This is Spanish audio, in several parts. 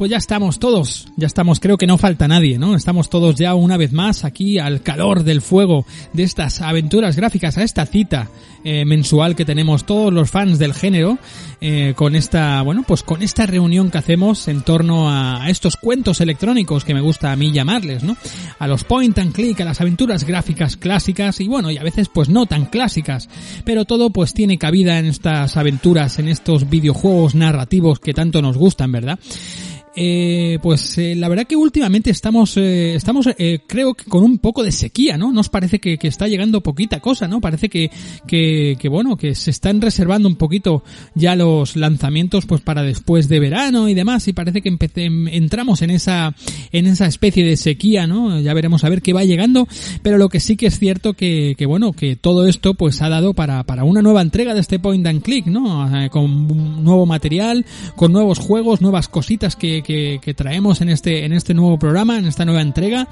Pues ya estamos todos, ya estamos, creo que no falta nadie, ¿no? Estamos todos ya una vez más aquí al calor del fuego de estas aventuras gráficas, a esta cita eh, mensual que tenemos todos los fans del género, eh, con esta, bueno, pues con esta reunión que hacemos en torno a, estos cuentos electrónicos que me gusta a mí llamarles, ¿no? A los point and click, a las aventuras gráficas clásicas y bueno, y a veces pues no tan clásicas, pero todo pues tiene cabida en estas aventuras, en estos videojuegos narrativos que tanto nos gustan, ¿verdad? Eh, pues eh, la verdad que últimamente estamos, eh, estamos eh, creo que con un poco de sequía, ¿no? Nos parece que, que está llegando poquita cosa, ¿no? Parece que, que, que, bueno, que se están reservando un poquito ya los lanzamientos pues para después de verano y demás y parece que entramos en esa, en esa especie de sequía, ¿no? Ya veremos a ver qué va llegando, pero lo que sí que es cierto que, que bueno, que todo esto pues ha dado para, para una nueva entrega de este point and click, ¿no? Con nuevo material, con nuevos juegos, nuevas cositas que, que, traemos en este, en este nuevo programa, en esta nueva entrega.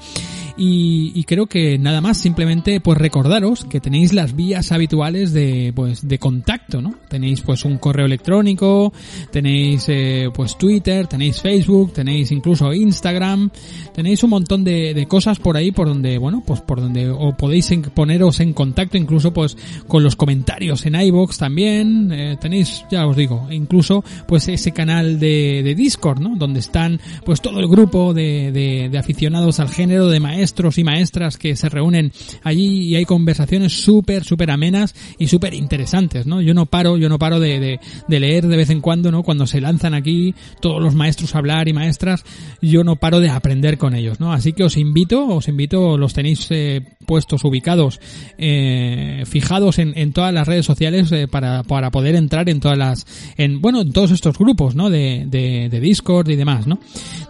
Y, creo que nada más, simplemente pues recordaros que tenéis las vías habituales de, pues, de contacto, ¿no? Tenéis pues un correo electrónico, tenéis eh, pues Twitter, tenéis Facebook, tenéis incluso Instagram, tenéis un montón de, cosas por ahí por donde, bueno, pues por donde o podéis poneros en contacto incluso pues con los comentarios en iBox también, eh, tenéis, ya os digo, incluso pues ese canal de, de Discord, ¿no? Donde están pues todo el grupo de, de, de, aficionados al género, de maestros y maestras que se reúnen allí y hay conversaciones súper, súper amenas y súper interesantes, ¿no? Yo no paro, yo no paro de, de, de, leer de vez en cuando, ¿no? Cuando se lanzan aquí todos los maestros a hablar y maestras, yo no paro de aprender con ellos, ¿no? Así que os invito, os invito, los tenéis eh, puestos, ubicados, eh, fijados en, en, todas las redes sociales eh, para, para poder entrar en todas las, en, bueno, en todos estos grupos, ¿no? De, de, de Discord y demás, ¿no?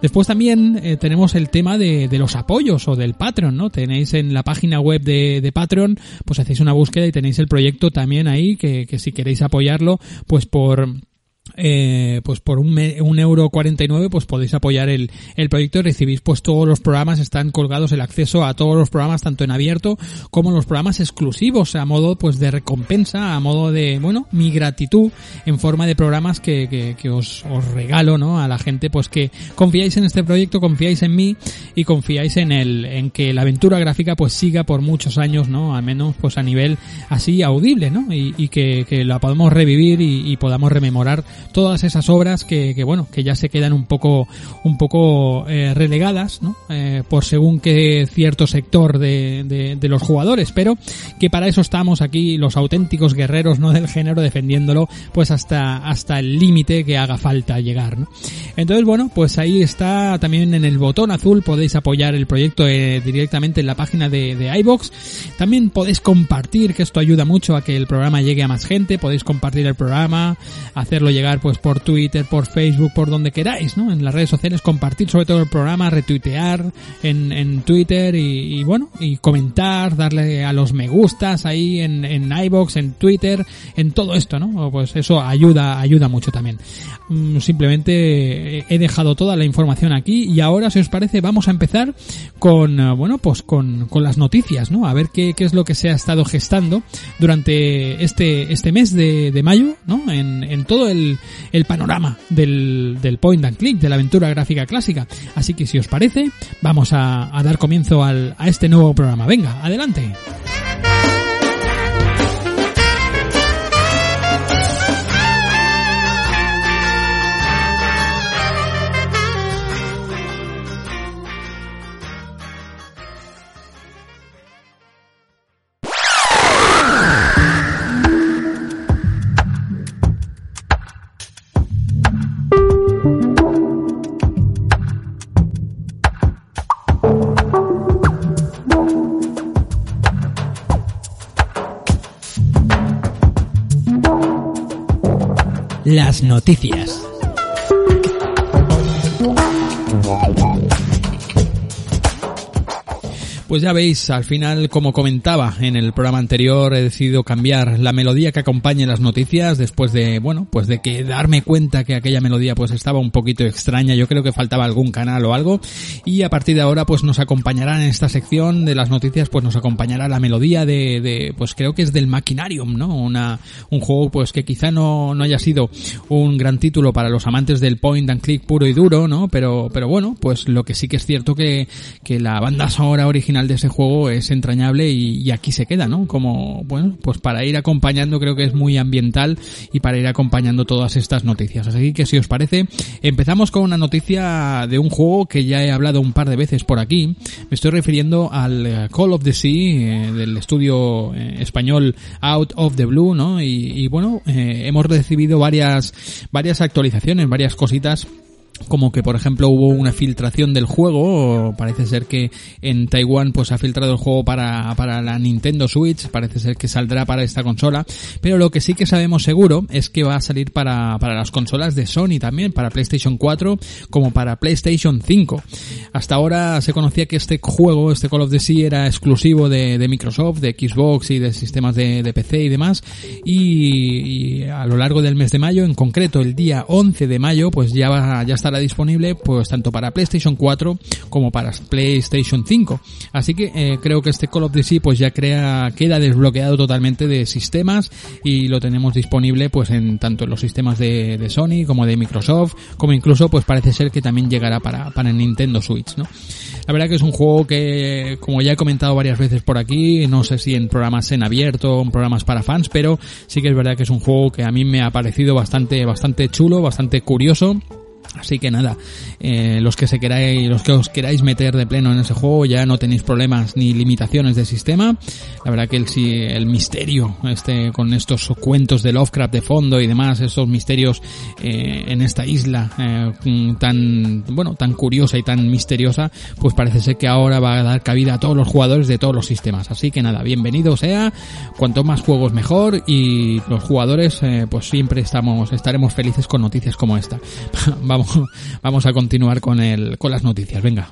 Después también eh, tenemos el tema de, los apoyos o del Patreon, ¿no? Tenéis en la página web de, Patreon, pues hacéis una búsqueda y tenéis el proyecto también ahí, que si queréis apoyarlo, pues por eh, pues por un, un euro 49 pues podéis apoyar el, el proyecto y recibís pues todos los programas están colgados el acceso a todos los programas tanto en abierto como los programas exclusivos a modo pues de recompensa a modo de bueno mi gratitud en forma de programas que, que, que os, os regalo no a la gente pues que confiáis en este proyecto confiáis en mí y confiáis en el en que la aventura gráfica pues siga por muchos años no al menos pues a nivel así audible no y, y que, que la podamos revivir y, y podamos rememorar todas esas obras que, bueno que ya se quedan un poco un poco eh, relegadas ¿no? eh, por según que cierto sector de, de, de, los jugadores pero que para eso estamos aquí los auténticos guerreros no del género defendiéndolo pues hasta hasta el límite que haga falta llegar ¿no? entonces bueno pues ahí está también en el botón azul podéis apoyar el proyecto eh, directamente en la página de, de iBox también podéis compartir que esto ayuda mucho a que el programa llegue a más gente podéis compartir el programa hacerlo llegar pues por Twitter, por Facebook, por donde queráis, ¿no? En las redes sociales compartir sobre todo el programa, retuitear en, en Twitter y, y, bueno, y comentar, darle a los me gustas ahí en, en iBox, en Twitter, en todo esto, ¿no? Pues eso ayuda, ayuda mucho también. Simplemente he dejado toda la información aquí y ahora, si os parece, vamos a empezar con, bueno, pues con, con las noticias, ¿no? A ver qué, qué es lo que se ha estado gestando durante este, este mes de, de mayo, ¿no? En, en todo el, el panorama del, del point and click, de la aventura gráfica clásica. Así que si os parece, vamos a, a dar comienzo al, a este nuevo programa. Venga, adelante. Las noticias. Pues ya veis, al final, como comentaba en el programa anterior, he decidido cambiar la melodía que acompañe las noticias después de, bueno, pues de que darme cuenta que aquella melodía pues estaba un poquito extraña, yo creo que faltaba algún canal o algo, y a partir de ahora pues nos acompañará en esta sección de las noticias, pues nos acompañará la melodía de, de pues creo que es del Machinarium, ¿no? Una, un juego pues que quizá no, no haya sido un gran título para los amantes del point and click puro y duro, ¿no? Pero, pero bueno, pues lo que sí que es cierto que, que la banda sonora original de ese juego es entrañable y, aquí se queda, ¿no? Como, bueno, pues para ir acompañando creo que es muy ambiental y para ir acompañando todas estas noticias. Así que si os parece, empezamos con una noticia de un juego que ya he hablado un par de veces por aquí. Me estoy refiriendo al eh, Call of the Sea eh, del estudio eh, español Out of the Blue, ¿no? Y, bueno, hemos recibido varias, varias actualizaciones, varias cositas como que por ejemplo hubo una filtración del juego, parece ser que en Taiwán pues ha filtrado el juego para, para la Nintendo Switch, parece ser que saldrá para esta consola, pero lo que sí que sabemos seguro es que va a salir para, para las consolas de Sony también, para PlayStation 4 como para PlayStation 5. Hasta ahora se conocía que este juego, este Call of Duty era exclusivo de, Microsoft, de Xbox y de sistemas de, de PC y demás, y, y, a lo largo del mes de mayo, en concreto el día 11 de mayo, pues ya va, ya está estará disponible pues tanto para PlayStation 4 como para PlayStation 5. Así que eh, creo que este Call of Duty pues ya crea, queda desbloqueado totalmente de sistemas y lo tenemos disponible pues en tanto en los sistemas de, Sony como de Microsoft, como incluso pues parece ser que también llegará para, para Nintendo Switch. La verdad que es un juego que, como ya he comentado varias veces por aquí, no sé si en programas en abierto en programas para fans, pero sí que es verdad que es un juego que a mí me ha parecido bastante, bastante chulo, bastante curioso Así que nada, eh, los que se queráis, los que os queráis meter de pleno en ese juego ya no tenéis problemas ni limitaciones de sistema. La verdad que el, el misterio, este, con estos cuentos de Lovecraft de fondo y demás, estos misterios eh, en esta isla eh, tan, bueno, tan curiosa y tan misteriosa, pues parece ser que ahora va a dar cabida a todos los jugadores de todos los sistemas. Así que nada, bienvenido sea, cuanto más juegos mejor y los jugadores, pues siempre estamos, estaremos felices con noticias como esta. Vamos vamos, a continuar con, el, con las noticias. Venga.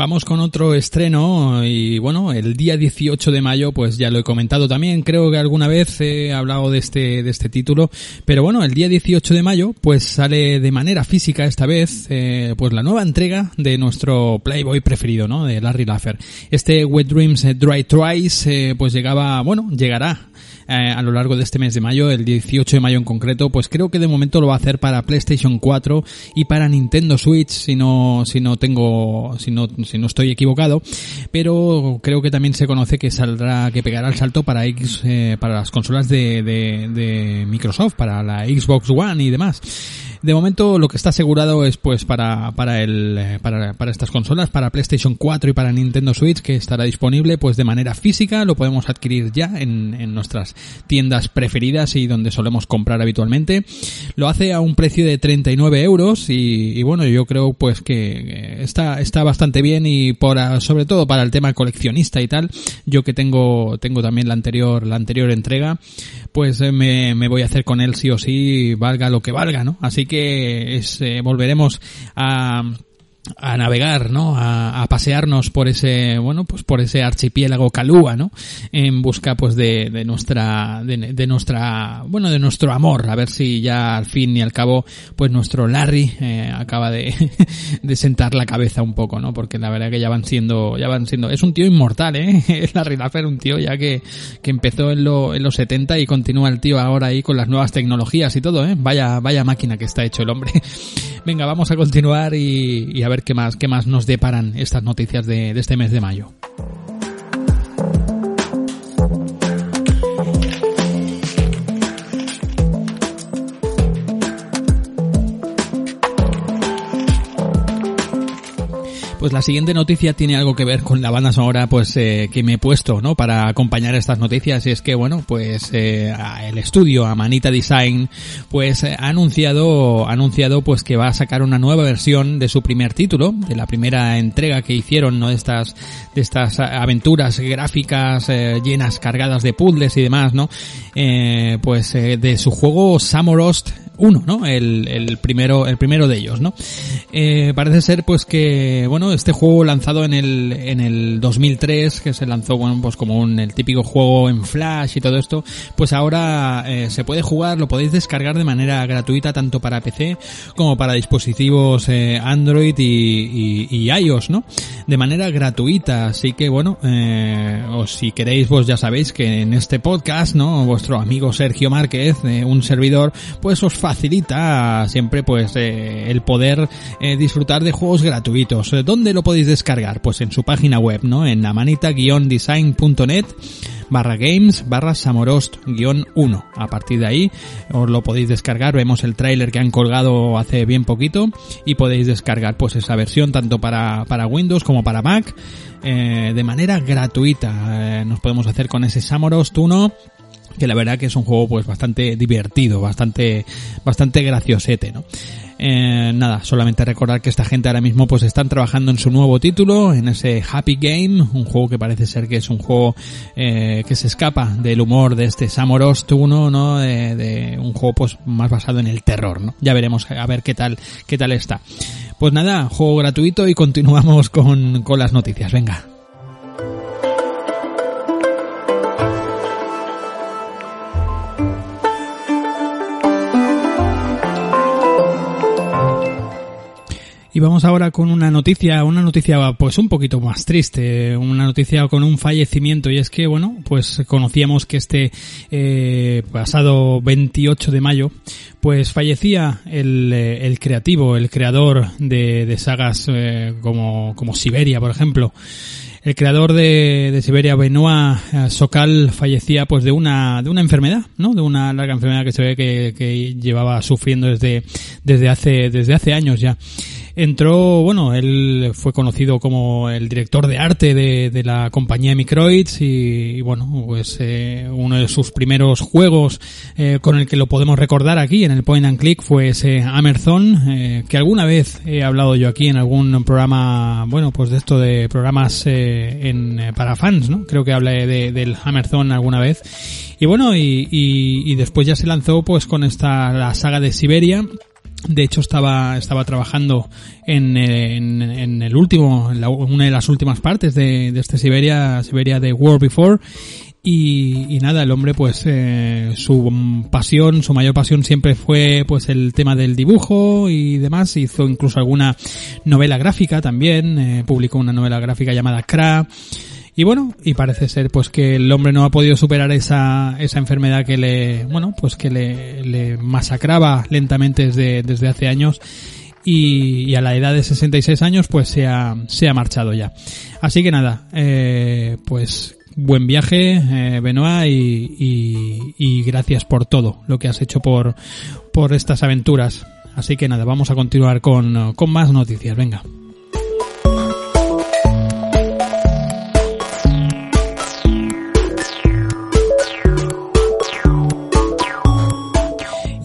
Vamos con otro estreno y bueno, el día 18 de mayo pues ya lo he comentado también, creo que alguna vez he hablado de este, de este título, pero bueno, el día 18 de mayo pues sale de manera física esta vez eh, pues la nueva entrega de nuestro Playboy preferido, ¿no? De Larry Laffer. Este Wet Dreams Dry Twice eh, pues llegaba, bueno, llegará eh, a lo largo de este mes de mayo, el 18 de mayo en concreto, pues creo que de momento lo va a hacer para PlayStation 4 y para Nintendo Switch, si no, si no tengo, si no, si no estoy equivocado, pero creo que también se conoce que saldrá, que pegará el salto para X, eh, para las consolas de, de, de Microsoft, para la Xbox One y demás. De momento lo que está asegurado es pues para, para el, eh, para, para estas consolas, para PlayStation 4 y para Nintendo Switch, que estará disponible pues de manera física, lo podemos adquirir ya en, en nuestras tiendas preferidas y donde solemos comprar habitualmente. Lo hace a un precio de 39 euros y, y bueno, yo creo pues que está, está bastante bien y por, sobre todo para el tema coleccionista y tal, yo que tengo, tengo también la anterior, la anterior entrega, pues eh, me, me voy a hacer con él sí o sí, valga lo que valga, ¿no? Así que es, eh, volveremos a a navegar, ¿no? A, pasearnos por ese, bueno, pues por ese archipiélago Calúa, ¿no? En busca, pues, de, de nuestra, de, de, nuestra, bueno, de nuestro amor. A ver si ya al fin y al cabo, pues nuestro Larry eh, acaba de, de sentar la cabeza un poco, ¿no? Porque la verdad que ya van siendo, ya van siendo, es un tío inmortal, ¿eh? Larry Laffer, un tío ya que, que empezó en, lo, en los 70 y continúa el tío ahora ahí con las nuevas tecnologías y todo, ¿eh? Vaya, vaya máquina que está hecho el hombre. Venga, vamos a continuar y, a ver qué más, qué más nos deparan estas noticias de este mes de mayo. Pues la siguiente noticia tiene algo que ver con la banda sonora pues eh, que me he puesto, ¿no? Para acompañar estas noticias y es que bueno, pues eh, el estudio Amanita Design pues eh, ha anunciado ha anunciado pues que va a sacar una nueva versión de su primer título, de la primera entrega que hicieron, ¿no? De estas de estas aventuras gráficas llenas cargadas de puzzles y demás, ¿no? pues de su juego Samorost 1, ¿no? El, el primero, el primero de ellos, ¿no? Eh, parece ser pues que, bueno, este juego lanzado en el, en el 2003, que se lanzó, bueno, pues como un, el típico juego en Flash y todo esto, pues ahora eh, se puede jugar, lo podéis descargar de manera gratuita tanto para PC como para dispositivos eh, Android y, iOS, ¿no? De manera gratuita, así que bueno, eh, o si queréis, vos ya sabéis que en este podcast, ¿no? Vuestro amigo Sergio Márquez, un servidor, pues os facilita siempre pues eh, el poder eh, disfrutar de juegos gratuitos. Eh, ¿Dónde lo podéis descargar? Pues en su página web, ¿no? En la designnet barra games barra samorost guion 1. A partir de ahí os lo podéis descargar, vemos el tráiler que han colgado hace bien poquito y podéis descargar pues esa versión tanto para, para Windows como para Mac de manera gratuita. nos podemos hacer con ese Samorost 1 que la verdad que es un juego pues bastante divertido, bastante, bastante graciosete, ¿no? Eh, nada, solamente recordar que esta gente ahora mismo pues están trabajando en su nuevo título, en ese Happy Game, un juego que parece ser que es un juego eh, que se escapa del humor de este Samorost 1, ¿no? De, de, un juego pues más basado en el terror, ¿no? Ya veremos a ver qué tal, qué tal está. Pues nada, juego gratuito y continuamos con, con las noticias, venga. Y vamos ahora con una noticia, una noticia pues un poquito más triste, una noticia con un fallecimiento y es que bueno, pues conocíamos que este eh, pasado 28 de mayo pues fallecía el, eh, el creativo, el creador de, de sagas eh, como, como Siberia, por ejemplo. El creador de, de Siberia, Benoit eh, Sokal, fallecía pues de una, de una enfermedad, ¿no? De una larga enfermedad que se ve que, que llevaba sufriendo desde, desde hace, desde hace años ya entró, bueno, él fue conocido como el director de arte de, la compañía Microids y, bueno, pues eh, uno de sus primeros juegos eh, con el que lo podemos recordar aquí en el Point and Click fue ese Amazon, eh, que alguna vez he hablado yo aquí en algún programa, bueno, pues de esto de programas eh, en, para fans, ¿no? Creo que hablé de, del Hammerzone alguna vez. Y bueno, y, y después ya se lanzó pues con esta, la saga de Siberia, de hecho estaba estaba trabajando en, en, en el último, en la, una de las últimas partes de, de este Siberia, Siberia de War Before. Y, y nada, el hombre pues eh, su pasión, su mayor pasión siempre fue pues el tema del dibujo y demás. Hizo incluso alguna novela gráfica también, eh, publicó una novela gráfica llamada Kra. Y bueno, y parece ser pues que el hombre no ha podido superar esa, esa enfermedad que le, bueno, pues que le, masacraba lentamente desde, desde hace años. Y, a la edad de 66 años pues se ha, se ha marchado ya. Así que nada, eh, pues buen viaje, eh, Benoit, y, y, y, gracias por todo lo que has hecho por, por estas aventuras. Así que nada, vamos a continuar con, con más noticias. Venga.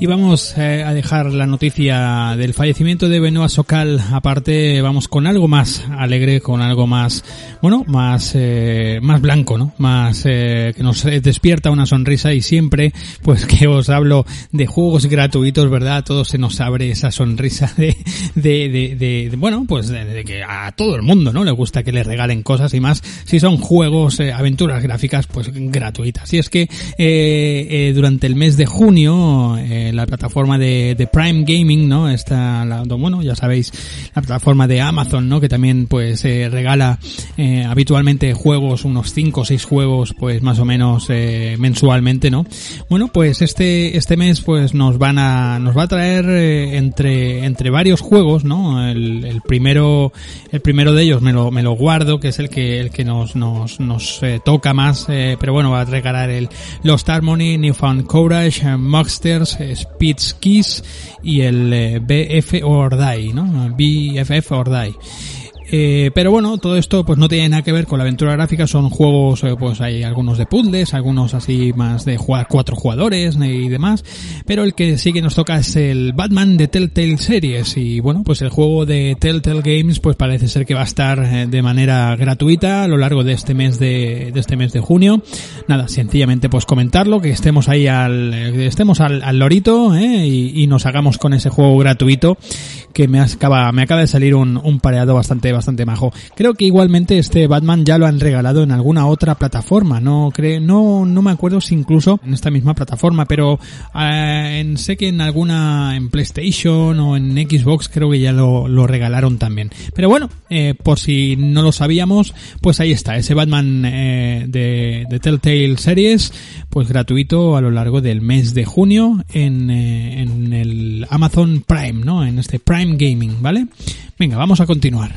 Y vamos eh, a dejar la noticia del fallecimiento de Benoit Socal. Aparte, vamos con algo más alegre, con algo más, bueno, más, eh, más blanco, ¿no? Más, eh, que nos despierta una sonrisa y siempre, pues que os hablo de juegos gratuitos, ¿verdad? Todo se nos abre esa sonrisa de, de, de, de, bueno, pues de, que a todo el mundo, ¿no? Le gusta que le regalen cosas y más si son juegos, eh, aventuras gráficas, pues gratuitas. Y es que, eh, durante el mes de junio, la plataforma de, de, Prime Gaming, ¿no? Está, la, bueno, ya sabéis, la plataforma de Amazon, ¿no? Que también, pues, eh, regala eh, habitualmente juegos, unos 5 o 6 juegos, pues, más o menos eh, mensualmente, ¿no? Bueno, pues este, este mes, pues, nos van a, nos va a traer eh, entre, entre varios juegos, ¿no? El, el, primero, el primero de ellos me lo, me lo guardo, que es el que, el que nos, nos, nos toca más, pero bueno, va a regalar el Lost Harmony, Newfound Courage, Monsters, Speeds Kiss y el eh, BF or Die, ¿no? BFF or Die. Eh, pero bueno, todo esto pues no tiene nada que ver con la aventura gráfica, son juegos, eh, pues hay algunos de puzzles, algunos así más de jugar cuatro jugadores y demás, pero el que sí que nos toca es el Batman de Telltale Series. Y bueno, pues el juego de Telltale Games pues parece ser que va a estar eh, de manera gratuita a lo largo de este mes de, este mes de junio. Nada, sencillamente pues comentarlo, que estemos ahí al, estemos al, al lorito y, y nos hagamos con ese juego gratuito que me acaba, me acaba de salir un, un pareado bastante, bastante majo. Creo que igualmente este Batman ya lo han regalado en alguna otra plataforma, no creo, no, no me acuerdo si incluso en esta misma plataforma, pero eh, en, sé que en alguna, en PlayStation o en Xbox creo que ya lo, lo regalaron también. Pero bueno, eh, por si no lo sabíamos, pues ahí está, ese Batman eh, de, de Telltale Series, pues gratuito a lo largo del mes de junio en, eh, en el Amazon Prime, ¿no? En este Prime Gaming, ¿vale? Venga, vamos a continuar.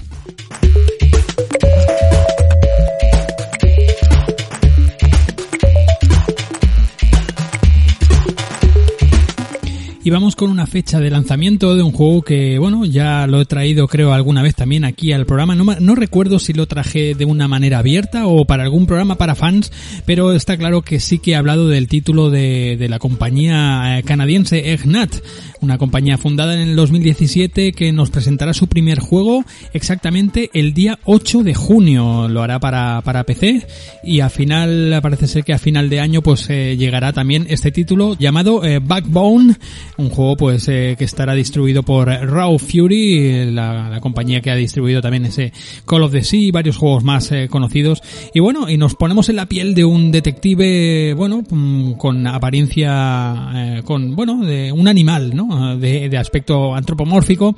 Y vamos con una fecha de lanzamiento de un juego que, bueno, ya lo he traído creo alguna vez también aquí al programa. No, no recuerdo si lo traje de una manera abierta o para algún programa para fans, pero está claro que sí que he hablado del título de, de la compañía canadiense Egnat, una compañía fundada en el 2017 que nos presentará su primer juego exactamente el día 8 de junio. Lo hará para, para PC y a final, parece ser que a final de año pues eh, llegará también este título llamado eh, Backbone un juego pues eh, que estará distribuido por Raw Fury, la, la, compañía que ha distribuido también ese Call of the Sea varios juegos más eh, conocidos. Y bueno, y nos ponemos en la piel de un detective, bueno, mm, con apariencia, eh, con, bueno, de un animal, ¿no? De, de aspecto antropomórfico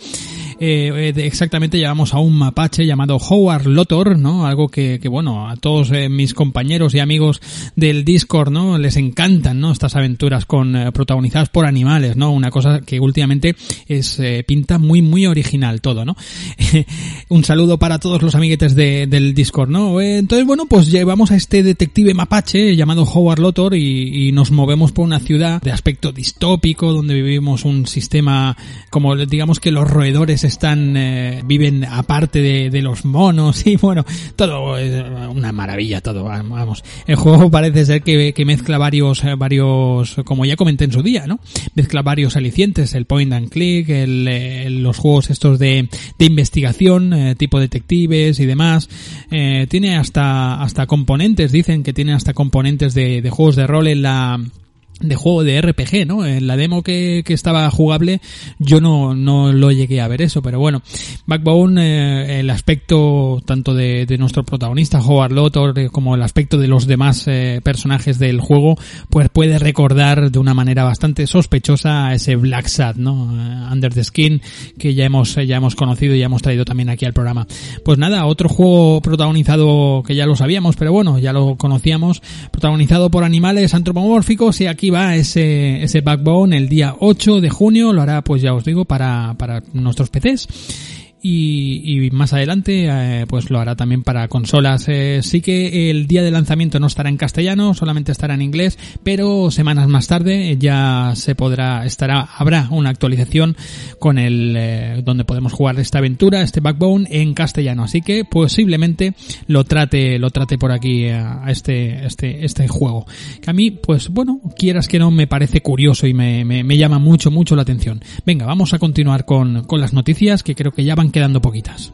eh, exactamente llevamos a un mapache llamado Howard Lotor, ¿no? Algo que, que bueno, a todos eh, mis compañeros y amigos del Discord, ¿no? Les encantan, ¿no? Estas aventuras con eh, protagonizadas por animales, ¿no? Una cosa que últimamente es eh, pinta muy muy original todo, ¿no? un saludo para todos los amiguetes de, del Discord, ¿no? Entonces, bueno, pues llevamos a este detective mapache llamado Howard Lotor y, y nos movemos por una ciudad de aspecto distópico donde vivimos un sistema como digamos que los roedores están eh, viven aparte de, de, los monos y bueno todo es una maravilla todo vamos. El juego parece ser que, que, mezcla varios varios como ya comenté en su día no mezcla varios alicientes el point and click el, los juegos estos de, de investigación eh, tipo detectives y demás. Eh, tiene hasta hasta componentes dicen que tiene hasta componentes de juegos de rol en la de juego de RPG, ¿no? En la demo que, que estaba jugable yo no, no lo llegué a ver eso, pero bueno, Backbone, eh, el aspecto tanto de, de, nuestro protagonista Howard Lotor eh, como el aspecto de los demás eh, personajes del juego, pues puede recordar de una manera bastante sospechosa a ese Black Sad, ¿no? Uh, Under the Skin que ya hemos ya hemos conocido y ya hemos traído también aquí al programa. Pues nada, otro juego protagonizado que ya lo sabíamos, pero bueno, ya lo conocíamos, protagonizado por animales antropomórficos y aquí ese, ese backbone el día 8 de junio, lo hará pues ya os digo para, para nuestros PCs y, y, más adelante eh, pues lo hará también para consolas. Eh, sí que el día de lanzamiento no estará en castellano, solamente estará en inglés, pero semanas más tarde ya se podrá estará habrá una actualización con el eh, donde podemos jugar esta aventura, este Backbone en castellano. Así que posiblemente lo trate lo trate por aquí a, a este este este juego. Que a mí pues bueno quieras que no me parece curioso y me, me, me llama mucho mucho la atención. Venga vamos a continuar con con las noticias que creo que ya van quedando poquitas.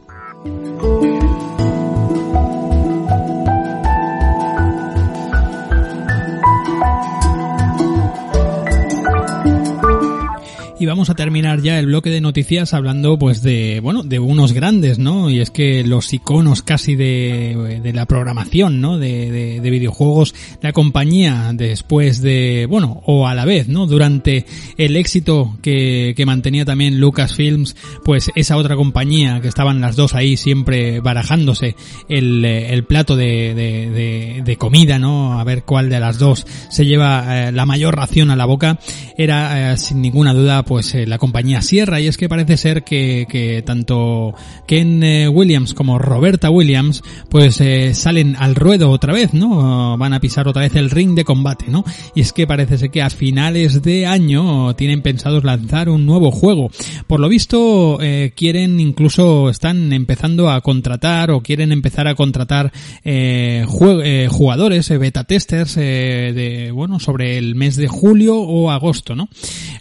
Y vamos a terminar ya el bloque de noticias hablando pues de, bueno, de unos grandes, ¿no? Y es que los iconos casi de, de la programación, ¿no? De, de, de, videojuegos, la compañía después de, bueno, o a la vez, ¿no? Durante el éxito que, que mantenía también Lucasfilms, pues esa otra compañía que estaban las dos ahí siempre barajándose el, el plato de, de, de, comida, ¿no? A ver cuál de las dos se lleva eh, la mayor ración a la boca, era eh, sin ninguna duda pues pues la compañía Sierra y es que parece ser que, que tanto Ken Williams como Roberta Williams pues salen al ruedo otra vez, ¿no? Van a pisar otra vez el ring de combate, ¿no? Y es que parece ser que a finales de año tienen pensados lanzar un nuevo juego. Por lo visto quieren incluso están empezando a contratar o quieren empezar a contratar eh, jugadores, beta testers de bueno sobre el mes de julio o agosto, ¿no?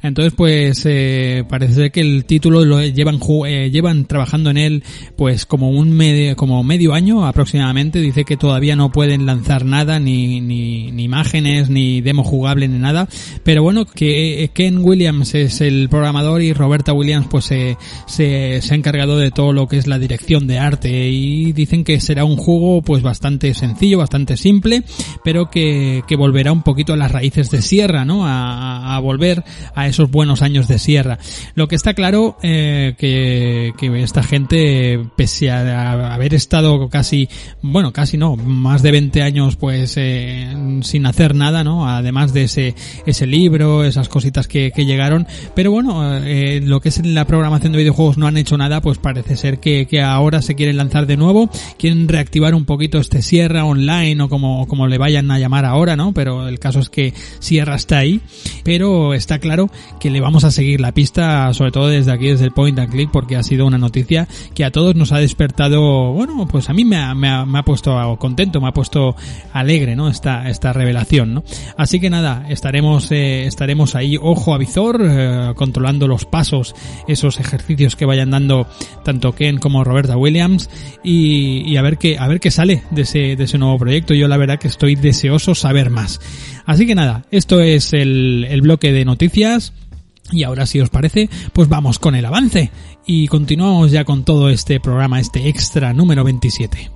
Entonces, pues eh, parece que el título lo llevan eh, llevan trabajando en él pues como un medio como medio año aproximadamente. Dice que todavía no pueden lanzar nada ni, ni, ni imágenes ni demo jugable ni nada, pero bueno que eh, Ken Williams es el programador y Roberta Williams pues se, se, se ha encargado de todo lo que es la dirección de arte y dicen que será un juego pues bastante sencillo, bastante simple, pero que, que volverá un poquito a las raíces de Sierra, ¿no? A, a volver a esos buenos años de Sierra. Lo que está claro eh, que, esta gente, pese a haber estado casi, bueno, casi no, más de 20 años pues eh, sin hacer nada, ¿no? Además de ese, ese libro, esas cositas que, que llegaron, pero bueno, eh, lo que es la programación de videojuegos no han hecho nada, pues parece ser que, que ahora se quieren lanzar de nuevo, quieren reactivar un poquito este Sierra Online o como, como le vayan a llamar ahora, ¿no? Pero el caso es que Sierra está ahí, pero está claro que le vamos a seguir la pista, sobre todo desde aquí, desde el Point and Click, porque ha sido una noticia que a todos nos ha despertado, bueno, pues a mí me ha, me ha, me ha puesto contento, me ha puesto alegre, ¿no? Esta, esta revelación, ¿no? Así que nada, estaremos, eh, estaremos ahí ojo a visor, eh, controlando los pasos, esos ejercicios que vayan dando tanto Ken como Roberta Williams y, y a ver qué, a ver qué sale de ese, de ese nuevo proyecto. Yo la verdad que estoy deseoso saber más. Así que nada, esto es el, el bloque de noticias. Y ahora, si os parece, pues vamos con el avance y continuamos ya con todo este programa, este extra número 27.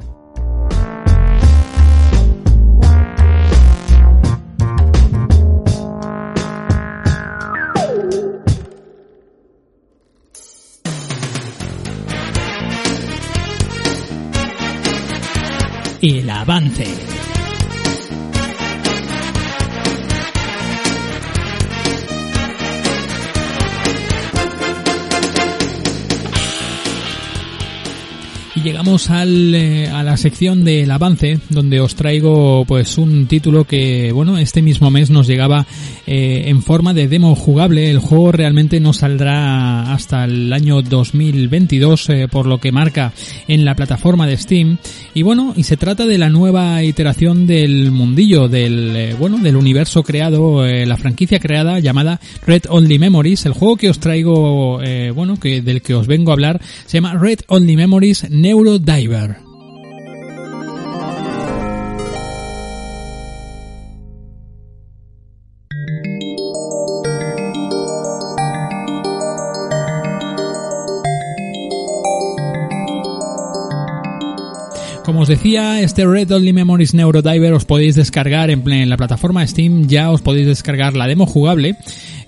El avance. Llegamos al, eh, a la sección del avance, donde os traigo pues un título que, bueno, este mismo mes nos llegaba eh, en forma de demo jugable. El juego realmente no saldrá hasta el año 2022, eh, por lo que marca en la plataforma de Steam. Y bueno, y se trata de la nueva iteración del mundillo, del, eh, bueno, del universo creado, la franquicia creada llamada Red Only Memories. El juego que os traigo, bueno, que del que os vengo a hablar, se llama Red Only Memories Neurodiver. Como os decía, este Red Only Memories Neurodiver os podéis descargar en, la plataforma Steam, ya os podéis descargar la demo jugable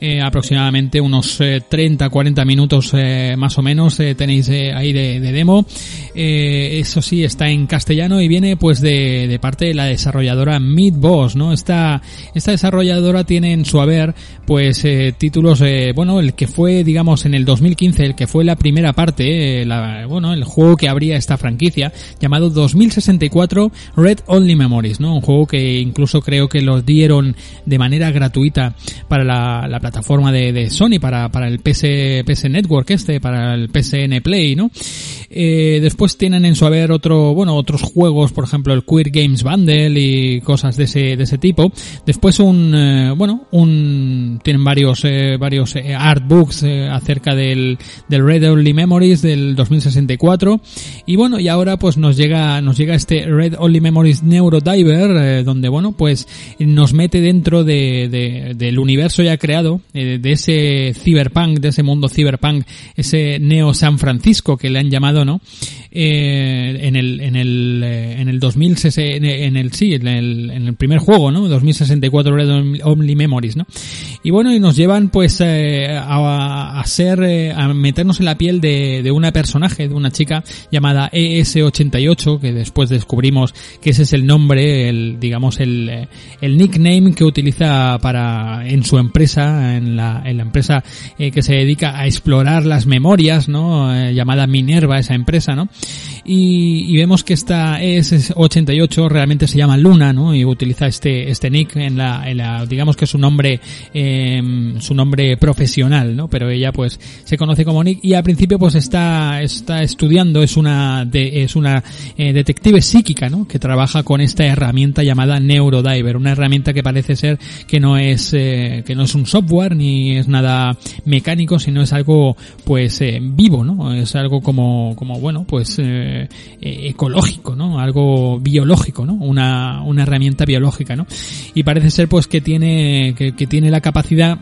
eh, aproximadamente unos eh, 30-40 minutos eh, más o menos eh, tenéis eh, ahí de, de demo. Eh, eso sí, está en castellano y viene pues de, de parte de la desarrolladora Midboss, ¿no? Esta, esta desarrolladora tiene en su haber pues títulos, bueno, el que fue, digamos, en el 2015, el que fue la primera parte, la, bueno, el juego que abría esta franquicia, llamado 2064 Red Only Memories, ¿no? Un juego que incluso creo que lo dieron de manera gratuita para la, la plataforma de, de, Sony, para, para el PS, PS Network este, para el PSN Play, ¿no? Eh, después tienen en su haber otro, bueno, otros juegos, por ejemplo el Queer Games Bundle y cosas de ese, de ese tipo. Después un, eh, bueno, un, tienen varios, eh, varios eh, artbooks eh, acerca del, del Red Only Memories del 2064. Y bueno, y ahora pues nos llega, nos llega este Red Only Memories Neurodiver, eh, donde bueno, pues nos mete dentro de, de, del universo ya creado, de ese cyberpunk, de ese mundo cyberpunk, ese Neo San Francisco que le han llamado ¿no? Eh, en el en el eh, en el 2000 en el sí en el, en el primer juego no 2064 Red Only Memories no y bueno y nos llevan pues eh, a, a, ser eh, a meternos en la piel de, de una personaje de una chica llamada ES88 que después descubrimos que ese es el nombre el digamos el, el nickname que utiliza para en su empresa en la, en la empresa eh, que se dedica a explorar las memorias, ¿no? Eh, llamada Minerva, esa empresa, ¿no? Y, vemos que esta ES88 realmente se llama Luna, ¿no? Y utiliza este, este nick en la, en la digamos que es su nombre, em, su nombre profesional, ¿no? Pero ella pues se conoce como Nick y al principio pues está, está estudiando, es una, de, es una eh, detective psíquica, ¿no? Que trabaja con esta herramienta llamada Neurodiver, una herramienta que parece ser que no es, eh, que no es un software ni es nada mecánico, sino es algo pues eh, vivo, ¿no? Es algo como, como bueno, pues eh, ecológico, ¿no? Algo biológico, ¿no? Una, una herramienta biológica, ¿no? Y parece ser pues que tiene, que, que tiene la capacidad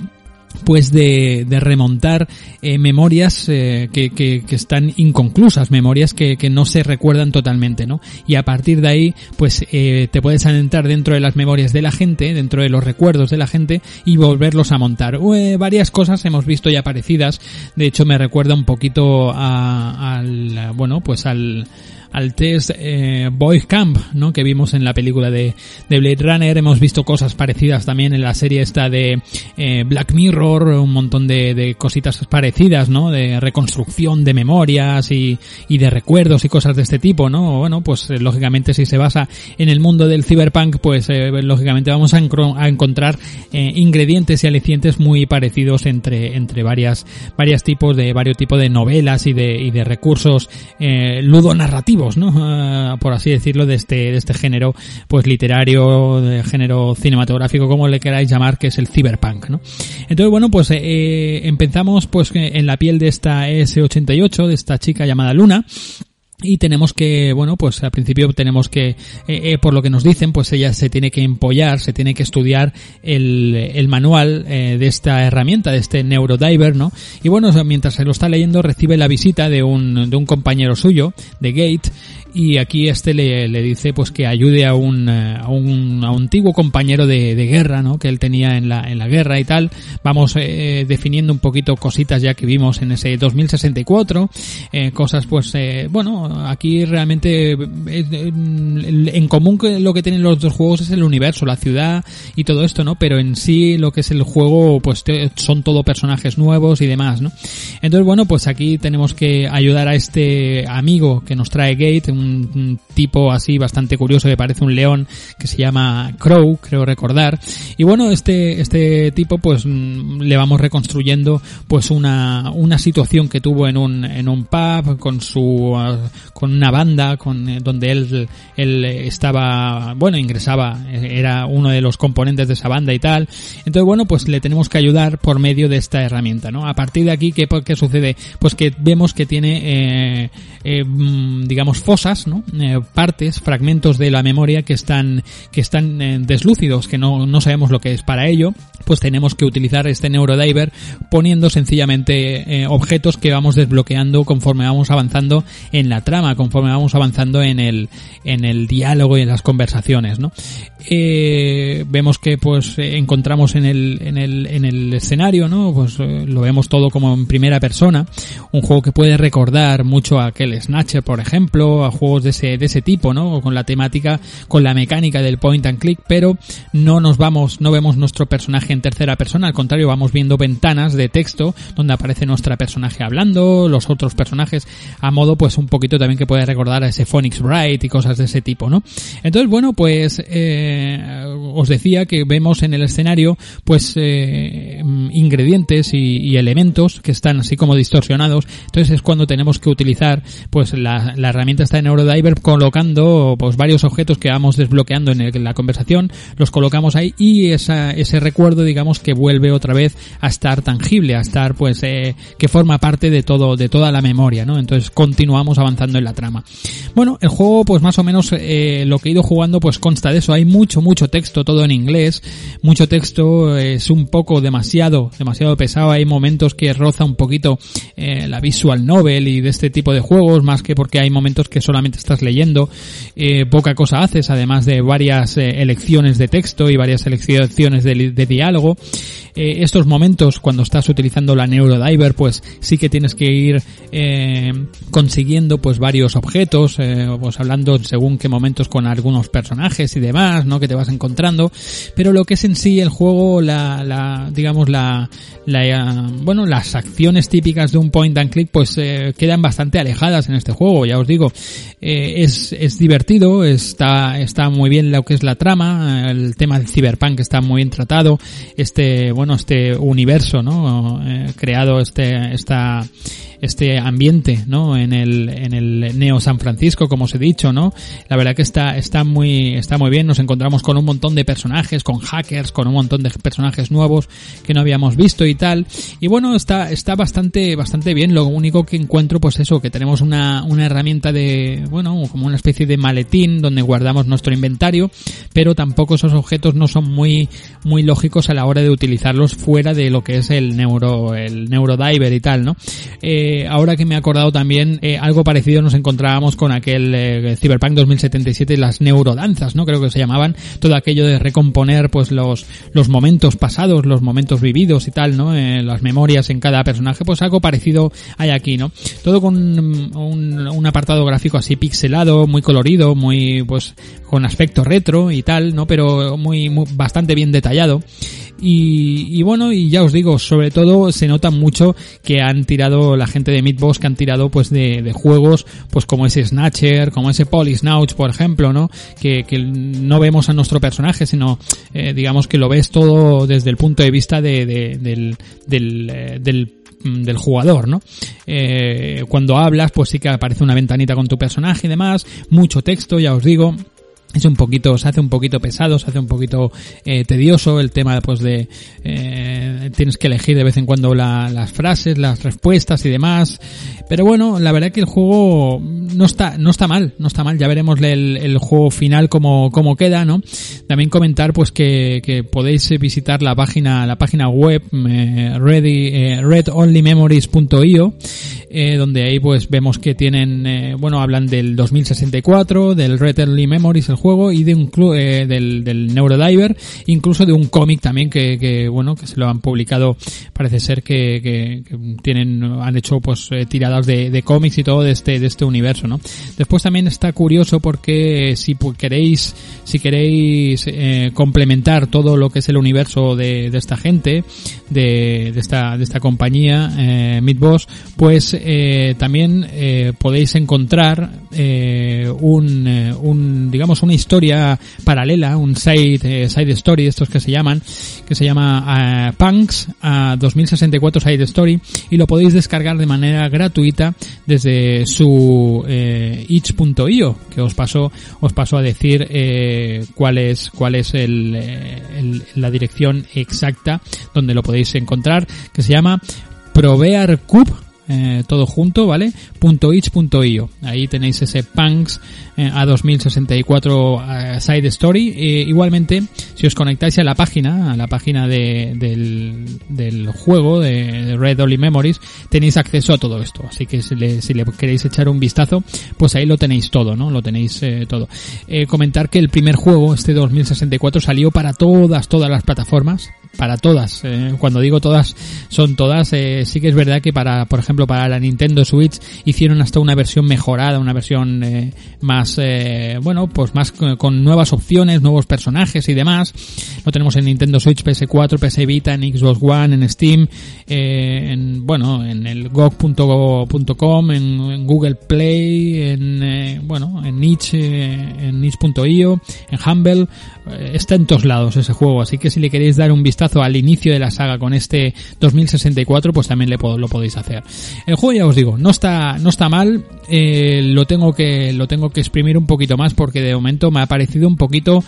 pues de, de remontar eh, memorias eh, que, que, que, están inconclusas, memorias que, que, no se recuerdan totalmente, ¿no? Y a partir de ahí, pues eh, te puedes adentrar dentro de las memorias de la gente, dentro de los recuerdos de la gente y volverlos a montar. varias cosas hemos visto ya parecidas, de hecho me recuerda un poquito a, al, bueno, pues al al test eh, Boy Camp, ¿no? Que vimos en la película de, de, Blade Runner. Hemos visto cosas parecidas también en la serie esta de eh, Black Mirror, un montón de, de, cositas parecidas, ¿no? De reconstrucción de memorias y, y de recuerdos y cosas de este tipo, ¿no? Bueno, pues eh, lógicamente si se basa en el mundo del cyberpunk, pues eh, lógicamente vamos a, encontrar eh, ingredientes y alicientes muy parecidos entre, entre varias, varias tipos de, varios tipos de novelas y de, y de recursos ludonarrativos ¿no? Ah, por así decirlo, de este, de este género, pues literario, de género cinematográfico, como le queráis llamar, que es el cyberpunk, ¿no? Entonces, bueno, pues eh, empezamos pues en la piel de esta S88, de esta chica llamada Luna, y tenemos que, bueno, pues al principio tenemos que, eh, eh, por lo que nos dicen, pues ella se tiene que empollar, se tiene que estudiar el, el manual eh, de esta herramienta, de este Neurodiver, ¿no? Y bueno, mientras se lo está leyendo, recibe la visita de un, de un compañero suyo, de Gate, y aquí este le, le, dice pues que ayude a un, eh, a un, a un antiguo compañero de, de, guerra, ¿no? Que él tenía en la, en la guerra y tal. Vamos eh, definiendo un poquito cositas ya que vimos en ese 2064, eh, cosas pues, eh, bueno, aquí realmente en común que lo que tienen los dos juegos es el universo, la ciudad y todo esto, ¿no? Pero en sí lo que es el juego pues son todo personajes nuevos y demás, ¿no? Entonces bueno, pues aquí tenemos que ayudar a este amigo que nos trae Gate, un, tipo así bastante curioso que parece un león que se llama Crow, creo recordar. Y bueno, este, este tipo pues mm, le vamos reconstruyendo pues una, una situación que tuvo en un, en un pub con su, ah, con una banda con, eh, donde él, él estaba, bueno, ingresaba, era uno de los componentes de esa banda y tal. Entonces bueno, pues le tenemos que ayudar por medio de esta herramienta, ¿no? A partir de aquí, ¿qué, qué sucede? Pues que vemos que tiene, eh, eh, mm, digamos, fosas eh, partes, fragmentos de la memoria que están, que están eh, deslúcidos, que no, no sabemos lo que es para ello, pues tenemos que utilizar este neurodiver poniendo sencillamente eh, objetos que vamos desbloqueando conforme vamos avanzando en la trama, conforme vamos avanzando en el, en el diálogo y en las conversaciones, ¿no? vemos que pues encontramos en el, en el, en el escenario, ¿no? Pues lo vemos todo como en primera persona, un juego que puede recordar mucho a aquel Snatcher, por ejemplo, a juegos de ese, de ese tipo, ¿no? Con la temática, con la mecánica del point and click, pero no nos vamos, no vemos nuestro personaje en tercera persona, al contrario, vamos viendo ventanas de texto donde aparece nuestra personaje hablando, los otros personajes, a modo pues un poquito también que puede recordar a ese Phoenix Bright y cosas de ese tipo, ¿no? Entonces, bueno, pues eh, os decía que vemos en el escenario pues eh, ingredientes y, y, elementos que están así como distorsionados, entonces es cuando tenemos que utilizar pues la, la herramienta está en Neurodiver colocando pues varios objetos que vamos desbloqueando en, la conversación, los colocamos ahí y ese recuerdo digamos que vuelve otra vez a estar tangible, a estar pues eh, que forma parte de todo, de toda la memoria, ¿no? Entonces continuamos avanzando en la trama. Bueno, el juego pues más o menos eh, lo que he ido jugando pues consta de eso, hay mucho, mucho texto, todo en inglés, mucho texto, es un poco demasiado, demasiado pesado, hay momentos que roza un poquito eh, la visual novel y de este tipo de juegos, más que porque hay momentos que solamente estás leyendo, eh, poca cosa haces, además de varias eh, elecciones de texto y varias elecciones de, diálogo. Eh, estos momentos cuando estás utilizando la Neurodiver pues sí que tienes que ir consiguiendo pues varios objetos pues hablando según qué momentos con algunos personajes y demás no que te vas encontrando. Pero lo que es en sí el juego la, la digamos la, la bueno las acciones típicas de un point and click pues quedan bastante alejadas en este juego ya os digo es, es divertido está está muy bien lo que es la trama el tema del cyberpunk está muy bien tratado este bueno, este universo, ¿no? Eh, creado este, esta, este ambiente, ¿no? En el, en el Neo San Francisco, como os he dicho, ¿no? La verdad que está, está muy, está muy bien. Nos encontramos con un montón de personajes, con hackers, con un montón de personajes nuevos que no habíamos visto y tal. Y bueno, está, está bastante, bastante bien. Lo único que encuentro, pues eso, que tenemos una, una herramienta de, bueno, como una especie de maletín donde guardamos nuestro inventario, pero tampoco esos objetos no son muy, muy lógicos a la hora de utilizarlos fuera de lo que es el neuro, el neurodiver y tal, ¿no? Eh, eh, ahora que me he acordado también, eh, algo parecido nos encontrábamos con aquel eh, Cyberpunk 2077 las neurodanzas, ¿no? Creo que se llamaban, todo aquello de recomponer pues los, los momentos pasados, los momentos vividos y tal, ¿no? las memorias en cada personaje, pues algo parecido hay aquí, ¿no? Todo con un, un apartado gráfico así pixelado, muy colorido, muy, pues, con aspecto retro y tal, ¿no? Pero muy, muy bastante bien detallado. Y, bueno, y ya os digo, sobre todo se nota mucho que han tirado la gente de Meatbox, que han tirado pues de, de, juegos pues como ese Snatcher, como ese Polisnouch, por ejemplo, ¿no? Que, no vemos a nuestro personaje, sino eh, digamos que lo ves todo desde el punto de vista de, de del, del, eh, del del jugador, ¿no? Eh, cuando hablas, pues sí que aparece una ventanita con tu personaje y demás, mucho texto, ya os digo, es un poquito, se hace un poquito pesado, se hace un poquito eh, tedioso el tema pues de eh, tienes que elegir de vez en cuando las frases, las respuestas y demás. Pero bueno, la verdad que el juego no está, no está mal, no está mal. Ya veremos el, el juego final como, como queda, ¿no? También comentar pues que, que podéis visitar la página, la página web eh, ready, eh, redonlymemories.io eh, donde ahí pues vemos que tienen, eh, bueno, hablan del 2064, del Red Early Memories, el juego, y de un eh, del, del Neurodiver, incluso de un cómic también que, que, bueno, que se lo han publicado, parece ser que, que, tienen, han hecho pues eh, tiradas de, de cómics y todo de este, de este universo, ¿no? Después también está curioso porque si queréis, si queréis eh, complementar todo lo que es el universo de, de esta gente, de, de esta, de esta compañía, eh, Midboss, pues eh, también eh, podéis encontrar eh, un, un, digamos, una historia paralela, un side, side story, estos que se llaman, que se llama Punks 2064 Side Story, y lo podéis descargar de manera gratuita desde su itch.io, que os paso, os paso a decir cuál es, cuál es el, el, la dirección exacta donde lo podéis encontrar, que se llama ProvearCube eh, todo junto, ¿vale? .itch.io. Ahí tenéis ese Punks eh, a 2064 eh, Side Story. igualmente, si os conectáis a la página, a la página de, del, del juego de Red Only Memories, tenéis acceso a todo esto. Así que si le, si le queréis echar un vistazo, pues ahí lo tenéis todo, ¿no? Lo tenéis todo. comentar que el primer juego, este 2064, salió para todas, todas las plataformas. Para todas. cuando digo todas, son todas. sí que es verdad que para, por ejemplo, para la Nintendo Switch hicieron hasta una versión mejorada, una versión eh, más, eh, bueno, pues más con, nuevas opciones, nuevos personajes y demás. Lo tenemos en Nintendo Switch, PS4, PS Vita, en Xbox One, en Steam, eh, en, bueno, en el GOG.com, en, en, Google Play, en, eh, bueno, en Niche, eh, en Niche.io, en Humble. Eh, está en todos lados ese juego, así que si le queréis dar un vistazo al inicio de la saga con este 2064, pues también le, lo podéis hacer. El juego ya os digo, no está, no está mal, eh, lo tengo que, lo tengo que exprimir un poquito más porque de momento me ha parecido un poquito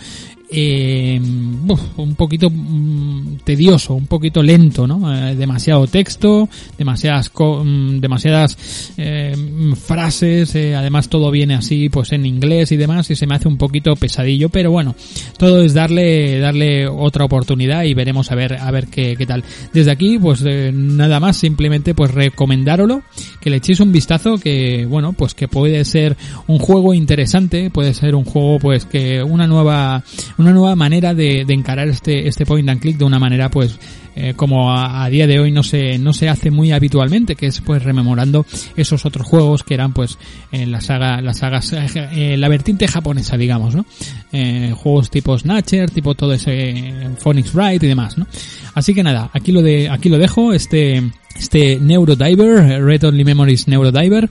eh, un poquito mm, tedioso, un poquito lento, ¿no? Eh, demasiado texto, demasiadas mm, demasiadas eh, frases, además todo viene así pues en inglés y demás y se me hace un poquito pesadillo, pero bueno, todo es darle darle otra oportunidad y veremos a ver a ver qué, qué tal. Desde aquí pues nada más, simplemente pues recomendároslo, que le echéis un vistazo que bueno, pues que puede ser un juego interesante, puede ser un juego pues que una nueva nueva manera de, encarar este este point and click de una manera pues eh, como a, día de hoy no se no se hace muy habitualmente que es pues rememorando esos otros juegos que eran pues en la saga las sagas eh, la vertiente japonesa digamos no eh, juegos tipo Snatcher tipo todo ese Phoenix Wright y demás no así que nada aquí lo de aquí lo dejo este este Neurodiver Red Only Memories Neurodiver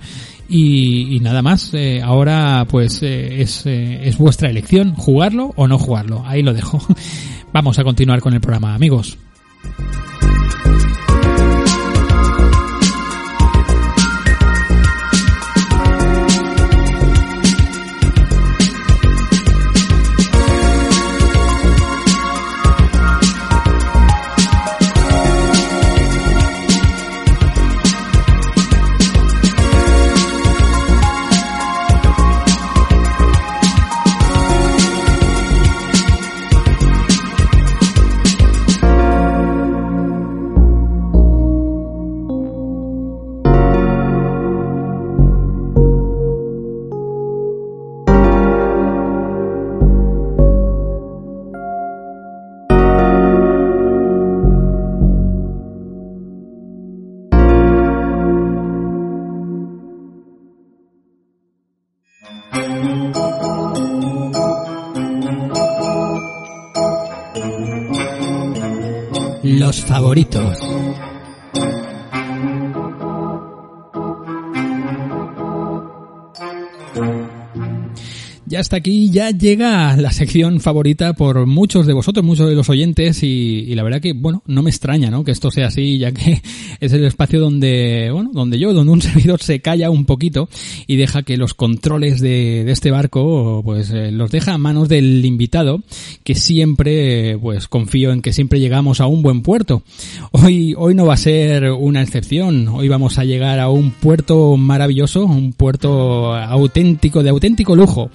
y, nada más, eh, ahora pues eh, es, eh, es vuestra elección, jugarlo o no jugarlo. Ahí lo dejo. Vamos a continuar con el programa, amigos. あ! Hasta aquí, ya llega la sección favorita por muchos de vosotros, muchos de los oyentes y, la verdad que, bueno, no me extraña, ¿no? Que esto sea así, ya que es el espacio donde, bueno, donde yo, donde un servidor se calla un poquito y deja que los controles de, este barco, pues eh, los deja a manos del invitado, que siempre, pues confío en que siempre llegamos a un buen puerto. Hoy, hoy no va a ser una excepción, hoy vamos a llegar a un puerto maravilloso, un puerto auténtico, de auténtico lujo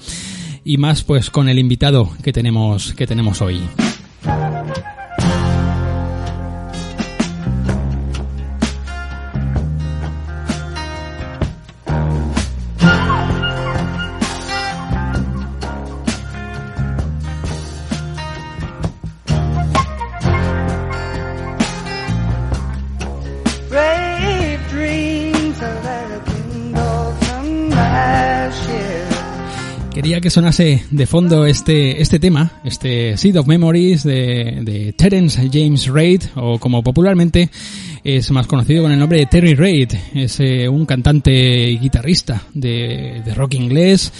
y más pues con el invitado que tenemos que tenemos hoy. Que sonase de fondo este, este tema, este Seed of Memories de, de Terence James Reid, o como popularmente es más conocido con el nombre de Terry Reid. Es eh, un cantante y guitarrista de, de rock inglés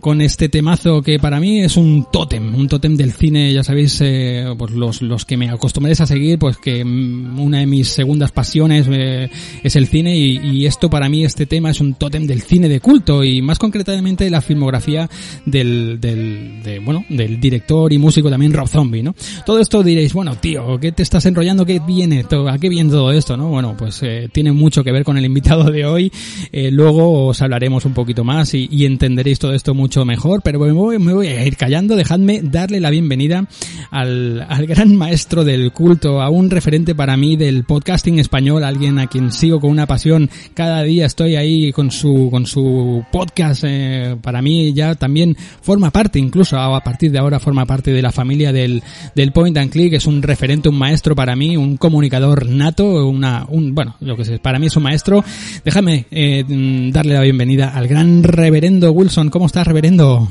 con este temazo que para mí es un tótem, un tótem del cine, ya sabéis, eh, pues los, los que me acostumbréis a seguir, pues que mm, una de mis segundas pasiones eh, es el cine y, y, esto para mí, este tema es un tótem del cine de culto y más concretamente la filmografía del, del, de, bueno, del director y músico también Rob Zombie, ¿no? Todo esto diréis, bueno, tío, ¿qué te estás enrollando? ¿Qué viene? ¿A qué viene todo esto, no? Bueno, pues eh, tiene mucho que ver con el invitado de hoy, eh, luego os hablaremos un poquito más y, y entenderéis todo esto mucho mejor, pero me voy, me voy, a ir callando. Dejadme darle la bienvenida al, al gran maestro del culto, a un referente para mí del podcasting español, alguien a quien sigo con una pasión. Cada día estoy ahí con su, con su podcast. Eh, para mí ya también forma parte, incluso a partir de ahora forma parte de la familia del, del Point and Click. Es un referente, un maestro para mí, un comunicador nato, una, un, bueno, lo que sé, para mí es un maestro. Déjame eh, darle la bienvenida al gran reverendo Wilson. ¿Cómo estás, reverendo? reverendo.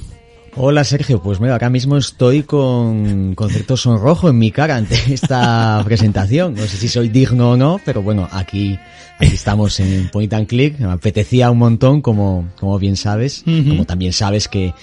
Hola Sergio, pues mira, acá mismo estoy con, con cierto sonrojo en mi cara ante esta presentación. No sé si soy digno o no, pero bueno, aquí Aquí estamos en Point and Click. Me apetecía un montón, como, como bien sabes. Como también sabes que,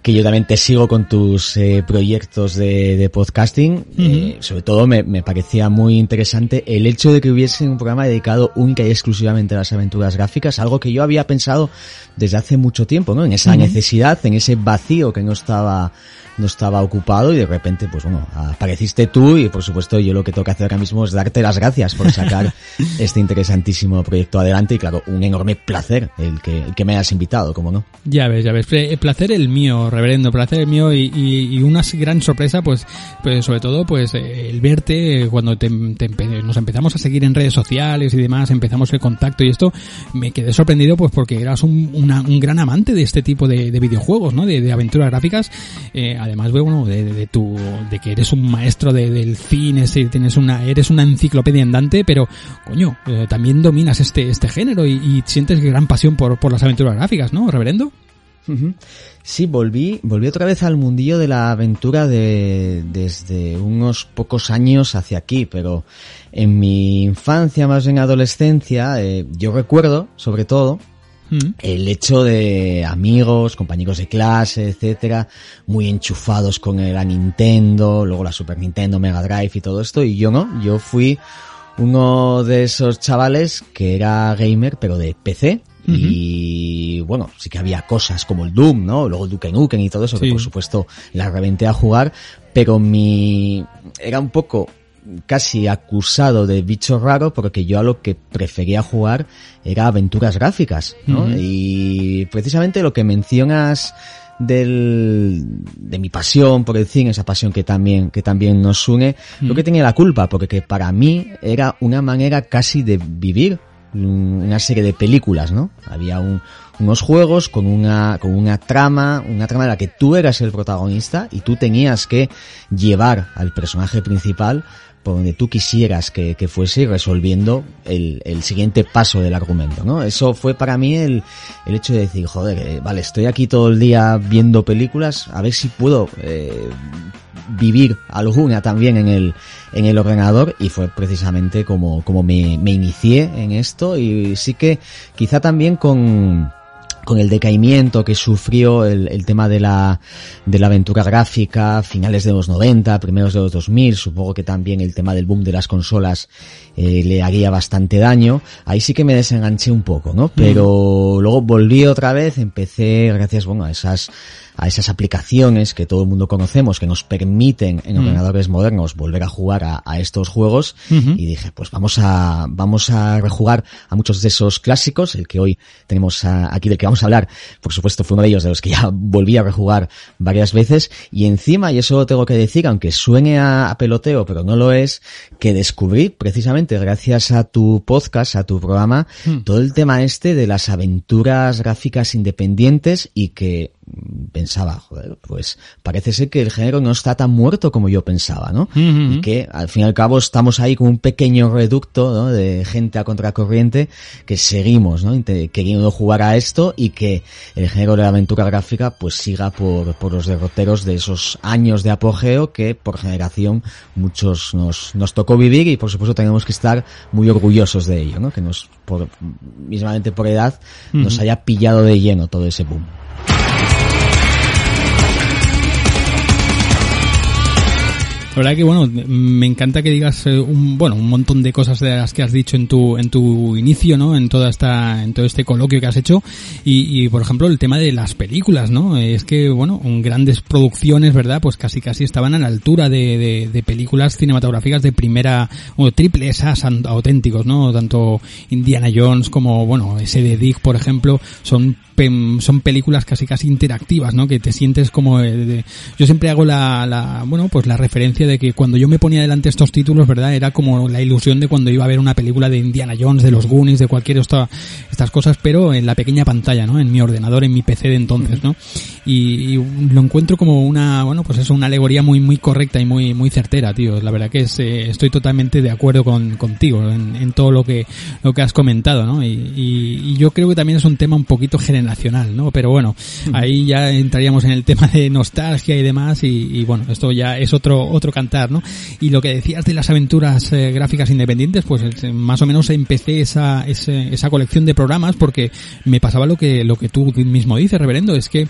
que yo también te sigo con tus eh, proyectos de, de podcasting. eh, sobre todo me, me parecía muy interesante el hecho de que hubiese un programa dedicado única y exclusivamente a las aventuras gráficas, algo que yo había pensado desde hace mucho tiempo, ¿no? En esa necesidad, en ese vacío que no estaba no estaba ocupado y de repente, pues bueno, apareciste tú y por supuesto yo lo que tengo que hacer ahora mismo es darte las gracias por sacar este interesantísimo proyecto adelante y claro, un enorme placer el que, el que me hayas invitado, como no. Ya ves, ya ves, placer el mío, reverendo, placer el mío y, y, una gran sorpresa, pues, pues sobre todo, pues el verte cuando te, nos empezamos a seguir en redes sociales y demás, empezamos el contacto y esto, me quedé sorprendido pues porque eras un, un gran amante de este tipo de, de videojuegos, ¿no? De, de aventuras gráficas, eh, además, bueno, de, de, tu, de que eres un maestro del cine, tienes una, eres una enciclopedia andante, pero, coño, eh, también dominas este, este género y, sientes gran pasión por, por las aventuras gráficas, ¿no, reverendo? Sí, volví, volví otra vez al mundillo de la aventura de, desde unos pocos años hacia aquí, pero en mi infancia, más en adolescencia, eh, yo recuerdo, sobre todo, mm. el hecho de amigos, compañeros de clase, etcétera, muy enchufados con la Nintendo, luego la Super Nintendo, Mega Drive y todo esto, y yo no, yo fui uno de esos chavales que era gamer, pero de PC, y bueno, sí que había cosas como el Doom, ¿no? Luego el Duke Nukem y todo eso, que por supuesto la reventé a jugar, pero mi, era un poco casi acusado de bicho raro porque yo a lo que prefería jugar era aventuras gráficas, ¿no? Y precisamente lo que mencionas del, de mi pasión por el cine, esa pasión que también, que también nos une, lo que tenía la culpa, porque para mí era una manera casi de vivir una serie de películas, ¿no? Había unos juegos con una, con una trama, una trama en la que tú eras el protagonista y tú tenías que llevar al personaje principal por donde tú quisieras que, que fuese resolviendo el, el, siguiente paso del argumento, ¿no? Eso fue para mí el, el hecho de decir, joder, eh, vale, estoy aquí todo el día viendo películas, a ver si puedo eh, vivir alguna también en el, en el ordenador y fue precisamente como, como me, me inicié en esto y sí que quizá también con, con el decaimiento que sufrió el, el, tema de la, de la aventura gráfica, finales de los 90, primeros de los 2000, supongo que también el tema del boom de las consolas eh, le haría bastante daño. Ahí sí que me desenganché un poco, ¿no? Pero luego volví otra vez, empecé, gracias, bueno, a esas a esas aplicaciones que todo el mundo conocemos que nos permiten en mm. ordenadores modernos volver a jugar a, a estos juegos y dije pues vamos a vamos a rejugar a muchos de esos clásicos el que hoy tenemos aquí del que vamos a hablar por supuesto fue uno de ellos de los que ya volví a rejugar varias veces y encima y eso tengo que decir aunque suene a, peloteo pero no lo es que descubrí precisamente gracias a tu podcast a tu programa mm. todo el tema este de las aventuras gráficas independientes y que pensaba, joder, pues parece ser que el género no está tan muerto como yo pensaba, ¿no? Y que al fin y al cabo estamos ahí con un pequeño reducto ¿no? de gente a contracorriente que seguimos, ¿no? Queriendo jugar a esto y que el género de la aventura gráfica pues siga por, por los derroteros de esos años de apogeo que por generación muchos nos, nos tocó vivir y por supuesto tenemos que estar muy orgullosos de ello, ¿no? Que nos, por, mismamente por edad, nos haya pillado de lleno todo ese boom. La verdad que bueno, me encanta que digas eh, un bueno, un montón de cosas de las que has dicho en tu en tu inicio, ¿no? En toda esta en todo este coloquio que has hecho y, y por ejemplo el tema de las películas, ¿no? Es que bueno, grandes producciones, ¿verdad? Pues casi casi estaban a la altura de, de, de películas cinematográficas de primera o triple esas auténticos, ¿no? Tanto Indiana Jones como bueno, ese de Dick, por ejemplo, son son películas casi casi interactivas, ¿no? Que te sientes como de, yo siempre hago la, la bueno, pues la referencia de que cuando yo me ponía delante estos títulos, ¿verdad? Era como la ilusión de cuando iba a ver una película de Indiana Jones, de los Goonies, de cualquier esta, estas cosas, pero en la pequeña pantalla, ¿no? En mi ordenador, en mi PC de entonces, ¿no? Y, lo encuentro como una, bueno, pues eso, una alegoría muy, muy correcta y muy, muy certera, tío. La verdad que es, eh, estoy totalmente de acuerdo con, contigo en, en, todo lo que, lo que has comentado, ¿no? Y, y, yo creo que también es un tema un poquito generacional, ¿no? Pero bueno, ahí ya entraríamos en el tema de nostalgia y demás y, y bueno, esto ya es otro, otro cantar, ¿no? Y lo que decías de las aventuras eh, gráficas independientes, pues eh, más o menos empecé esa, esa colección de programas porque me pasaba lo que, lo que tú mismo dices, reverendo, es que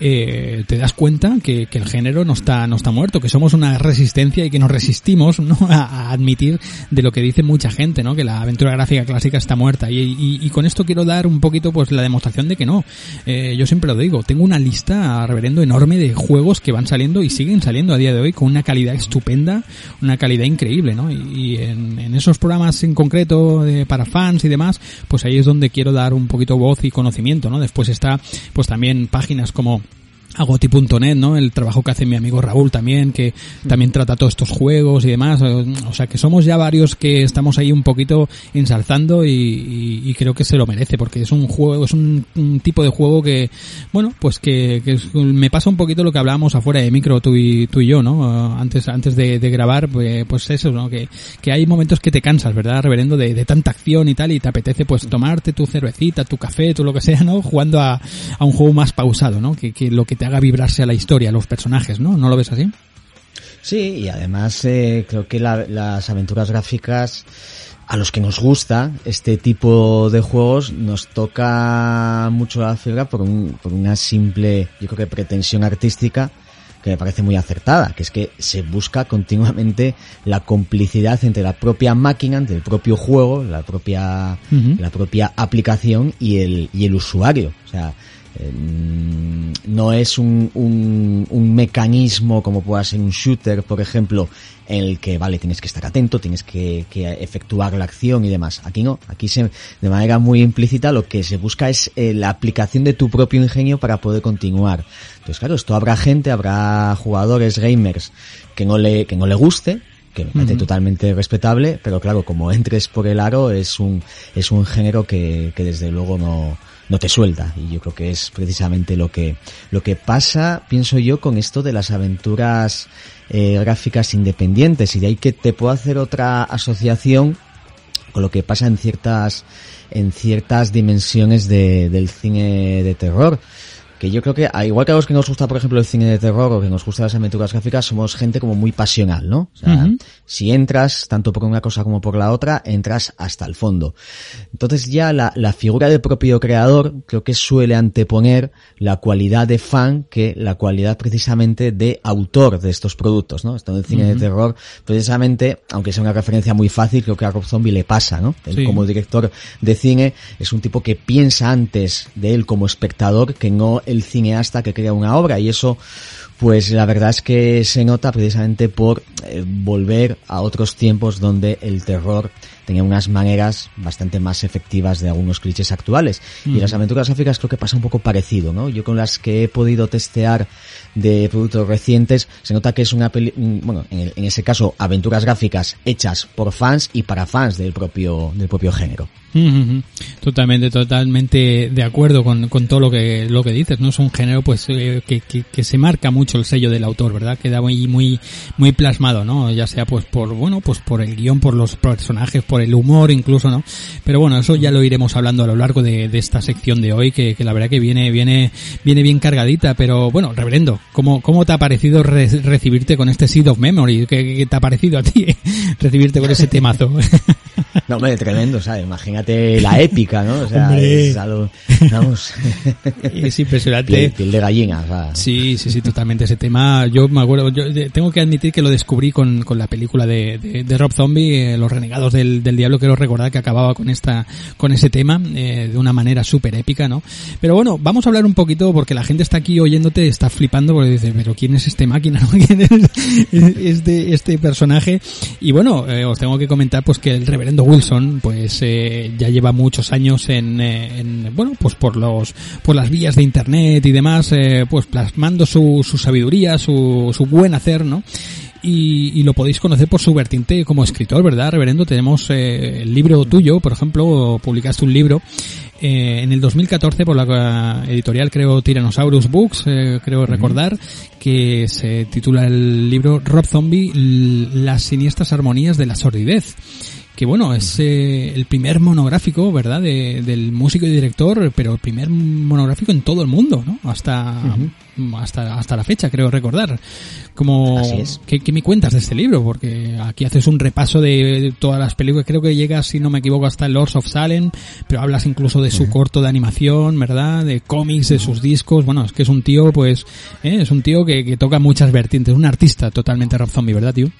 eh, te das cuenta que, que, el género no está, no está muerto, que somos una resistencia y que nos resistimos ¿no? a, admitir de lo que dice mucha gente, ¿no? Que la aventura gráfica clásica está muerta. Y, y, y, con esto quiero dar un poquito pues la demostración de que no. Eh, yo siempre lo digo, tengo una lista, reverendo, enorme de juegos que van saliendo y siguen saliendo a día de hoy con una calidad estupenda, una calidad increíble, ¿no? Y, en, en, esos programas en concreto de, para fans y demás, pues ahí es donde quiero dar un poquito voz y conocimiento, ¿no? Después está, pues también páginas como agoti.net, ¿no? El trabajo que hace mi amigo Raúl también, que también trata todos estos juegos y demás. O sea, que somos ya varios que estamos ahí un poquito ensalzando y, y, creo que se lo merece, porque es un juego, es un, tipo de juego que, bueno, pues que, que, me pasa un poquito lo que hablábamos afuera de micro tú y, tú y yo, ¿no? Antes, antes de, de grabar, pues, pues, eso, ¿no? Que, que hay momentos que te cansas, ¿verdad? Reverendo de, de tanta acción y tal, y te apetece pues tomarte tu cervecita, tu café, tu lo que sea, ¿no? Jugando a, a un juego más pausado, ¿no? Que, que lo que te haga vibrarse a la historia, a los personajes, ¿no? ¿No lo ves así? Sí, y además eh, creo que las aventuras gráficas a los que nos gusta este tipo de juegos nos toca mucho la fibra por, un, por una simple, yo creo que pretensión artística que me parece muy acertada, que es que se busca continuamente la complicidad entre la propia máquina, entre el propio juego, la propia, la propia aplicación y el, y el usuario. O sea, no es un, un, un, mecanismo como pueda ser un shooter, por ejemplo, en el que, vale, tienes que estar atento, tienes que, que efectuar la acción y demás. Aquí no, aquí se, de manera muy implícita lo que se busca es eh, la aplicación de tu propio ingenio para poder continuar. Entonces, claro, esto habrá gente, habrá jugadores, gamers, que no le, que no le guste, que me parece totalmente respetable, pero claro, como entres por el aro es un, es un género que, que desde luego no, no te suelta. Y yo creo que es precisamente lo que lo que pasa pienso yo con esto de las aventuras eh, gráficas independientes. Y de ahí que te puedo hacer otra asociación con lo que pasa en ciertas en ciertas dimensiones de, del cine de terror que yo creo que, igual que a los que nos gusta, por ejemplo, el cine de terror o que nos gustan las aventuras gráficas, somos gente como muy pasional, ¿no? O sea, si entras, tanto por una cosa como por la otra, entras hasta el fondo. Entonces ya la, la figura del propio creador creo que suele anteponer la cualidad de fan que la cualidad precisamente de autor de estos productos, ¿no? Esto en el cine de terror, precisamente, aunque sea una referencia muy fácil, creo que a Rob Zombie le pasa, ¿no? Él como director de cine es un tipo que piensa antes de él como espectador que no el cineasta que crea una obra y eso pues la verdad es que se nota precisamente por eh, volver a otros tiempos donde el terror tenía unas maneras bastante más efectivas de algunos clichés actuales. Y las aventuras gráficas creo que pasa un poco parecido, ¿no? Yo con las que he podido testear de productos recientes, se nota que es una peli, bueno, en, en, ese caso, aventuras gráficas hechas por fans y para fans del propio, del propio género. Totalmente, totalmente de acuerdo con, con, todo lo que, lo que dices, ¿no? Es un género, pues, eh, que, que, que, se marca mucho el sello del autor, ¿verdad? Queda muy, muy, muy plasmado, ¿no? Ya sea, pues, por, bueno, pues por el guion, por los personajes, por el humor incluso, ¿no? Pero bueno, eso ya lo iremos hablando a lo largo de, de esta sección de hoy, que, que, la verdad que viene, viene, viene bien cargadita, pero bueno, reverendo, ¿cómo, cómo te ha parecido recibirte con este Seed of Memory? ¿Qué, qué te ha parecido a ti recibirte con ese temazo? no, hombre, tremendo, ¿sabes? Imagínate la épica, ¿no? O sea, es algo, vamos. es impresionante. Piel, de gallina, o sea. Sí, sí, sí, totalmente. Ese tema, yo me acuerdo, yo tengo que admitir que lo descubrí con, con la película de, de, de Rob Zombie, eh, Los Renegados del, del Diablo, quiero recordar que acababa con esta, con ese tema, eh, de una manera súper épica, ¿no? Pero bueno, vamos a hablar un poquito, porque la gente está aquí oyéndote, está flipando, porque dice, pero ¿quién es este máquina? ¿Quién es este, este personaje? Y bueno, eh, os tengo que comentar, pues que el reverendo Wilson, pues, eh, ya lleva muchos años en, eh, en, bueno, pues por los, por las vías de internet y demás, eh, pues plasmando su, su sabiduría, su, su buen hacer, ¿no? Y, y, lo podéis conocer por su vertiente como escritor, ¿verdad, reverendo? Tenemos eh, el libro tuyo, por ejemplo, publicaste un libro eh, en el 2014 por la editorial, creo, Tyrannosaurus Books, eh, creo recordar, que se titula el libro Rob Zombie, las siniestras armonías de la sordidez que bueno, es eh, el primer monográfico, ¿verdad?, de, del músico y director, pero el primer monográfico en todo el mundo, ¿no? Hasta, hasta, hasta la fecha, creo recordar. Como, ¿qué, ¿qué, me cuentas de este libro? Porque aquí haces un repaso de, todas las películas, creo que llegas, si no me equivoco, hasta Lords of Salem, pero hablas incluso de su corto de animación, ¿verdad?, de cómics, de sus discos, bueno, es que es un tío, pues, ¿eh? es un tío que, que toca muchas vertientes, un artista totalmente Rob Zombie, ¿verdad, tío?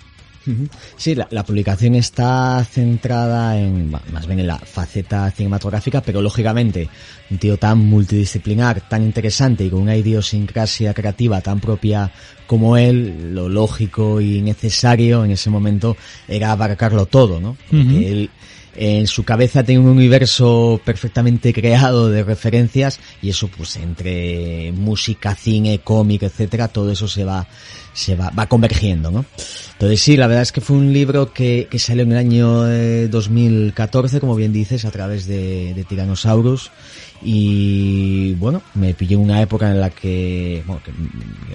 Sí, la, la, publicación está centrada en, más bien en la faceta cinematográfica, pero lógicamente un tío tan multidisciplinar, tan interesante y con una idiosincrasia creativa tan propia como él, lo lógico y necesario en ese momento era abarcarlo todo, ¿no? Porque él en su cabeza tiene un universo perfectamente creado de referencias y eso pues entre música, cine, cómic, etcétera, todo eso se va se va, va convergiendo, ¿no? Entonces sí, la verdad es que fue un libro que, que salió en el año 2014, eh, como bien dices, a través de, de Tyrannosaurus y bueno, me pillé una época en la que, bueno,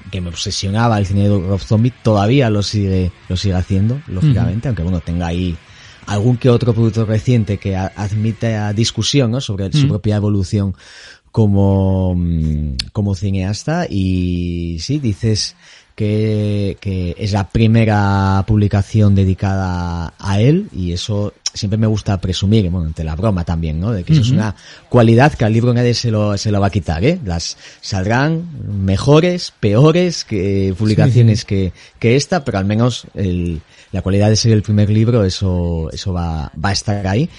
que, me obsesionaba el cine de Rob Zombie, todavía lo sigue, lo sigue haciendo, lógicamente, aunque bueno, tenga ahí algún que otro producto reciente que admite a discusión ¿no? sobre su propia evolución como, mm, como cineasta y sí, dices que, que es la primera publicación dedicada a él y eso siempre me gusta presumir, bueno, ante la broma también, ¿no? De que eso es una cualidad que al libro nadie se lo, se lo va a quitar, ¿eh? Las saldrán mejores, peores que publicaciones Que, que esta, pero al menos el, la cualidad de ser el primer libro, eso, eso va, va a estar ahí.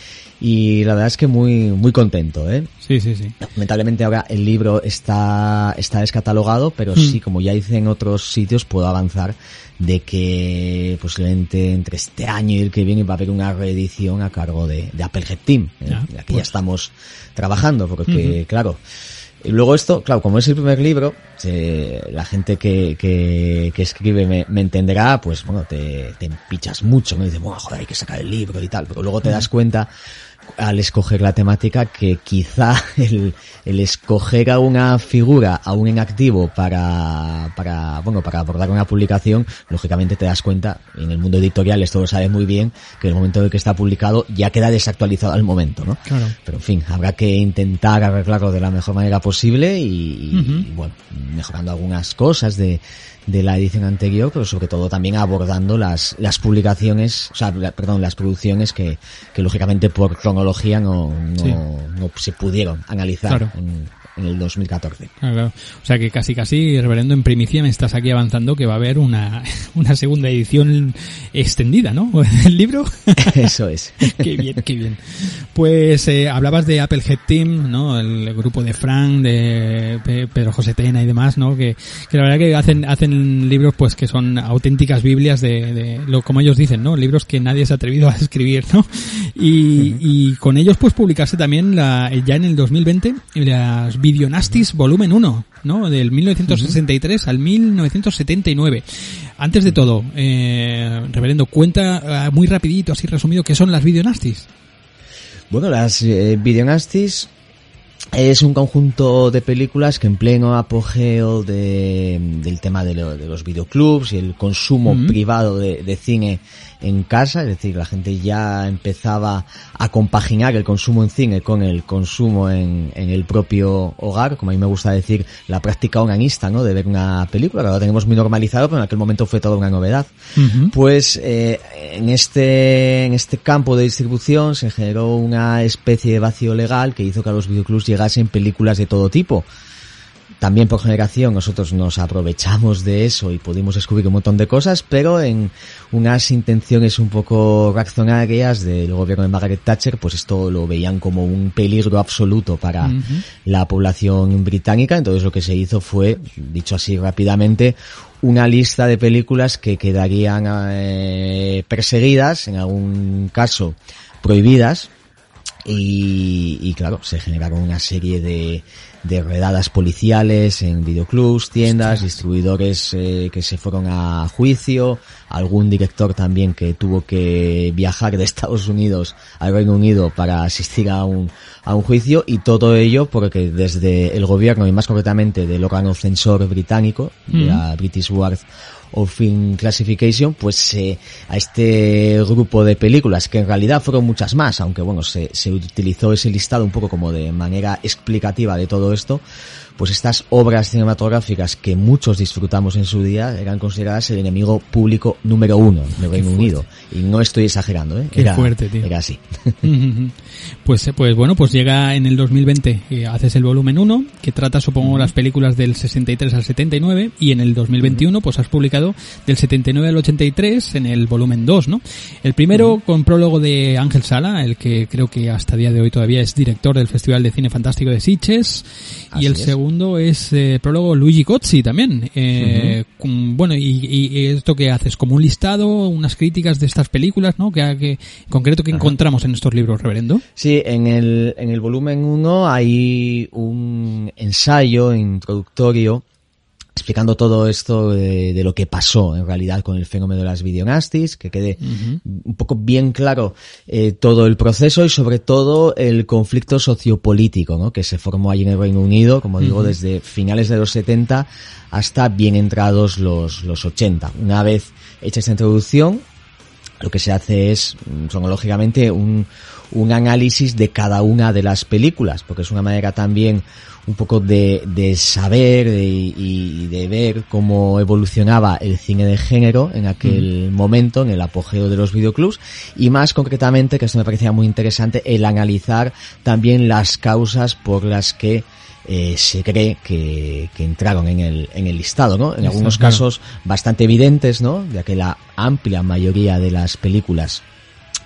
Y la verdad es que muy, muy contento, ¿eh? Sí, sí, sí. Lamentablemente ahora el libro está, está descatalogado, pero sí, como ya hice en otros sitios, puedo avanzar de que posiblemente entre este año y el que viene va a haber una reedición a cargo de, de Applehead Team, ¿eh? ya, que ya pues. estamos trabajando, porque claro, y luego esto, claro, como es el primer libro, la gente que, que, que escribe me, me, entenderá, pues bueno, te, te empichas mucho, me dice, bueno, joder, hay que sacar el libro y tal, pero luego te das cuenta al escoger la temática que quizá el, el escoger a una figura, a un inactivo para, para, bueno, para abordar una publicación, lógicamente te das cuenta, en el mundo editorial esto lo sabes muy bien, que en el momento en que está publicado ya queda desactualizado al momento, ¿no? Claro. Pero en fin, habrá que intentar arreglarlo de la mejor manera posible y, y bueno, mejorando algunas cosas de, de la edición anterior, pero sobre todo también abordando las, las publicaciones, o sea, perdón, las producciones que, que lógicamente por cronología no, no, no se pudieron analizar en, en el 2014. Claro, O sea que casi casi, reverendo, en primicia me estás aquí avanzando que va a haber una, una segunda edición extendida, ¿no? El libro. Eso es. qué bien, qué bien. Pues eh, hablabas de Applehead Team, ¿no? El grupo de Frank, de Pedro José Tena y demás, ¿no? Que, que la verdad que hacen, hacen libros pues que son auténticas Biblias de, de lo como ellos dicen, ¿no? Libros que nadie se ha atrevido a escribir, ¿no? Y, y con ellos pues publicarse también la, ya en el 2020 las Videonastis volumen 1, ¿no? Del 1963 al 1979. Antes de todo, eh, reverendo, cuenta eh, muy rapidito, así resumido, qué son las Videonastis. Bueno, las eh, Videonastis es un conjunto de películas que en pleno apogeo de, del tema de, de, los videoclubs y el consumo privado de, de, cine en casa, es decir, la gente ya empezaba a compaginar el consumo en cine con el consumo en, en el propio hogar, como a mí me gusta decir, la práctica onanista, ¿no? De ver una película, que ahora tenemos muy normalizado, pero en aquel momento fue toda una novedad. Pues eh, en este en este campo de distribución se generó una especie de vacío legal que hizo que a los videoclubs llegasen películas de todo tipo también por generación nosotros nos aprovechamos de eso y pudimos descubrir un montón de cosas, pero en unas intenciones un poco reaccionarias del gobierno de Margaret Thatcher, pues esto lo veían como un peligro absoluto para la población británica. Entonces lo que se hizo fue, dicho así rápidamente, una lista de películas que quedarían eh, perseguidas, en algún caso prohibidas, y, y claro, se generaron una serie de de redadas policiales en videoclubs, tiendas, distribuidores eh, que se fueron a juicio, algún director también que tuvo que viajar de Estados Unidos al Reino Unido para asistir a un, a un juicio y todo ello porque desde el gobierno y más concretamente del órgano censor británico, de la British Board o Film Classification, pues eh, a este grupo de películas, que en realidad fueron muchas más, aunque bueno, se, se utilizó ese listado un poco como de manera explicativa de todo esto, pues estas obras cinematográficas que muchos disfrutamos en su día eran consideradas el enemigo público número uno del Reino Unido. Y no estoy exagerando, ¿eh? Qué era, fuerte, tío. Era así. pues, pues bueno, pues llega en el 2020, eh, haces el volumen 1, que trata, supongo, las películas del 63 al 79, y en el 2021, pues has publicado del 79 al 83 en el volumen 2, ¿no? El primero con prólogo de Ángel Sala, el que creo que hasta día de hoy todavía es director del Festival de Cine Fantástico de Sitges. Y el segundo es eh, prólogo Luigi Cozzi también. Eh, bueno, y, esto que haces, como un listado, unas críticas de estas películas, ¿no? Que, que en concreto que encontramos en estos libros, reverendo. Sí, en el, en el volumen 1 hay un ensayo introductorio explicando todo esto de, lo que pasó en realidad con el fenómeno de las videonastis, que quede un poco bien claro eh, todo el proceso y sobre todo el conflicto sociopolítico ¿no? que se formó allí en el Reino Unido, como digo, desde finales de los 70 hasta bien entrados los, los 80. Una vez hecha esta introducción, lo que se hace es, cronológicamente, un, un análisis de cada una de las películas, porque es una manera también un poco de, de saber y, de ver cómo evolucionaba el cine de género en aquel momento, en el apogeo de los videoclubs, y más concretamente, que esto me parecía muy interesante, el analizar también las causas por las que eh, se cree que, que, entraron en el, en el listado, ¿no? En algunos casos bastante evidentes, ¿no? Ya que la amplia mayoría de las películas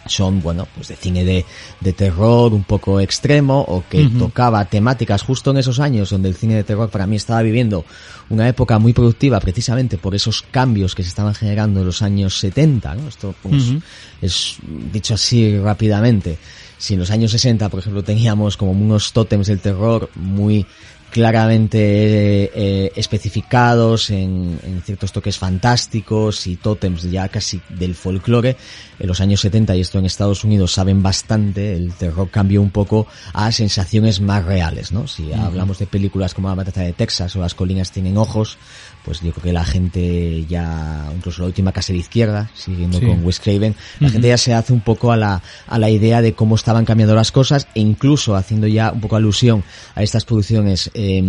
son, bueno, pues de cine de, de terror un poco extremo o que tocaba temáticas justo en esos años donde el cine de terror para mí estaba viviendo una época muy productiva precisamente por esos cambios que se estaban generando en los años 70, ¿no? Esto pues, es dicho así rápidamente. Si en los años 60, por ejemplo, teníamos como unos tótems del terror muy claramente eh, especificados en, en, ciertos toques fantásticos y tótems ya casi del folclore. En los años 70, y esto en Estados Unidos saben bastante, el terror cambió un poco a sensaciones más reales, ¿no? Si hablamos de películas como La Matanza de Texas o Las Colinas Tienen Ojos, pues yo creo que la gente ya, incluso la última casa de izquierda, siguiendo con Wes Craven, la gente ya se hace un poco a la, a la idea de cómo estaban cambiando las cosas e incluso haciendo ya un poco alusión a estas producciones eh,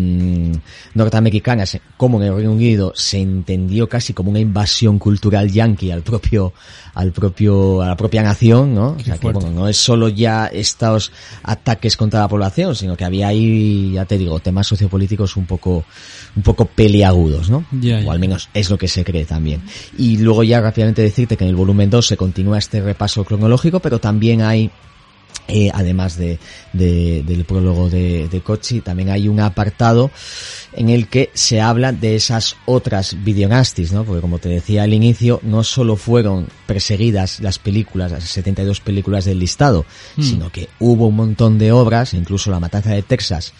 norteamericanas, como en el Reino Unido se entendió casi como una invasión cultural yankee al propio, al propio, a la propia nación, ¿no? o sea que bueno, no es solo ya estos ataques contra la población, sino que había ahí, ya te digo, temas sociopolíticos un poco, un poco peliagudos, ¿no? O al menos es lo que se cree también. Y luego ya rápidamente decirte que en el volumen 2 se continúa este repaso cronológico, pero también hay eh, además de, del prólogo de, de Kochi, también hay un apartado en el que se habla de esas otras videonastis, ¿no? Porque como te decía al inicio, no solo fueron perseguidas las películas, las 72 películas del listado, hmm. sino que hubo un montón de obras, incluso La Matanza de Texas,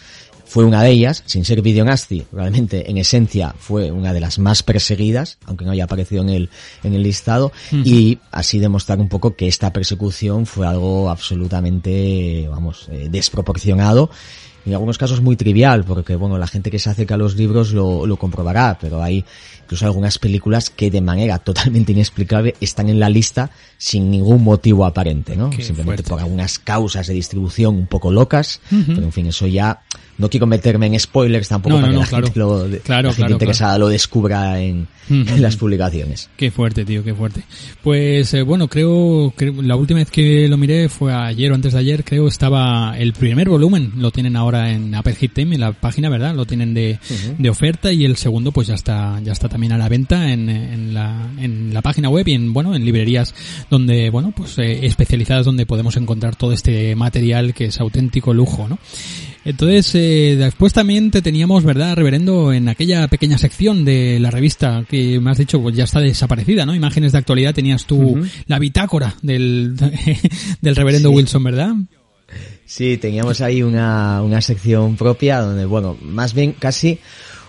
fue una de ellas, sin ser videonasti, realmente en esencia fue una de las más perseguidas, aunque no haya aparecido en el, en el listado, y así demostrar un poco que esta persecución fue algo absolutamente, vamos, eh, desproporcionado en algunos casos muy trivial, porque bueno, la gente que se acerca a los libros lo, lo comprobará, pero hay incluso algunas películas que de manera totalmente inexplicable están en la lista sin ningún motivo aparente, ¿no? Simplemente por algunas causas de distribución un poco locas, pero en fin, eso ya no quiero meterme en spoilers tampoco para que la gente, lo, claro, interesada lo descubra en, las publicaciones. Qué fuerte, tío, qué fuerte. Pues eh, bueno, creo que la última vez que lo miré fue ayer o antes de ayer, creo estaba el primer volumen, lo tienen ahora en Apple Hit Time, en la página, ¿verdad? Lo tienen de, de oferta y el segundo pues ya está ya está también a la venta en, en, la, en la página web y en bueno en librerías donde bueno pues eh, especializadas donde podemos encontrar todo este material que es auténtico lujo, ¿no? Entonces, eh, después también te teníamos, ¿verdad, reverendo, en aquella pequeña sección de la revista que me has dicho, pues ya está desaparecida, ¿no? Imágenes de actualidad, tenías tú la bitácora del, del reverendo Wilson, ¿verdad? Sí, teníamos ahí una, una sección propia donde, bueno, más bien casi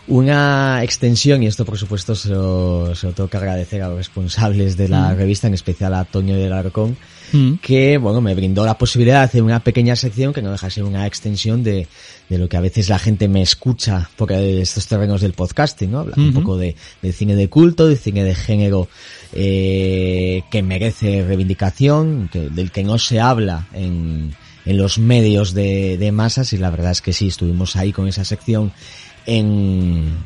una extensión, y esto por supuesto se lo, se lo tengo que agradecer a los responsables de la revista, en especial a Toño del Arcón, Mm. que, bueno, me brindó la posibilidad de hacer una pequeña sección que no deja de ser una extensión de, de lo que a veces la gente me escucha por estos terrenos del podcasting, ¿no? Hablar un poco de, del cine de culto, del cine de género eh, que merece reivindicación, que, del que no se habla en, en los medios de, de masas y la verdad es que sí, estuvimos ahí con esa sección en,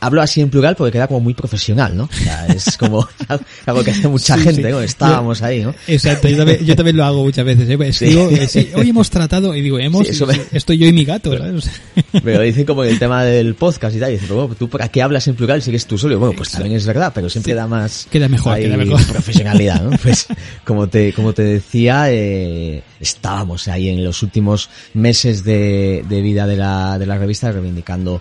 hablo así en plural porque queda como muy profesional, ¿no? O sea, es como algo que hace mucha gente, ¿no? Estábamos ahí, ¿no? Exacto, yo también, lo hago muchas veces. ¿eh? hoy hemos tratado, y digo, hemos, estoy yo y mi gato, ¿sabes? Pero dicen como el tema del podcast y tal, y dicen, bueno, tú para qué hablas en plural si eres tú solo. Bueno, pues también es verdad, pero siempre da más... Queda mejor, queda mejor. Profesionalidad, ¿no? Pues, como te, como te decía, eh, estábamos ahí en los últimos meses de, de vida de la, de la revista reivindicando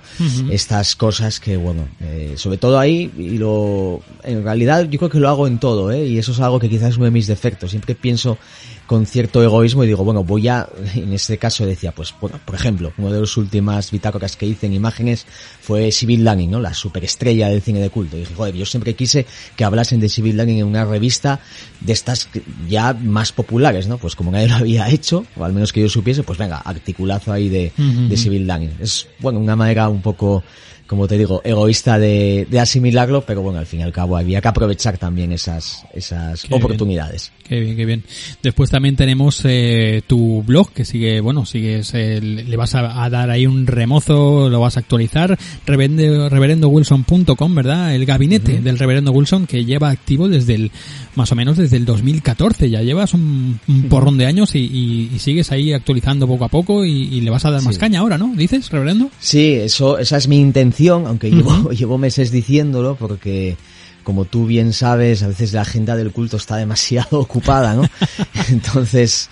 estas cosas que, bueno, eh, sobre todo ahí, y lo, en realidad yo creo que lo hago en todo, ¿eh? Y eso es algo que quizás es uno de mis defectos. Siempre pienso con cierto egoísmo y digo, bueno, voy a, en este caso decía, pues, bueno, por ejemplo, uno de los últimas bitácoras que hice en imágenes fue Civil Lanning, ¿no? La superestrella del cine de culto. Y dije, joder, yo siempre quise que hablasen de Civil Lanning en una revista de estas ya más populares, ¿no? Pues como nadie lo había hecho, o al menos que yo supiese, pues venga, articulazo ahí de, de Civil Lanning. Es, bueno, una manera un poco como te digo, egoísta de, de, asimilarlo, pero bueno, al fin y al cabo había que aprovechar también esas, esas oportunidades. Qué bien, qué bien. Después también tenemos eh, tu blog, que sigue, bueno, sigues, eh, le vas a, dar ahí un remozo, lo vas a actualizar, reverendo, reverendowilson.com, ¿verdad? El gabinete del reverendo Wilson que lleva activo desde el, más o menos desde el 2014, ya llevas un, porrón de años y, y, sigues ahí actualizando poco a poco y, le vas a dar más caña ahora, ¿no? ¿Dices, reverendo? Sí, eso, esa es mi intención aunque llevo, llevo meses diciéndolo, porque como tú bien sabes, a veces la agenda del culto está demasiado ocupada, ¿no? Entonces,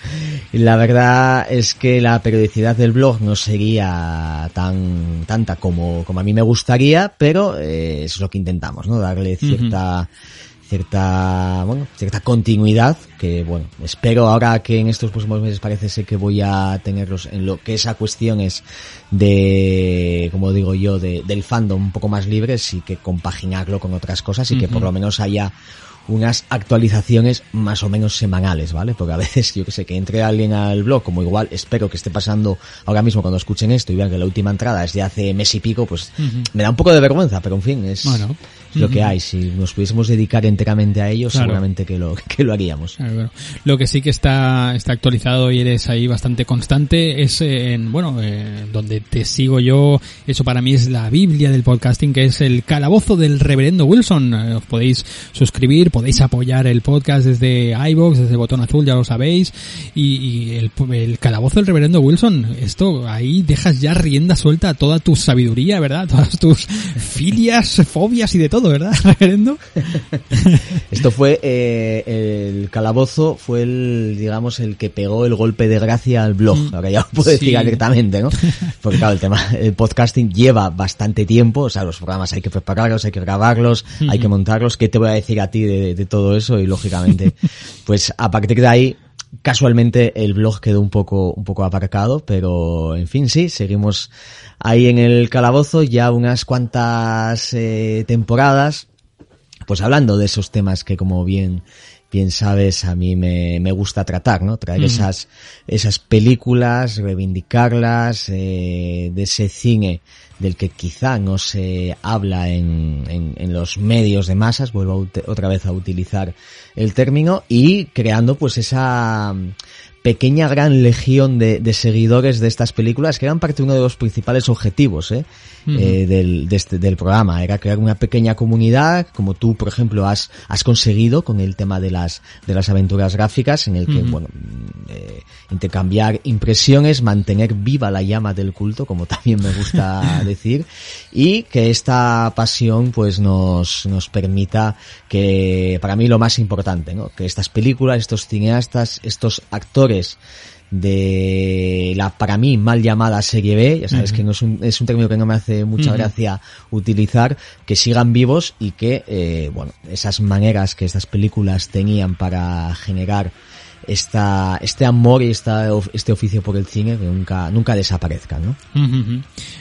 la verdad es que la periodicidad del blog no sería tan tanta como, como a mí me gustaría, pero eh, es lo que intentamos, ¿no? Darle cierta cierta, bueno, cierta continuidad que, bueno, espero ahora que en estos próximos meses parece ser que voy a tenerlos en lo que esa cuestión es de, como digo yo, de, del fandom un poco más libres y que compaginarlo con otras cosas y que por lo menos haya unas actualizaciones más o menos semanales, ¿vale? Porque a veces, yo que sé, que entre alguien al blog, como igual espero que esté pasando ahora mismo cuando escuchen esto y vean que la última entrada es de hace mes y pico, pues me da un poco de vergüenza, pero en fin, es lo que hay. Si nos pudiésemos dedicar enteramente a ello, seguramente que lo, que lo haríamos. Lo que sí que está, está actualizado y eres ahí bastante constante es en, bueno, eh, donde te sigo yo, eso para mí es la Biblia del podcasting, que es el calabozo del reverendo Wilson. Eh, os podéis suscribir, podéis apoyar el podcast desde iBox, desde el botón azul, ya lo sabéis. Y, el, el, calabozo del reverendo Wilson, esto ahí dejas ya rienda suelta a toda tu sabiduría, ¿verdad? Todas tus filias, fobias y de todo, ¿verdad, reverendo? esto fue, eh, el calabozo fue el, digamos, el que pegó el golpe de gracia al blog. Mm, Ahora ya lo puedo decir directamente, ¿no? Porque claro, el tema, el podcasting lleva bastante tiempo, o sea, los programas hay que prepararlos, hay que grabarlos, hay que montarlos. ¿Qué te voy a decir a ti de de, todo eso y lógicamente, pues a partir de ahí casualmente el blog quedó un poco un poco aparcado, pero en fin sí, seguimos ahí en el calabozo ya unas cuantas eh, temporadas, pues hablando de esos temas que como bien bien sabes a mí me, me gusta tratar, ¿no? Traer esas esas películas, reivindicarlas, eh, de ese cine del que quizá no se habla en, en, en los medios de masas, vuelvo otra vez a utilizar el término, y creando pues esa pequeña gran legión de, de seguidores de estas películas que eran parte de uno de los principales objetivos, ¿eh? eh, del, este, del programa. Era crear una pequeña comunidad, como tú, por ejemplo, has, has conseguido con el tema de las, de las aventuras gráficas, en el que, bueno, eh, intercambiar impresiones, mantener viva la llama del culto, como también me gusta decir, y que esta pasión, pues, nos, nos permita que, para mí lo más importante, ¿no? Que estas películas, estos cineastas, estos actores, de la para mí mal llamada serie B, ya sabes que no es un, es un término que no me hace mucha gracia utilizar, que sigan vivos y que, eh, bueno, esas maneras que estas películas tenían para generar esta, este amor y esta, este oficio por el cine que nunca, nunca desaparezcan, ¿no?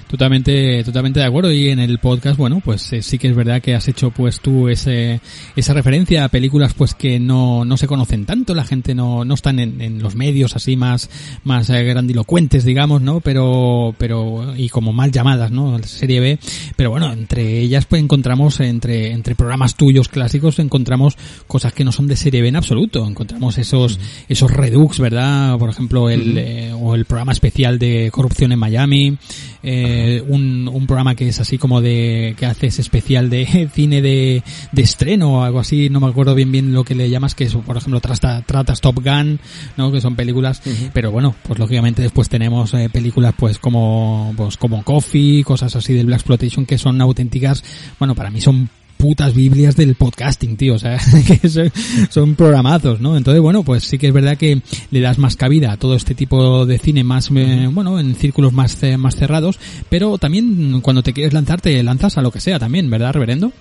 Totalmente, totalmente de acuerdo. Y en el podcast, bueno, pues eh, sí que es verdad que has hecho pues tú ese, esa referencia a películas pues que no, no se conocen tanto, la gente no, no están en, en los medios así más, más eh, grandilocuentes, digamos, ¿no? Pero, pero, y como mal llamadas, ¿no? Serie B. Pero bueno, entre ellas pues encontramos, entre, entre programas tuyos clásicos, encontramos cosas que no son de serie B en absoluto. Encontramos esos, esos redux, ¿verdad? Por ejemplo, el, eh, o el programa especial de corrupción en Miami, eh, un, un programa que es así como de, que haces especial de cine de, de estreno o algo así, no me acuerdo bien bien lo que le llamas, que es, por ejemplo, trata, tratas Top Gun, ¿no? Que son películas, pero bueno, pues lógicamente después tenemos eh, películas pues como, pues como Coffee, cosas así del Black Exploitation que son auténticas, bueno, para mí son putas biblias del podcasting, tío, o sea, que son, son programazos, ¿no? Entonces, bueno, pues sí que es verdad que le das más cabida a todo este tipo de cine más, eh, bueno, en círculos más, eh, más cerrados, pero también cuando te quieres lanzar, te lanzas a lo que sea también, ¿verdad, reverendo?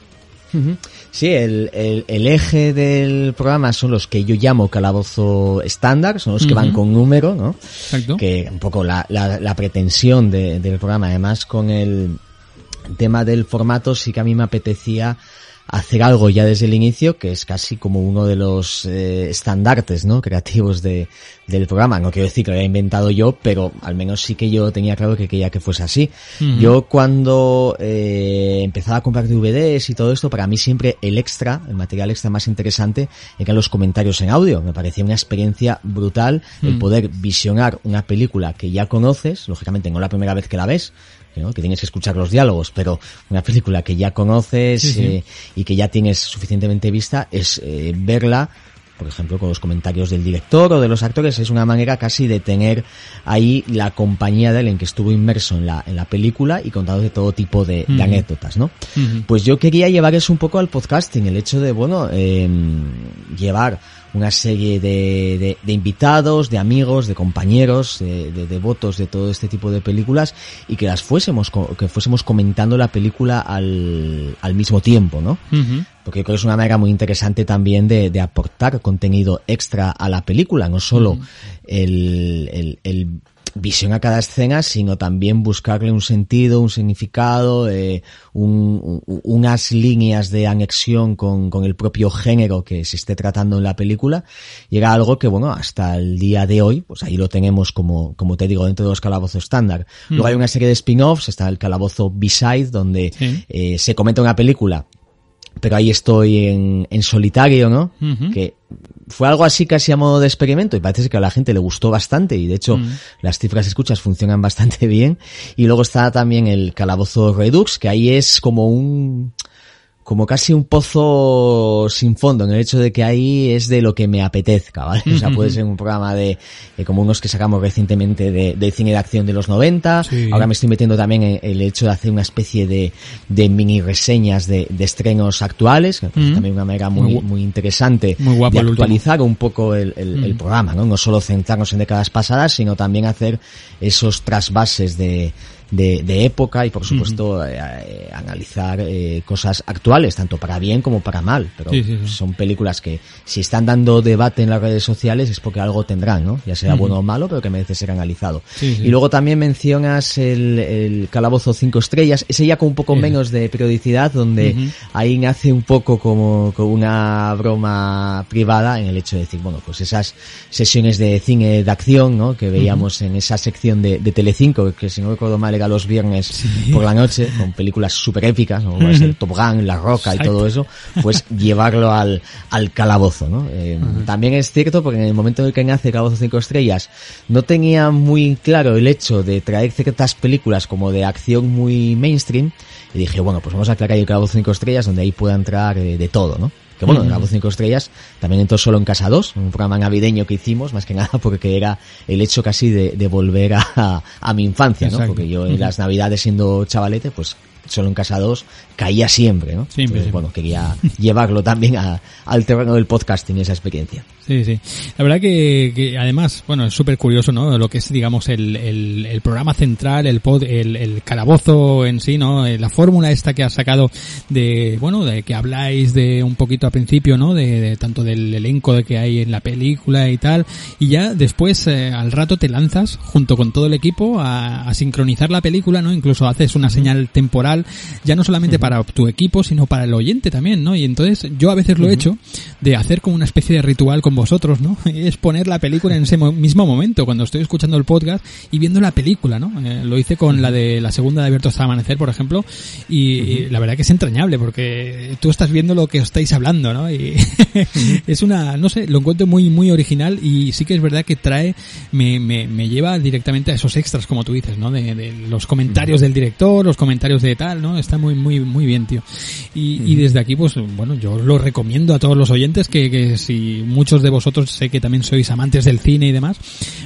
Sí, el, el, el eje del programa son los que yo llamo calabozo estándar, son los que van con número, ¿no? Exacto. Que un poco la, la, la pretensión de- del programa, además con el tema del formato, sí que a mí me apetecía hacer algo ya desde el inicio, que es casi como uno de los eh, estandartes, ¿no? Creativos de, del programa. No quiero decir que lo haya inventado yo, pero al menos sí que yo tenía claro que quería que fuese así. Ujú. Yo cuando eh, empezaba a comprar DVDs y todo esto, para mí siempre el extra, el material extra más interesante, eran los comentarios en audio. Me parecía una experiencia brutal el Mm. poder visionar una película que ya conoces, lógicamente no la primera vez que la ves, ¿no? que tienes que escuchar los diálogos, pero una película que ya conoces Sí, sí. eh, y que ya tienes suficientemente vista, es eh, verla por ejemplo, con los comentarios del director o de los actores, es una manera casi de tener ahí la compañía de él en que estuvo inmerso en la, en la película y contado de todo tipo de, de Ujú. anécdotas, ¿no? Ujú. Pues yo quería llevar eso un poco al podcasting, el hecho de, bueno, eh, llevar una serie de, de, de invitados, de amigos, de compañeros, de, de devotos de todo este tipo de películas y que las fuésemos, que fuésemos comentando la película al, al mismo tiempo, ¿no? Porque creo que es una manera muy interesante también de, de aportar contenido extra a la película, no solo el, el, el visión a cada escena, sino también buscarle un sentido, un significado, eh, un- un- unas líneas de anexión con, con el propio género que se esté tratando en la película. Y era algo que, bueno, hasta el día de hoy, pues ahí lo tenemos como, como te digo, dentro de los calabozos estándar. Luego hay una serie de spin-offs, está el calabozo B-Side, donde Sí. eh, se comenta una película pero ahí estoy en, en solitario, ¿no? Que fue algo así casi a modo de experimento y parece que a la gente le gustó bastante y de hecho Mm. las cifras escuchas funcionan bastante bien. Y luego está también el calabozo Redux, que ahí es como un como casi un pozo sin fondo, en el hecho de que ahí es de lo que me apetezca, ¿vale? O sea, puede ser un programa de, de como unos que sacamos recientemente de, de cine de acción de los 90. Sí. Ahora me estoy metiendo también en el hecho de hacer una especie de, de mini reseñas de, de estrenos actuales, que Mm. también una manera Muy muy, interesante muy guapo de actualizar un poco el, el- el programa, ¿no? No solo centrarnos en décadas pasadas, sino también hacer esos trasvases de, de, de época y por supuesto eh, eh, analizar eh, cosas actuales, tanto para bien como para mal. Pero Sí, sí, sí. son películas que si están dando debate en las redes sociales es porque algo tendrán, ¿no? Ya sea bueno o malo, pero que merece ser analizado. Y luego también mencionas el, el Calabozo 5 estrellas, ese ya con un poco menos de periodicidad, donde ahí nace un poco como, como una broma privada en el hecho de decir, bueno, pues esas sesiones de cine de acción, ¿no? Que veíamos en esa sección de, de Telecinco, que si no recuerdo mal era los viernes por la noche, con películas super épicas, ¿no? Como es el Top Gun, La Roca y Exacto. todo eso, pues llevarlo al, al calabozo, ¿no? Eh, También es cierto porque en el momento en el que nace Calabozo 5 estrellas, no tenía muy claro el hecho de traer ciertas películas como de acción muy mainstream, y dije, bueno, pues vamos a ahí el Calabozo 5 estrellas donde ahí pueda entrar eh, de todo, ¿no? Que bueno, el Calabozo 5 estrellas también entró solo en Casa 2, un programa navideño que hicimos, más que nada porque era el hecho casi de, de volver a, a mi infancia, ¿no? Exacto. Porque yo en las navidades siendo chavalete, pues solo en Casa 2 caía siempre, ¿no? Siempre, Entonces, bueno, quería llevarlo también a- al terreno del podcasting, esa experiencia. Sí, sí. La verdad que, que además, bueno, es súper curioso, ¿no? Lo que es, digamos, el, el, el programa central, el pod, el, el calabozo en sí, ¿no? Eh, La fórmula esta que has sacado de, bueno, de que habláis de un poquito al principio, ¿no? De, de tanto del elenco de que hay en la película y tal. Y ya después, eh, al rato te lanzas junto con todo el equipo a, a sincronizar la película, ¿no? Incluso haces una señal temporal ya no solamente para tu equipo, sino para el oyente también, ¿no? Y entonces yo a veces lo he hecho de hacer como una especie de ritual con vosotros, ¿no? Es poner la película en ese mismo momento, cuando estoy escuchando el podcast y viendo la película, ¿no? Eh, lo hice con la de la segunda de Abierto hasta Amanecer, por ejemplo, y, la verdad que es entrañable porque tú estás viendo lo que os estáis hablando, ¿no? Y es una, no sé, lo encuentro muy, muy original y sí que es verdad que trae, me, me, me lleva directamente a esos extras, como tú dices, ¿no? De, de los comentarios del director, los comentarios de tal, ¿no? Está muy, muy, muy bien, tío. Y, y desde aquí, pues, bueno, yo lo recomiendo a todos los oyentes que, que si muchos de vosotros sé que también sois amantes del cine y demás,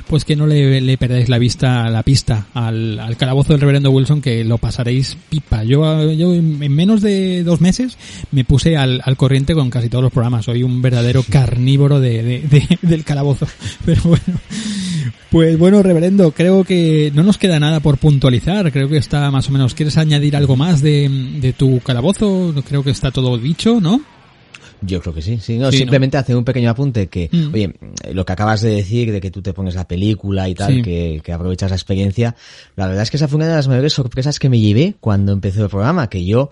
pues que no le, le perdáis la vista, la pista al, al calabozo del reverendo Wilson que lo pasaréis pipa. Yo, yo en menos de dos meses me puse al, al corriente con casi todos los programas. Soy un verdadero carnívoro de, de, del calabozo. Pero bueno. Pues bueno, reverendo, creo que no nos queda nada por puntualizar. Creo que está más o menos. ¿Quieres añadir algo más de, de tu calabozo? Creo que está todo dicho, ¿no? Yo creo que sí, sí, no, simplemente hacer un pequeño apunte que, mm. oye, lo que acabas de decir de que tú te pones la película y tal, que, que, aprovechas la experiencia, la verdad es que esa fue una de las mayores sorpresas que me llevé cuando empezó el programa, que yo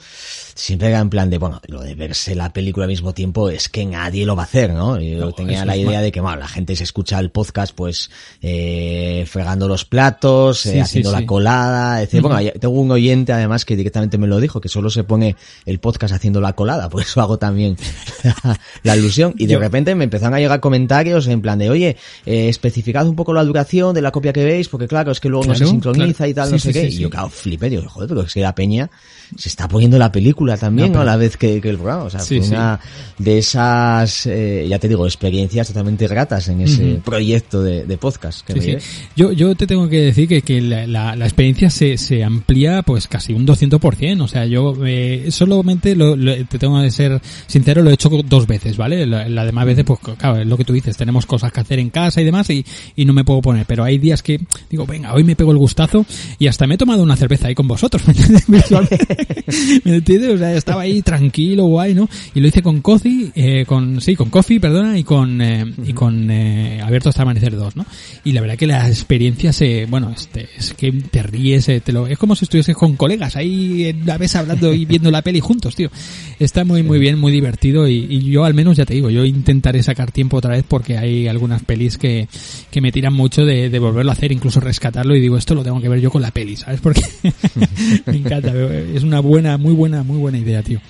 siempre era en plan de, bueno, lo de verse la película al mismo tiempo es que nadie lo va a hacer, ¿no? Yo tenía la idea de que, bueno, la gente se escucha el podcast pues, eh, fregando los platos, eh, haciendo la colada, etc. Bueno, tengo un oyente además que directamente me lo dijo, que solo se pone el podcast haciendo la colada, por eso hago también la alusión. Y de repente me empezaron a llegar comentarios en plan de, oye, eh, especificad un poco la duración de la copia que veis, porque claro, es que luego no se sincroniza y tal, no sé qué. y yo, claro, flipé, digo, joder, pero es que la peña se está poniendo la película también, ¿no? A la vez que, que, el programa. O sea, fue una de esas, eh, ya te digo, experiencias totalmente gratas en ese proyecto de, de podcast. Que yo, yo te tengo que decir que, que la, la, la, experiencia se, se amplía pues casi un 200%. O sea, yo eh, solamente, lo, lo, te tengo que ser sincero, lo he hecho dos veces, ¿vale? La, la demás veces, pues claro, es lo que tú dices, tenemos cosas que hacer en casa y demás y, y no me puedo poner. Pero hay días que digo, venga, hoy me pego el gustazo y hasta me he tomado una cerveza ahí con vosotros, ¿me entiendes? O sea, estaba ahí tranquilo, guay, ¿no? Y lo hice con Coffee, eh, con, sí, con Coffee, perdona, y con, eh, y con, eh, Abierto hasta Amanecer 2, ¿no? Y la verdad que la experiencia se, bueno, este, es que te ríes, eh, te lo, es como si estuvieses con colegas ahí la vez hablando y viendo la peli juntos, tío. Está muy, muy bien, muy divertido y, y, yo al menos ya te digo, yo intentaré sacar tiempo otra vez porque hay algunas pelis que, que me tiran mucho de, de volverlo a hacer, incluso rescatarlo y digo, esto lo tengo que ver yo con la peli, ¿sabes? Porque me encanta, es una buena, muy buena, muy buena idea, tío.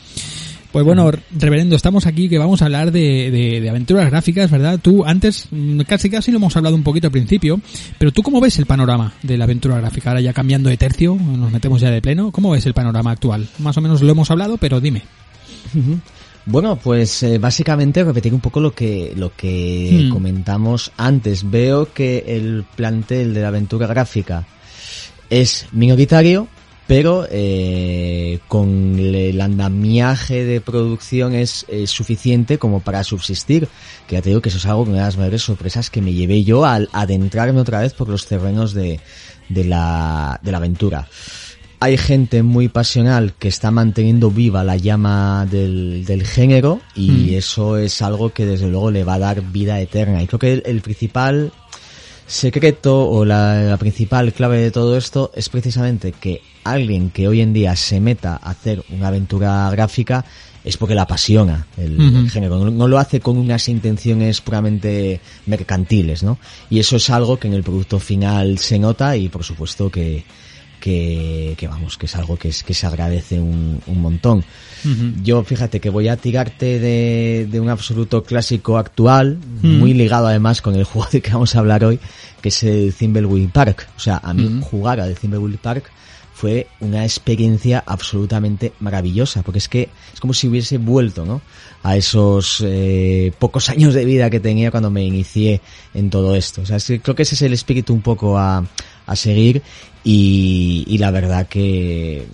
Pues bueno, reverendo, estamos aquí que vamos a hablar de, de, de, aventuras gráficas, ¿verdad? Tú antes, mm, casi casi lo hemos hablado un poquito al principio, pero tú cómo ves el panorama de la aventura gráfica? Ahora ya cambiando de tercio, nos metemos ya de pleno, ¿cómo ves el panorama actual? Más o menos lo hemos hablado, pero dime. Bueno, pues eh, básicamente repetir un poco lo que lo que hmm. comentamos antes. Veo que el plantel de la aventura gráfica es minoritario, pero eh, con el andamiaje de producción es, es, suficiente como para subsistir. Que ya te digo que eso es algo, una de las mayores sorpresas que me llevé yo al adentrarme otra vez por los terrenos de, de, la, de la aventura. Hay gente muy pasional que está manteniendo viva la llama del, del género y mm. eso es algo que desde luego le va a dar vida eterna. Y creo que el, el principal secreto o la, la, principal clave de todo esto es precisamente que alguien que hoy en día se meta a hacer una aventura gráfica es porque la apasiona el género, no, no, lo hace con unas intenciones puramente mercantiles, ¿no? Y eso es algo que en el producto final se nota y por supuesto que, que, que vamos, que es algo que, es, que se agradece un, un montón. Uh -huh. Yo fíjate que voy a tirarte de, de un absoluto clásico actual, uh -huh. muy ligado además con el juego de que vamos a hablar hoy, que es el Thimbleweed Park. O sea, a mí jugar al Thimbleweed Park fue una experiencia absolutamente maravillosa, porque es que es como si hubiese vuelto, ¿no? A esos eh, pocos años de vida que tenía cuando me inicié en todo esto. O sea, es que creo que ese es el espíritu un poco a, a seguir y, y la verdad que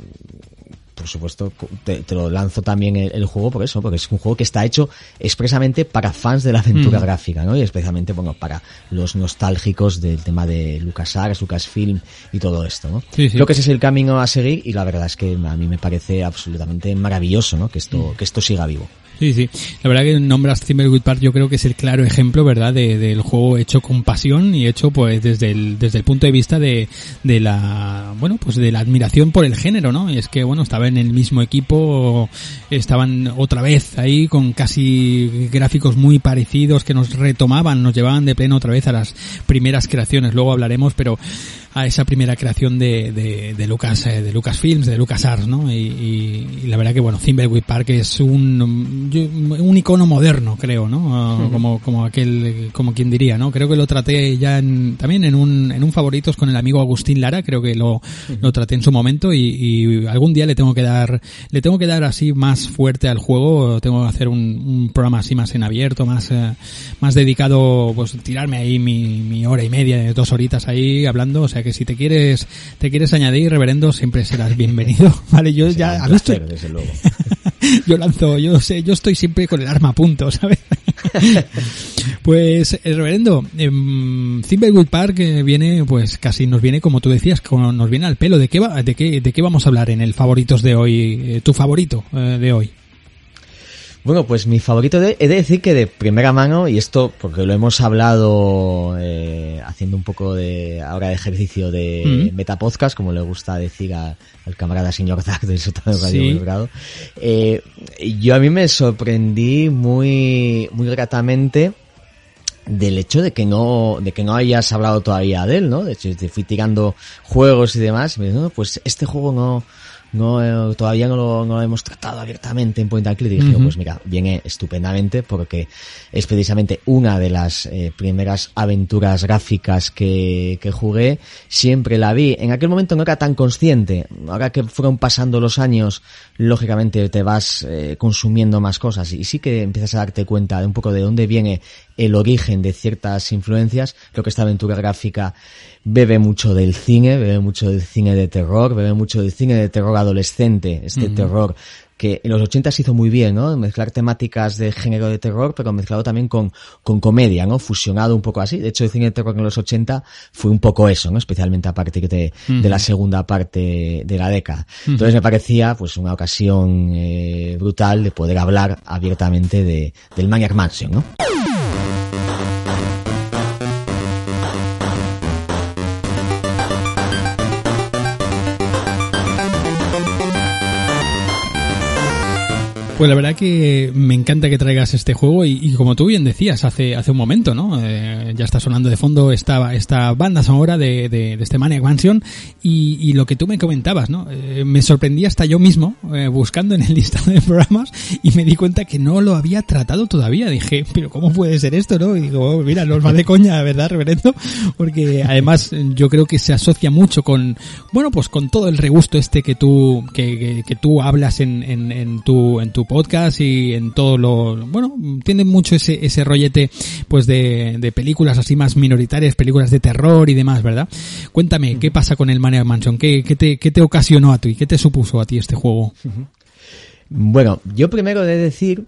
por supuesto, te, te, lo lanzo también el, el, juego por eso, porque es un juego que está hecho expresamente para fans de la aventura mm. gráfica, ¿no? Y especialmente, bueno, para los nostálgicos del tema de LucasArts, Lucasfilm y todo esto, ¿no? Sí, sí. Creo que ese es el camino a seguir y la verdad es que a mí me parece absolutamente maravilloso, ¿no? Que esto, mm. que esto siga vivo. Sí, sí. La verdad que nombras Thimbleweed Park yo creo que es el claro ejemplo, ¿verdad? De, del juego hecho con pasión y hecho pues desde el, desde el punto de vista de, de la, bueno, pues de la admiración por el género, ¿no? Y es que, bueno, estaba en el mismo equipo, estaban otra vez ahí con casi gráficos muy parecidos que nos retomaban, nos llevaban de pleno otra vez a las primeras creaciones. Luego hablaremos, pero a esa primera creación de, de, de Lucas, eh, de Lucas Films, de Lucas Arts, ¿no? Y, y, y, la verdad que bueno, Thimbleweed Park es un, un icono moderno, creo, ¿no? Uh, como, como aquel, como quien diría, ¿no? Creo que lo traté ya en, también en un, en un favoritos con el amigo Agustín Lara, creo que lo, lo traté en su momento y, y, algún día le tengo que dar, le tengo que dar así más fuerte al juego, tengo que hacer un, un programa así más en abierto, más, eh, más dedicado, pues tirarme ahí mi, mi hora y media, dos horitas ahí hablando, o sea que si te quieres, te quieres añadir, reverendo, siempre serás bienvenido. Vale, yo ya, placer, desde luego. yo lanzo, yo sé, yo estoy siempre con el arma a punto, ¿sabes? pues, el reverendo, eh, Thimbleweed Park eh, viene, pues casi nos viene, como tú decías, como nos viene al pelo. ¿De qué va, de qué, de qué vamos a hablar en el favoritos de hoy, eh, tu favorito eh, de hoy? Bueno, pues mi favorito de, he de decir que de primera mano, y esto porque lo hemos hablado eh, haciendo un poco de ahora de ejercicio de mm. metapodcast, como le gusta decir a, al camarada señor Zack del sótano de Radio sí. Eh, yo a mí me sorprendí muy, muy gratamente del hecho de que no de que no hayas hablado todavía de él, ¿no? De hecho, te fui tirando juegos y demás, y me dijo, no, pues este juego no no eh, todavía no lo, no lo, hemos tratado abiertamente en Point and Click y dije, uh -huh. pues mira, viene estupendamente porque es precisamente una de las eh, primeras aventuras gráficas que, que jugué, siempre la vi, en aquel momento no era tan consciente, ahora que fueron pasando los años, lógicamente te vas eh, consumiendo más cosas y sí que empiezas a darte cuenta de un poco de dónde viene el origen de ciertas influencias. Creo que esta aventura gráfica bebe mucho del cine, bebe mucho del cine de terror, bebe mucho del cine de terror adolescente, este mm. terror que en los 80 se hizo muy bien, ¿no? Mezclar temáticas de género de terror, pero mezclado también con, con comedia, ¿no? Fusionado un poco así. De hecho, el cine de terror en los 80 fue un poco eso, ¿no? Especialmente a partir de, uh -huh. de la segunda parte de la década. Uh -huh. Entonces me parecía, pues, una ocasión eh, brutal de poder hablar abiertamente de, del Maniac Mansion, ¿no? Pues la verdad que me encanta que traigas este juego y, como tú bien decías hace, hace un momento, ¿no? Eh, ya está sonando de fondo esta, esta banda sonora de, de, este Maniac Mansion y, lo que tú me comentabas, ¿no? Eh, me sorprendí hasta yo mismo eh, buscando en el listado de programas y me di cuenta que no lo había tratado todavía. Dije, pero ¿cómo puede ser esto, no? Y digo, oh, mira, nos va de coña, ¿verdad, reverendo? Porque además yo creo que se asocia mucho con, bueno, pues con todo el regusto este que tú, que, que, que tú hablas en, en, en tu, en tu podcast y en todo lo, bueno, tiene mucho ese, ese rollete, pues de, de películas así más minoritarias, películas de terror y demás, ¿verdad? Cuéntame, ¿qué pasa con el Maniac Mansion? ¿Qué, qué, te, qué te ocasionó a ti? ¿Qué te supuso a ti este juego? Bueno, yo primero de decir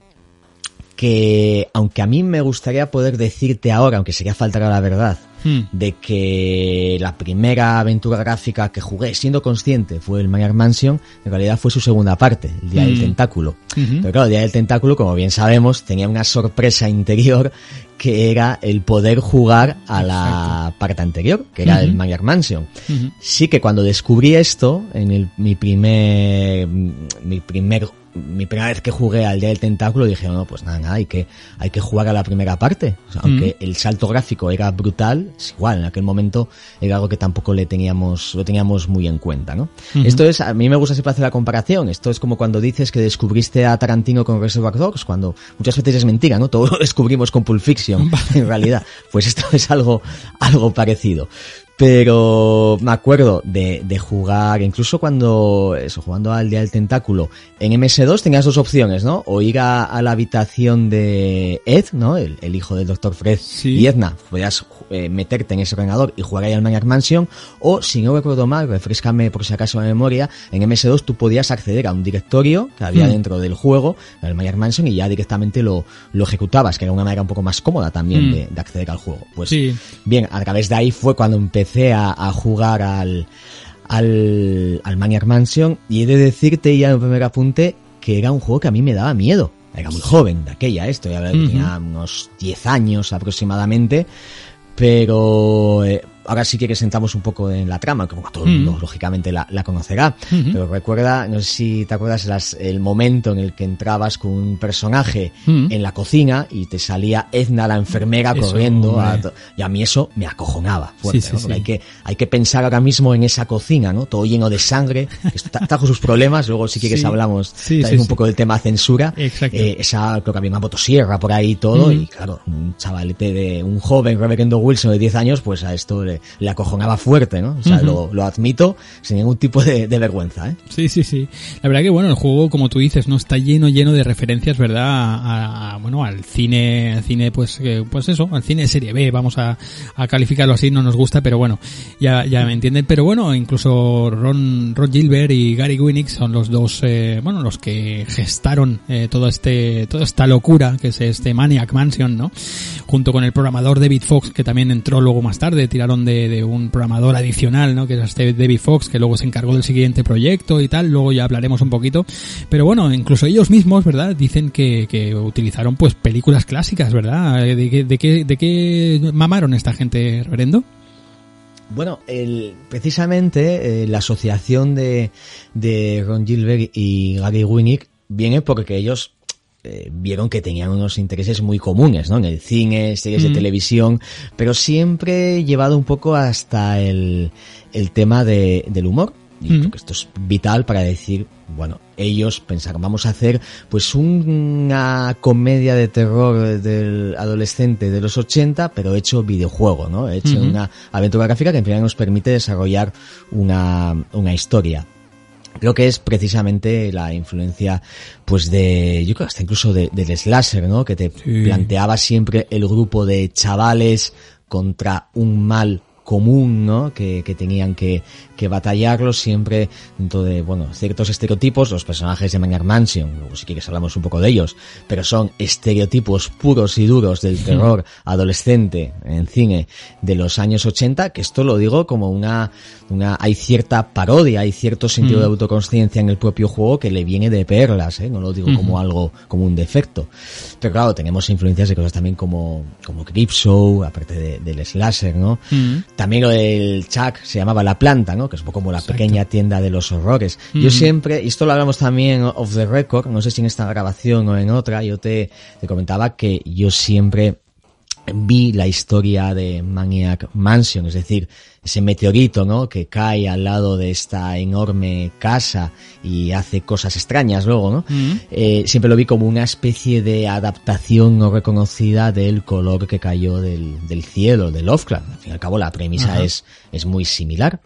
que aunque a mí me gustaría poder decirte ahora, aunque sería faltar a la verdad, hmm. de que la primera aventura gráfica que jugué, siendo consciente, fue el Maniac Mansion, en realidad fue su segunda parte, el Día hmm. del Tentáculo. Uh -huh. Pero claro, el Día del Tentáculo, como bien sabemos, tenía una sorpresa interior que era el poder jugar a la Exacto. parte anterior, que era uh -huh. el Maniac Mansion. Uh -huh. Sí que cuando descubrí esto, en el, mi primer, mi primer mi primera vez que jugué al Día del Tentáculo dije, no, pues nada, nada, hay que, hay que jugar a la primera parte. O sea, mm. Aunque el salto gráfico era brutal, es igual, en aquel momento era algo que tampoco le teníamos, lo teníamos muy en cuenta, ¿no? Mm -hmm. Esto es, a mí me gusta siempre hacer la comparación. Esto es como cuando dices que descubriste a Tarantino con Reservoir Dogs, cuando muchas veces es mentira, ¿no? Todo lo descubrimos con Pulp Fiction, en realidad. Pues esto es algo, algo parecido. Pero me acuerdo de, de, jugar, incluso cuando, eso, jugando al Día del Tentáculo, en MS2 tenías dos opciones, ¿no? O ir a, a la habitación de Ed, ¿no? El, el hijo del Dr. Fred sí. y Edna. Podías eh, meterte en ese ordenador y jugar ahí al Maniac Mansion. O, si no recuerdo mal, refrescame por si acaso la memoria, en MS2 tú podías acceder a un directorio que había mm. dentro del juego, el Maniac Mansion, y ya directamente lo, lo ejecutabas, que era una manera un poco más cómoda también mm. de, de, acceder al juego. Pues, sí. bien, a través de ahí fue cuando empecé empecé a, a jugar al, al, al Maniac Mansion y he de decirte ya en el primer apunte que era un juego que a mí me daba miedo. era muy joven de aquella, esto, ya tenía unos 10 años aproximadamente, pero eh, ahora sí que sentamos un poco en la trama, como todo el mundo lógicamente la, conocerá, pero recuerda, no sé si te acuerdas las, el momento en el que entrabas con un personaje en la cocina y te salía Edna la enfermera corriendo y a mí eso me acojonaba fuerte, hay que hay que pensar ahora mismo en esa cocina, ¿no? Todo lleno de sangre, que trajo sus problemas, luego si quieres hablamos también un poco del tema censura, eh, esa creo que había una motosierra por ahí y todo y claro, un chavalete de un joven Reverendo Wilson de 10 años, pues a esto le, acojonaba fuerte, ¿no? O sea, lo, admito sin ningún tipo de, vergüenza, ¿eh? Sí, sí, sí. La verdad que, bueno, el juego, como tú dices, no está lleno, lleno de referencias, ¿verdad? A, bueno, al cine, cine, pues, eh, pues eso, al cine serie B, vamos a, calificarlo así, no nos gusta, pero bueno, ya, ya me entienden. Pero bueno, incluso Ron, Ron Gilbert y Gary Winnick son los dos, eh, bueno, los que gestaron eh, todo este, toda esta locura que es este Maniac Mansion, ¿no? Junto con el programador David Fox, que también entró luego más tarde, tiraron de, un programador adicional, ¿no? Que es este David Fox, que luego se encargó del siguiente proyecto y tal, luego ya hablaremos un poquito. Pero bueno, incluso ellos mismos, ¿verdad? Dicen que, utilizaron pues películas clásicas, ¿verdad? ¿De, de, qué, de qué mamaron esta gente, reverendo? Bueno, precisamente eh, la asociación de, de Ron Gilbert y Gary Winnick viene porque ellos eh, vieron que tenían unos intereses muy comunes, ¿no? En el cine, series de televisión, pero siempre llevado un poco hasta el, el tema de, del humor. Y creo que esto es vital para decir, bueno, ellos pensaron, vamos a hacer pues una comedia de terror del adolescente de los 80, pero hecho videojuego, ¿no? Hecho una aventura gráfica que en final nos permite desarrollar una, una historia creo que es precisamente la influencia pues de yo creo hasta incluso de, del slasher no que te planteaba siempre el grupo de chavales contra un mal común, ¿no? Que, que tenían que, que batallarlo siempre dentro de, bueno, ciertos estereotipos, los personajes de Maniac Mansion, luego si quieres hablamos un poco de ellos, pero son estereotipos puros y duros del terror adolescente en cine de los años 80, que esto lo digo como una, una, hay cierta parodia, hay cierto sentido de autoconsciencia en el propio juego que le viene de perlas, ¿eh? No lo digo como algo, como un defecto. Pero claro, tenemos influencias de cosas también como, como Show, aparte de, del slasher, ¿no? También el Chuck se llamaba La Planta, ¿no? Que es un poco como la pequeña tienda de los horrores. Yo siempre, y esto lo hablamos también off the record, no sé si en esta grabación o en otra, yo te, te comentaba que yo siempre vi la historia de Maniac Mansion, es decir, ese meteorito, ¿no? Que cae al lado de esta enorme casa y hace cosas extrañas luego, ¿no? eh, siempre lo vi como una especie de adaptación no reconocida del color que cayó del, del cielo, de Lovecraft. Al fin y al cabo la premisa es, es muy similar.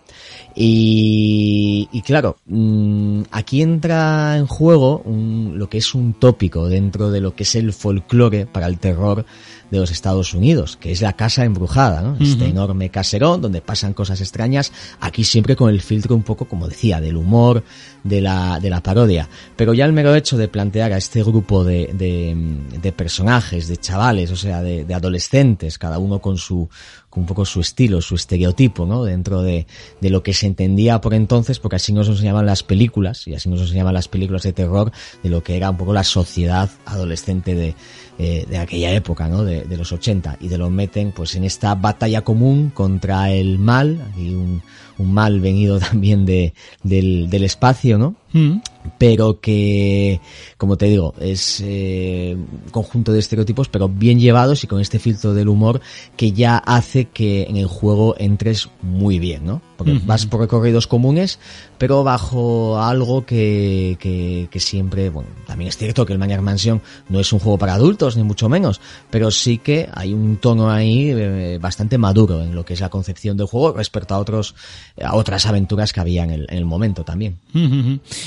Y, y claro, mmm, aquí entra en juego un, lo que es un tópico dentro de lo que es el folclore para el terror de los Estados Unidos, que es la casa embrujada, ¿no? Este enorme caserón donde pasan cosas extrañas, aquí siempre con el filtro un poco, como decía, del humor, de la, de la parodia. Pero ya el mero hecho de plantear a este grupo de, de, de personajes, de chavales, o sea, de, de adolescentes, cada uno con su, un poco su estilo, su estereotipo, ¿no? Dentro de, de lo que se entendía por entonces, porque así nos enseñaban las películas, y así nos enseñaban las películas de terror, de lo que era un poco la sociedad adolescente de, eh, de aquella época, ¿no? De, de, los 80 y de lo meten pues en esta batalla común contra el mal y un, un mal venido también de, del, del espacio, ¿no? Mm. Pero que, como te digo, es eh, un conjunto de estereotipos, pero bien llevados y con este filtro del humor que ya hace que en el juego entres muy bien, ¿no? Porque vas por recorridos comunes, pero bajo algo que, que, que, siempre, bueno, también es cierto que el Maniac Mansion no es un juego para adultos, ni mucho menos, pero sí que hay un tono ahí eh, bastante maduro en lo que es la concepción del juego respecto a otros, a otras aventuras que había en el, en el momento también.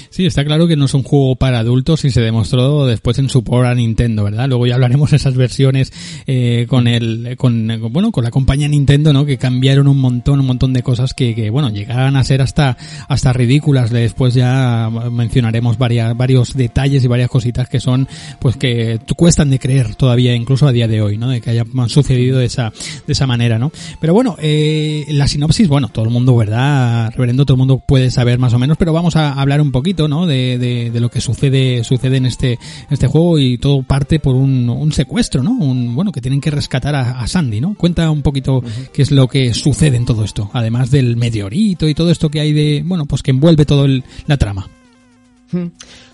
Sí, está claro que no es un juego para adultos y se demostró después en su por a Nintendo, ¿verdad? Luego ya hablaremos de esas versiones eh, con el, con, bueno, con la compañía Nintendo, ¿no? Que cambiaron un montón, un montón de cosas que, que bueno, llegaban a ser hasta, hasta ridículas. Después ya mencionaremos varias, varios detalles y varias cositas que son, pues que cuestan de creer todavía, incluso a día de hoy, ¿no? De que haya sucedido de esa, de esa manera, ¿no? Pero bueno, eh, la sinopsis, bueno, todo el mundo, ¿verdad? Reverendo, todo el mundo puede saber más o menos, pero vamos a hablar un poquito, ¿no? De, de, de lo que sucede, sucede en este, este juego y todo parte por un, un secuestro, ¿no? Un, bueno, que tienen que rescatar a, a Sandy, ¿no? Cuenta un poquito qué es lo que sucede en todo esto, además del meteorito y todo esto que hay de, bueno, pues que envuelve todo el, la trama. Hmm.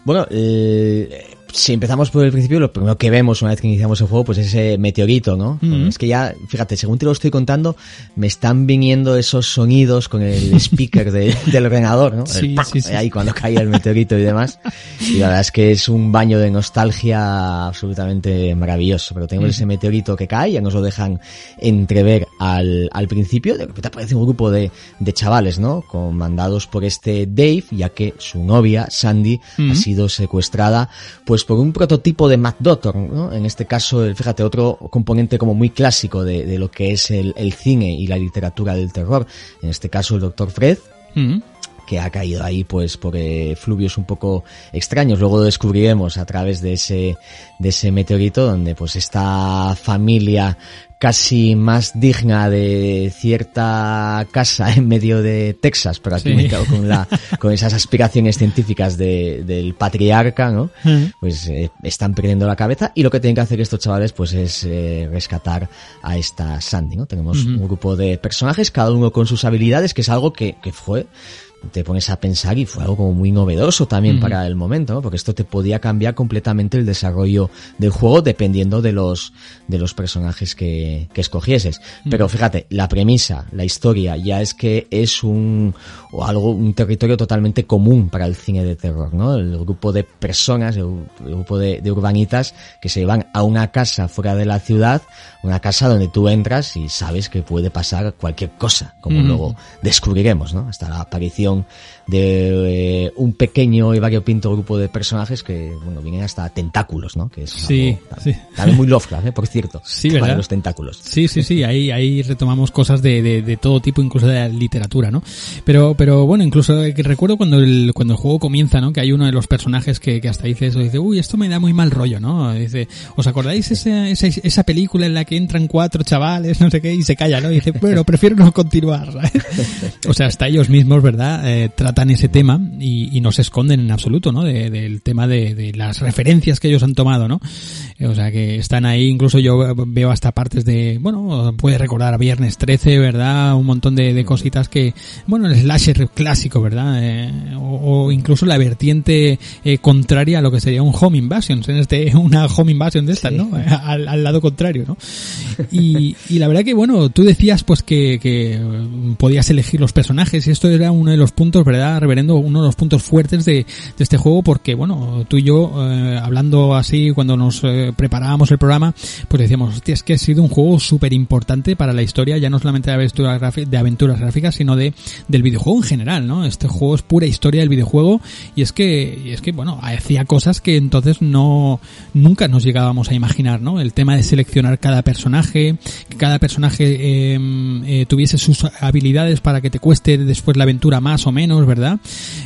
Bueno, eh, si empezamos por el principio, lo primero que vemos una vez que iniciamos el juego, pues es ese meteorito, ¿no? Mm. Es que ya, fíjate, según te lo estoy contando, me están viniendo esos sonidos con el speaker de- del ordenador, ¿no? Sí, sí, sí. Ahí cuando caía el meteorito y demás. Y la verdad es que es un baño de nostalgia absolutamente maravilloso. Pero tenemos ese meteorito que cae, ya nos lo dejan entrever al, al principio. De repente aparece un grupo de, de chavales, ¿no? Comandados por este Dave, ya que su novia, Sandy, Mm. ha sido secuestrada, pues por un prototipo de Matt Doctor, ¿no? En este caso, el- fíjate, otro componente como muy clásico de, de lo que es el, el cine y la literatura del terror. En este caso, el Dr. Fred, Mm. que ha caído ahí pues por eh, fluvios un poco extraños. Luego lo descubriremos a través de ese, de ese meteorito donde pues esta familia casi más digna de cierta casa en medio de Texas, pero aquí Sí. me quedo con la, con esas aspiraciones científicas de, del patriarca, ¿no? Pues eh, están perdiendo la cabeza y lo que tienen que hacer estos chavales pues es eh, rescatar a esta Sandy, ¿no? Tenemos un grupo de personajes, cada uno con sus habilidades, que es algo que, que fue te pones a pensar y fue algo como muy novedoso también Ujú. para el momento, ¿no? Porque esto te podía cambiar completamente el desarrollo del juego dependiendo de los, de los personajes que, que escogieses. Pero fíjate, la premisa, la historia, ya es que es un, o algo, un territorio totalmente común para el cine de terror, ¿no? El grupo de personas, el, el grupo de, de urbanitas que se van a una casa fuera de la ciudad, una casa donde tú entras y sabes que puede pasar cualquier cosa, como Mm. luego descubriremos, ¿no? Hasta la aparición de eh, un pequeño y variopinto grupo de personajes que, bueno, vienen hasta tentáculos, ¿no? Que es Sí, algo sí. también muy Lovecraft, ¿eh? Por cierto. Sí, ¿verdad? los tentáculos. Sí, sí, sí, ahí, ahí retomamos cosas de, de, de todo tipo, incluso de la literatura, ¿no? Pero, pero bueno, incluso eh, que recuerdo cuando el, cuando el juego comienza, ¿no? Que hay uno de los personajes que, que hasta dice eso, dice, uy, esto me da muy mal rollo, ¿no? Dice, ¿os acordáis esa, esa, esa película en la que entran cuatro chavales, no sé qué, y se calla, ¿no? Y dice, bueno, prefiero no continuar. O sea, hasta ellos mismos, ¿verdad? Eh, tratan ese tema y, y no se esconden en absoluto, ¿no? De- del tema de, de las referencias que ellos han tomado, ¿no? Eh, O sea, que están ahí, incluso yo veo hasta partes de, bueno, puede recordar a Viernes 13, ¿verdad? Un montón de, de cositas que, bueno, el slasher clásico, ¿verdad? Eh, o, o incluso la vertiente eh, contraria a lo que sería un home invasion, en este, una home invasion de estas, Sí. ¿no? Al, al lado contrario, ¿no? Y, y la verdad que, bueno, tú decías pues que, que podías elegir los personajes y esto era uno de los puntos, ¿verdad, reverendo? Uno de los puntos fuertes de, de este juego porque, bueno, tú y yo, eh, hablando así cuando nos preparábamos el programa, pues decíamos, hostia, es que ha sido un juego súper importante para la historia, ya no solamente de aventuras, de aventuras gráficas, sino de del videojuego en general, ¿no? Este juego es pura historia del videojuego y es que, y es que, bueno, hacía cosas que entonces no, nunca nos llegábamos a imaginar, ¿no? El tema de seleccionar cada personaje, que cada personaje eh, eh, tuviese sus habilidades para que te cueste después la aventura más o menos, ¿verdad?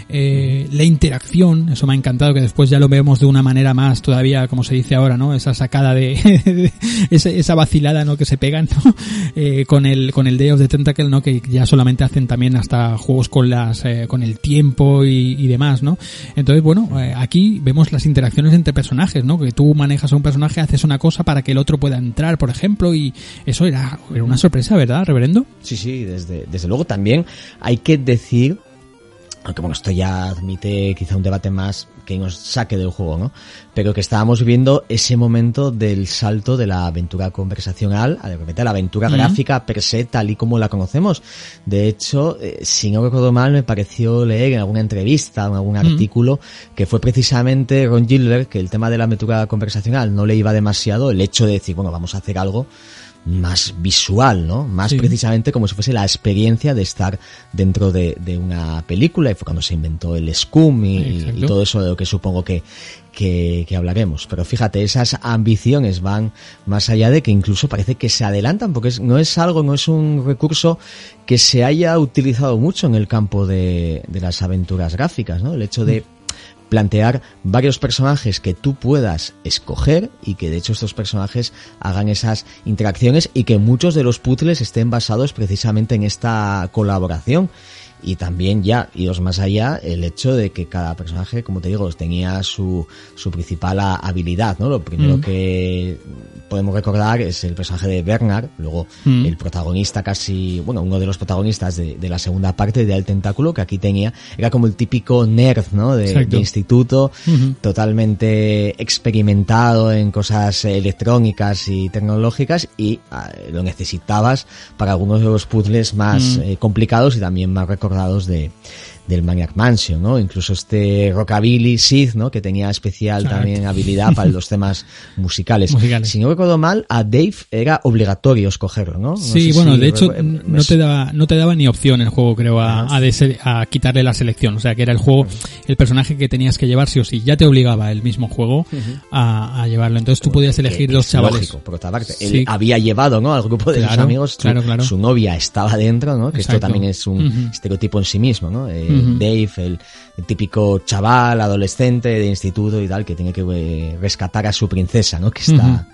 Eh, la interacción, eso me ha encantado, que después ya lo vemos de una manera más todavía, como se dice ahora, ¿no? Esa sacada de, esa, vacilada, ¿no? Que se pegan, ¿no? Eh, con el, con el Day of the Tentacle, ¿no? Que ya solamente hacen también hasta juegos con las, eh, con el tiempo y, y demás, ¿no? Entonces, bueno, eh, aquí vemos las interacciones entre personajes, ¿no? Que tú manejas a un personaje, haces una cosa para que el otro pueda entrar, por ejemplo, y eso era, era una sorpresa, ¿verdad, reverendo? Sí, sí, desde, desde luego también hay que decir, aunque bueno, esto ya admite quizá un debate más que nos saque del juego, ¿no? Pero que estábamos viviendo ese momento del salto de la aventura conversacional a de repente a la aventura gráfica per se tal y como la conocemos. De hecho, eh, si no recuerdo mal, me pareció leer en alguna entrevista, en algún artículo, que fue precisamente Ron Gilbert que el tema de la aventura conversacional no le iba demasiado, el hecho de decir, bueno, vamos a hacer algo más visual, ¿no? Más Sí. precisamente como si fuese la experiencia de estar dentro de, de una película y fue cuando se inventó el Scum y, y todo eso de lo que supongo que, que, que hablaremos. Pero fíjate, esas ambiciones van más allá de que incluso parece que se adelantan porque no es algo, no es un recurso que se haya utilizado mucho en el campo de, de las aventuras gráficas, ¿no? El hecho de plantear varios personajes que tú puedas escoger y que de hecho estos personajes hagan esas interacciones y que muchos de los puzzles estén basados precisamente en esta colaboración. Y también ya, idos más allá, el hecho de que cada personaje, como te digo, tenía su, su principal habilidad, ¿no? Lo primero Mm. que podemos recordar es el personaje de Bernard, luego Mm. el protagonista casi, bueno, uno de los protagonistas de, de la segunda parte de El Tentáculo, que aquí tenía, era como el típico nerd, ¿no? De, de instituto, Ujú. totalmente experimentado en cosas electrónicas y tecnológicas y ah, lo necesitabas para algunos de los puzzles más Mm. eh, complicados y también más recordados de del Maniac Mansion, ¿no? Incluso este Rockabilly Sid, ¿no? Que tenía especial Exacto. también habilidad para los temas musicales. Musicales. Si no recuerdo mal, a Dave era obligatorio escogerlo, ¿no? No Sí, bueno, si de hecho no te daba no te daba ni opción el juego, creo, a, a, dese- a quitarle la selección. O sea, que era el juego, el personaje que tenías que llevar sí o sí. Ya te obligaba el mismo juego a, a llevarlo. Entonces tú podías elegir que dos es chavales. Lógico, por otra parte. Sí. Él había llevado, ¿no? Al grupo de sus Claro, amigos. Su, claro, claro. su novia estaba dentro, ¿no? Que esto también es un estereotipo en sí mismo, ¿no? Eh, Dave, el, el típico chaval, adolescente de instituto y tal, que tiene que eh, rescatar a su princesa, ¿no? Que está,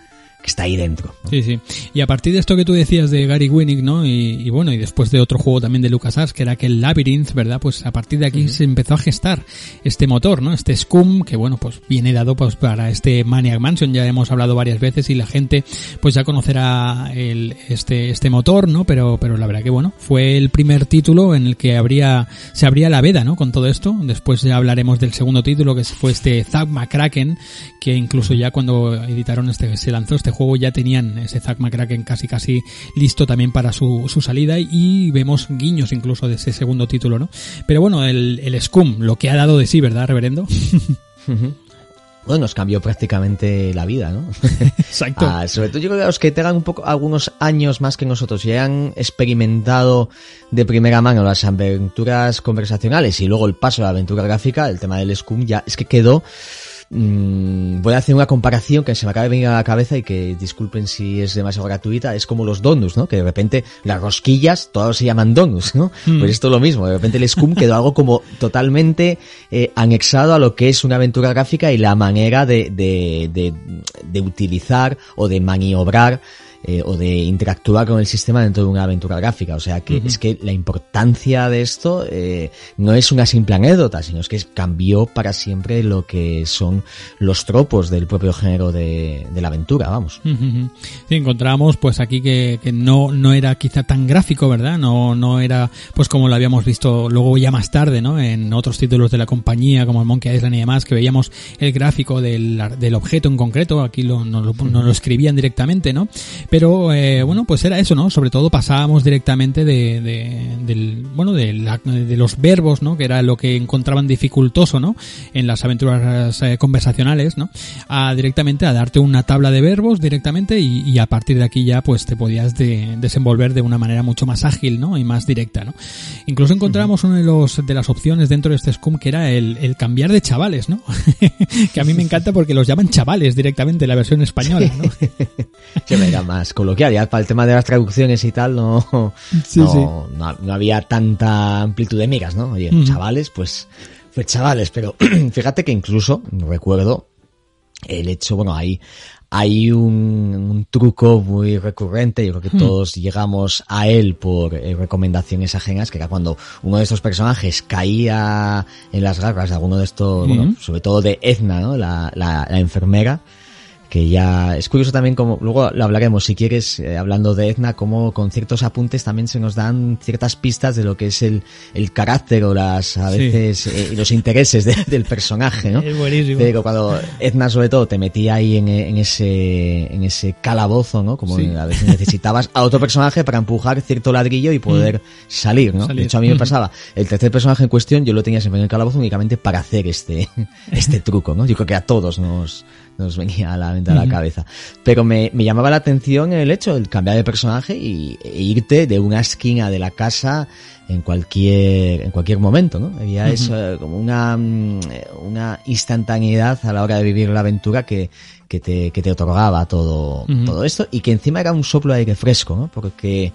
está ahí dentro. ¿no? Sí, sí. Y a partir de esto que tú decías de Gary Winnick, ¿no? Y, y bueno, y después de otro juego también de LucasArts, que era aquel Labyrinth, ¿verdad? Pues a partir de aquí se empezó a gestar este motor, ¿no? Este Scum, que bueno, pues viene dado pues para este Maniac Mansion, ya hemos hablado varias veces y la gente pues ya conocerá el, este, este motor, ¿no? Pero, pero la verdad que bueno, fue el primer título en el que habría, se abría la veda, ¿no? Con todo esto. Después ya hablaremos del segundo título, que fue este Zack McCracken, que incluso ya cuando editaron este, se lanzó este juego ya tenían ese Zack McCracken casi casi listo también para su, su salida y vemos guiños incluso de ese segundo título, ¿no? Pero bueno, el, el Scum, lo que ha dado de sí, ¿verdad, reverendo? Bueno, nos cambió prácticamente la vida, ¿no? Exacto. Ah, sobre todo yo creo que los que tengan un poco algunos años más que nosotros y hayan experimentado de primera mano las aventuras conversacionales y luego el paso a la aventura gráfica, el tema del Scum ya es que quedó mm, voy a hacer una comparación que se me acaba de venir a la cabeza y que disculpen si es demasiado gratuita, es como los donuts, ¿no? Que de repente las rosquillas todos se llaman donuts, ¿no? Mm. Pues esto es lo mismo, de repente el Scum quedó algo como totalmente eh, anexado a lo que es una aventura gráfica y la manera de, de, de, de utilizar o de maniobrar eh, o de interactuar con el sistema dentro de una aventura gráfica. O sea que es que la importancia de esto eh, no es una simple anécdota, sino es que cambió para siempre lo que son los tropos del propio género de, de la aventura, vamos. Sí, encontramos pues aquí que, que no, no era quizá tan gráfico, ¿verdad? No, no era pues como lo habíamos visto luego ya más tarde, ¿no? En otros títulos de la compañía como el Monkey Island y demás, que veíamos el gráfico del, del objeto en concreto, aquí lo, no, lo, no lo escribían directamente, ¿no? Pero eh, bueno, pues era eso, ¿no? Sobre todo pasábamos directamente de, de- del, bueno, de, la- de los verbos, ¿no? Que era lo que encontraban dificultoso, ¿no? En las aventuras eh, conversacionales, ¿no? A directamente a darte una tabla de verbos directamente y, y a partir de aquí ya pues te podías de- desenvolver de una manera mucho más ágil, ¿no? Y más directa, ¿no? Incluso encontramos una de los de las opciones dentro de este Scum que era el, el cambiar de chavales, ¿no? que a mí me encanta porque los llaman chavales directamente en la versión española, ¿no? Se me era más coloquial, ya para el tema de las traducciones y tal, no, Sí, no, sí. no, no había tanta amplitud de migas, ¿no? Oye, chavales, pues, pues chavales, pero fíjate que incluso, recuerdo, el hecho, bueno, hay, hay un, un truco muy recurrente, yo creo que todos llegamos a él por eh, recomendaciones ajenas, que era cuando uno de estos personajes caía en las garras de alguno de estos, bueno, sobre todo de Edna, ¿no? La, la, la enfermera, que ya es curioso también como luego lo hablaremos si quieres eh, hablando de Edna como con ciertos apuntes también se nos dan ciertas pistas de lo que es el, el carácter o las a Sí. veces eh, los intereses de- del personaje no Es buenísimo. pero cuando Edna sobre todo te metía ahí en, en ese en ese calabozo no como Sí. a veces necesitabas a otro personaje para empujar cierto ladrillo y poder salir no Salir. de hecho a mí me Ujú. pasaba el tercer personaje en cuestión yo lo tenía siempre en el calabozo únicamente para hacer este este truco no yo creo que a todos nos nos venía a la a la cabeza. Pero me, me llamaba la atención el hecho de cambiar de personaje y, e irte de una esquina de la casa en cualquier, en cualquier momento, ¿no? Había eso, eh, como una, mm, una instantaneidad a la hora de vivir la aventura que, que te, que te otorgaba todo, todo esto y que encima era un soplo de aire fresco, ¿no? Porque,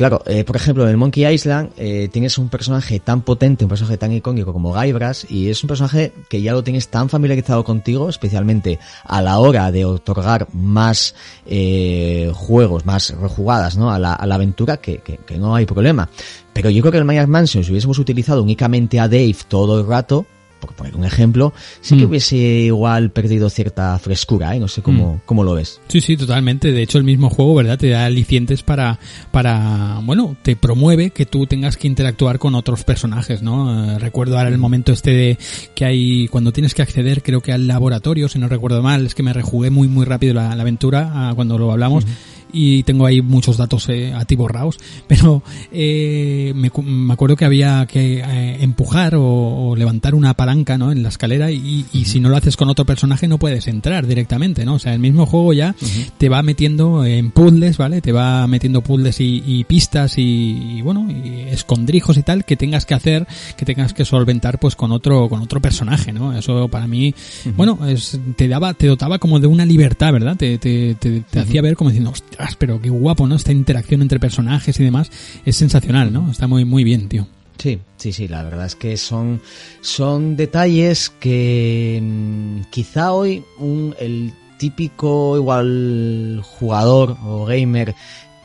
Claro, eh, por ejemplo, en Monkey Island eh, tienes un personaje tan potente, un personaje tan icónico como Guybrush, y es un personaje que ya lo tienes tan familiarizado contigo, especialmente a la hora de otorgar más eh, juegos, más rejugadas ¿no? a, la, a la aventura, que, que, que no hay problema. Pero yo creo que en el Mansion, si hubiésemos utilizado únicamente a Dave todo el rato, por poner un ejemplo, sí que Mm. hubiese igual perdido cierta frescura, ¿eh? No sé cómo, cómo lo ves. Sí, sí, totalmente. De hecho, el mismo juego, ¿verdad? Te da alicientes para, para, bueno, te promueve que tú tengas que interactuar con otros personajes, ¿no? Eh, recuerdo ahora el momento este de que hay, cuando tienes que acceder, creo que al laboratorio, si no recuerdo mal, es que me rejugué muy, muy rápido la, la aventura ah, cuando lo hablamos. Y tengo ahí muchos datos eh, atiborrados, pero eh, me, me acuerdo que había que eh, empujar o, o levantar una palanca ¿no? en la escalera y, y si no lo haces con otro personaje no puedes entrar directamente, ¿no? O sea, el mismo juego ya te va metiendo en puzzles, ¿vale? Te va metiendo puzzles y, y pistas y, y, bueno, y escondrijos y tal que tengas que hacer, que tengas que solventar pues con otro, con otro personaje, ¿no? Eso para mí, bueno, es, te daba, te dotaba como de una libertad, ¿verdad? Te, te, te, te hacía ver como diciendo, pero qué guapo, ¿no? Esta interacción entre personajes y demás es sensacional, ¿no? Está muy, muy bien, tío. Sí, sí, sí, la verdad es que son, son detalles que mm, quizá hoy un, el típico igual jugador o gamer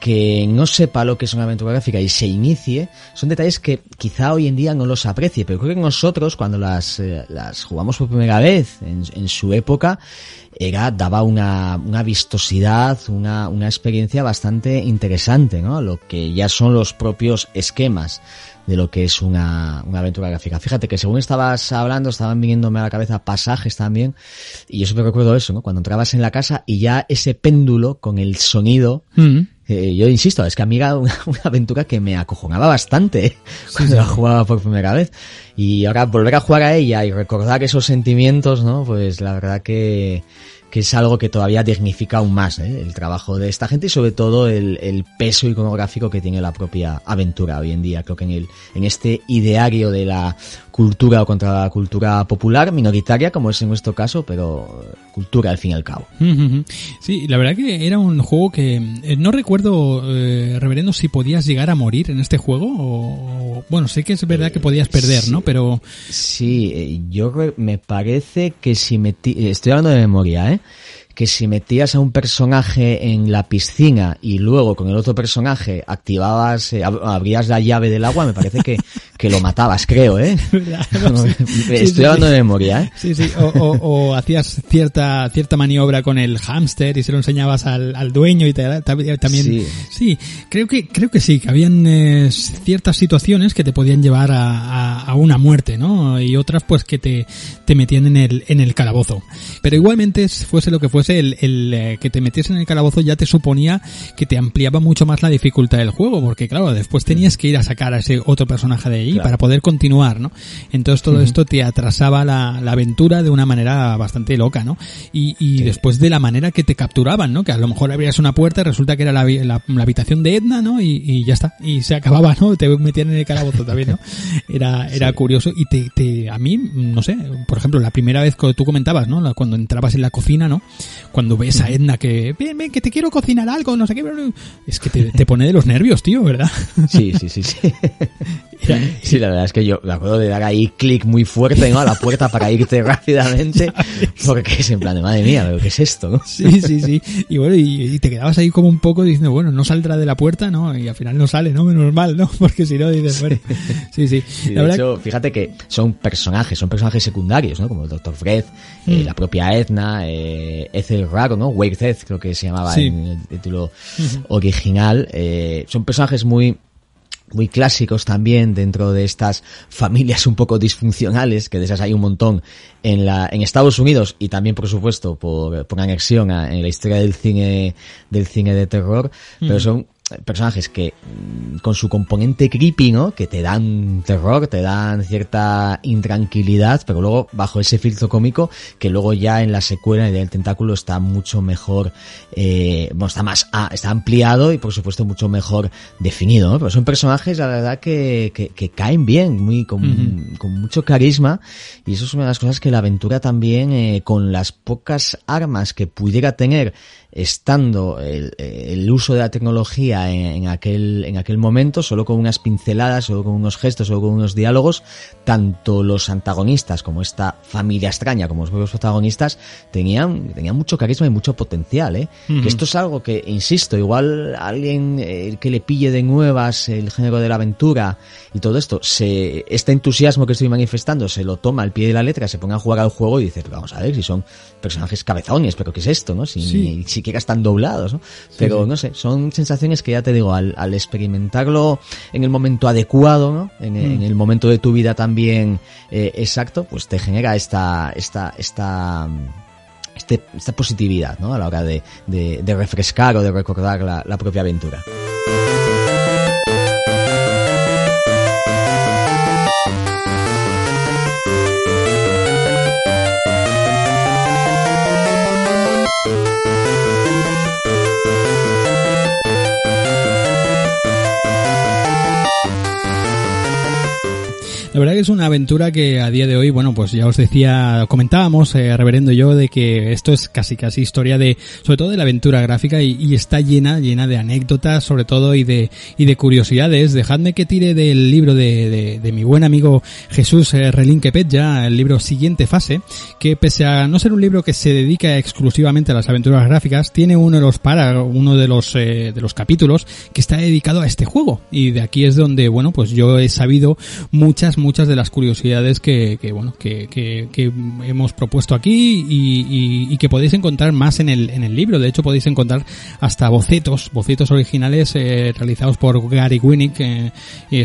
que no sepa lo que es una aventura gráfica y se inicie, son detalles que quizá hoy en día no los aprecie, pero creo que nosotros cuando las, eh, las jugamos por primera vez en, su época, era, daba una, una vistosidad, una, una experiencia bastante interesante, ¿no? Lo que ya son los propios esquemas de lo que es una, una aventura gráfica. Fíjate que según estabas hablando, estaban viniéndome a la cabeza pasajes también, y yo siempre recuerdo eso, ¿no? Cuando entrabas en la casa y ya ese péndulo con el sonido, Mm. Eh, yo insisto, es que a mí era una, una aventura que me acojonaba bastante cuando la jugaba por primera vez. Y ahora volver a jugar a ella y recordar esos sentimientos, ¿no? Pues la verdad que, que es algo que todavía dignifica aún más ¿eh? el trabajo de esta gente y sobre todo el, el peso iconográfico que tiene la propia aventura hoy en día. Creo que en, el, en este ideario de la cultura o contra la cultura popular, minoritaria como es en nuestro caso, pero cultura al fin y al cabo. Sí, la verdad que era un juego que eh, no recuerdo, eh, reverendo, si podías llegar a morir en este juego o, o- bueno, sé que es verdad que podías perder, ¿no? Pero Sí, eh, yo me parece que si metí, eh, estoy hablando de memoria, ¿eh? Que si metías a un personaje en la piscina y luego con el otro personaje activabas, eh, ab- abrías la llave del agua, me parece que, que lo matabas, creo, ¿eh? Sí, estoy sí, hablando sí. de memoria, ¿eh? Sí, sí, o, o- o hacías cierta cierta maniobra con el hámster y se lo enseñabas al, al dueño y te- ta- también Sí. creo que creo que sí, que habían eh, ciertas situaciones que te podían llevar a, a- a una muerte, ¿no? Y otras pues que te, te metían en el en el calabozo. Pero igualmente fuese lo que fuese el, el, eh, que te metiese en el calabozo ya te suponía que te ampliaba mucho más la dificultad del juego, porque claro, después tenías que ir a sacar a ese otro personaje de ahí Claro. para poder continuar, ¿no? Entonces todo esto te atrasaba la, la aventura de una manera bastante loca, ¿no? Y, y después de la manera que te capturaban, ¿no? Que a lo mejor abrías una puerta y resulta que era la, vi- la- la habitación de Edna, ¿no? Y, y ya está. Y se acababa, ¿no? Te metían en el calabozo también, ¿no? Era, era curioso y te, te, a mí, no sé, por ejemplo, la primera vez que tú comentabas, ¿no? Cuando entrabas en la cocina, ¿no? Cuando ves a Edna que, ven, ven, que te quiero cocinar algo, no sé qué, pero- es que te, te pone de los nervios, tío, ¿verdad? Sí, sí, sí, sí. Era- Sí, la verdad es que yo me acuerdo de dar ahí clic muy fuerte ¿no? a la puerta para irte rápidamente, porque es en plan de madre mía, pero ¿qué es esto? no? Sí, sí, sí. Y bueno, y, y te quedabas ahí como un poco diciendo, bueno, no saldrá de la puerta, ¿no? Y al final no sale, ¿no? Menos mal, ¿no? Porque si no dices, bueno, sí, sí. Y La de hecho, fíjate que son personajes, son personajes secundarios, ¿no? Como el Dr. Fred, eh, Mm. la propia Edna, eh, Ethel Raro, ¿no? Wake Death, creo que se llamaba Sí. en el título original. Eh, son personajes muy muy clásicos también dentro de estas familias un poco disfuncionales, que de esas hay un montón en la, en Estados Unidos y también por supuesto por, por anexión a- en la historia del cine, del cine de terror, pero son personajes que mm, con su componente creepy, ¿no? Que te dan terror, te dan cierta intranquilidad, pero luego bajo ese filtro cómico que luego ya en la secuela del tentáculo está mucho mejor, eh, bueno, está más, ah, está ampliado y por supuesto mucho mejor definido, ¿no? Pero son personajes, la verdad, que, que, que caen bien, muy, con, con mucho carisma y eso es una de las cosas que la aventura también, eh, con las pocas armas que pudiera tener estando el, el uso de la tecnología en, en, aquel, en aquel momento, solo con unas pinceladas, solo con unos gestos, solo con unos diálogos, tanto los antagonistas como esta familia extraña, como los propios protagonistas, tenían, tenían mucho carisma y mucho potencial, ¿eh? Uh -huh. Que esto es algo que, insisto, igual alguien eh, que le pille de nuevas el género de la aventura y todo esto, se, este entusiasmo que estoy manifestando se lo toma al pie de la letra, se pone a jugar al juego y dice, vamos a ver si son personajes cabezones, pero ¿qué es esto, no? Si sí. Siquiera están doblados, ¿no? Pero sí, no sé, son sensaciones que ya te digo, al, al experimentarlo en el momento adecuado, ¿no? En, mm. en, el momento de tu vida también eh, exacto, pues te genera esta, esta, esta, este, esta positividad, ¿no? A la hora de, de, de refrescar o de recordar la, la propia aventura. La verdad que es una aventura que a día de hoy, bueno, pues ya os decía, comentábamos, eh, reverendo yo, de que esto es casi casi historia de, sobre todo de la aventura gráfica y, está llena, llena de anécdotas, sobre todo, y de, y de curiosidades. Dejadme que tire del libro de, de, de mi buen amigo Jesús eh, Relinque ya el libro Siguiente Fase, que pese a no ser un libro que se dedica exclusivamente a las aventuras gráficas, tiene uno de los para, uno de los, eh, de los capítulos que está dedicado a este juego. Y de aquí es donde, bueno, pues yo he sabido muchas, muchas de las curiosidades que, que bueno, que, que, que, hemos propuesto aquí y, y, y, que podéis encontrar más en el, en el libro. De hecho, podéis encontrar hasta bocetos, bocetos originales eh, realizados por Gary Winnick, eh,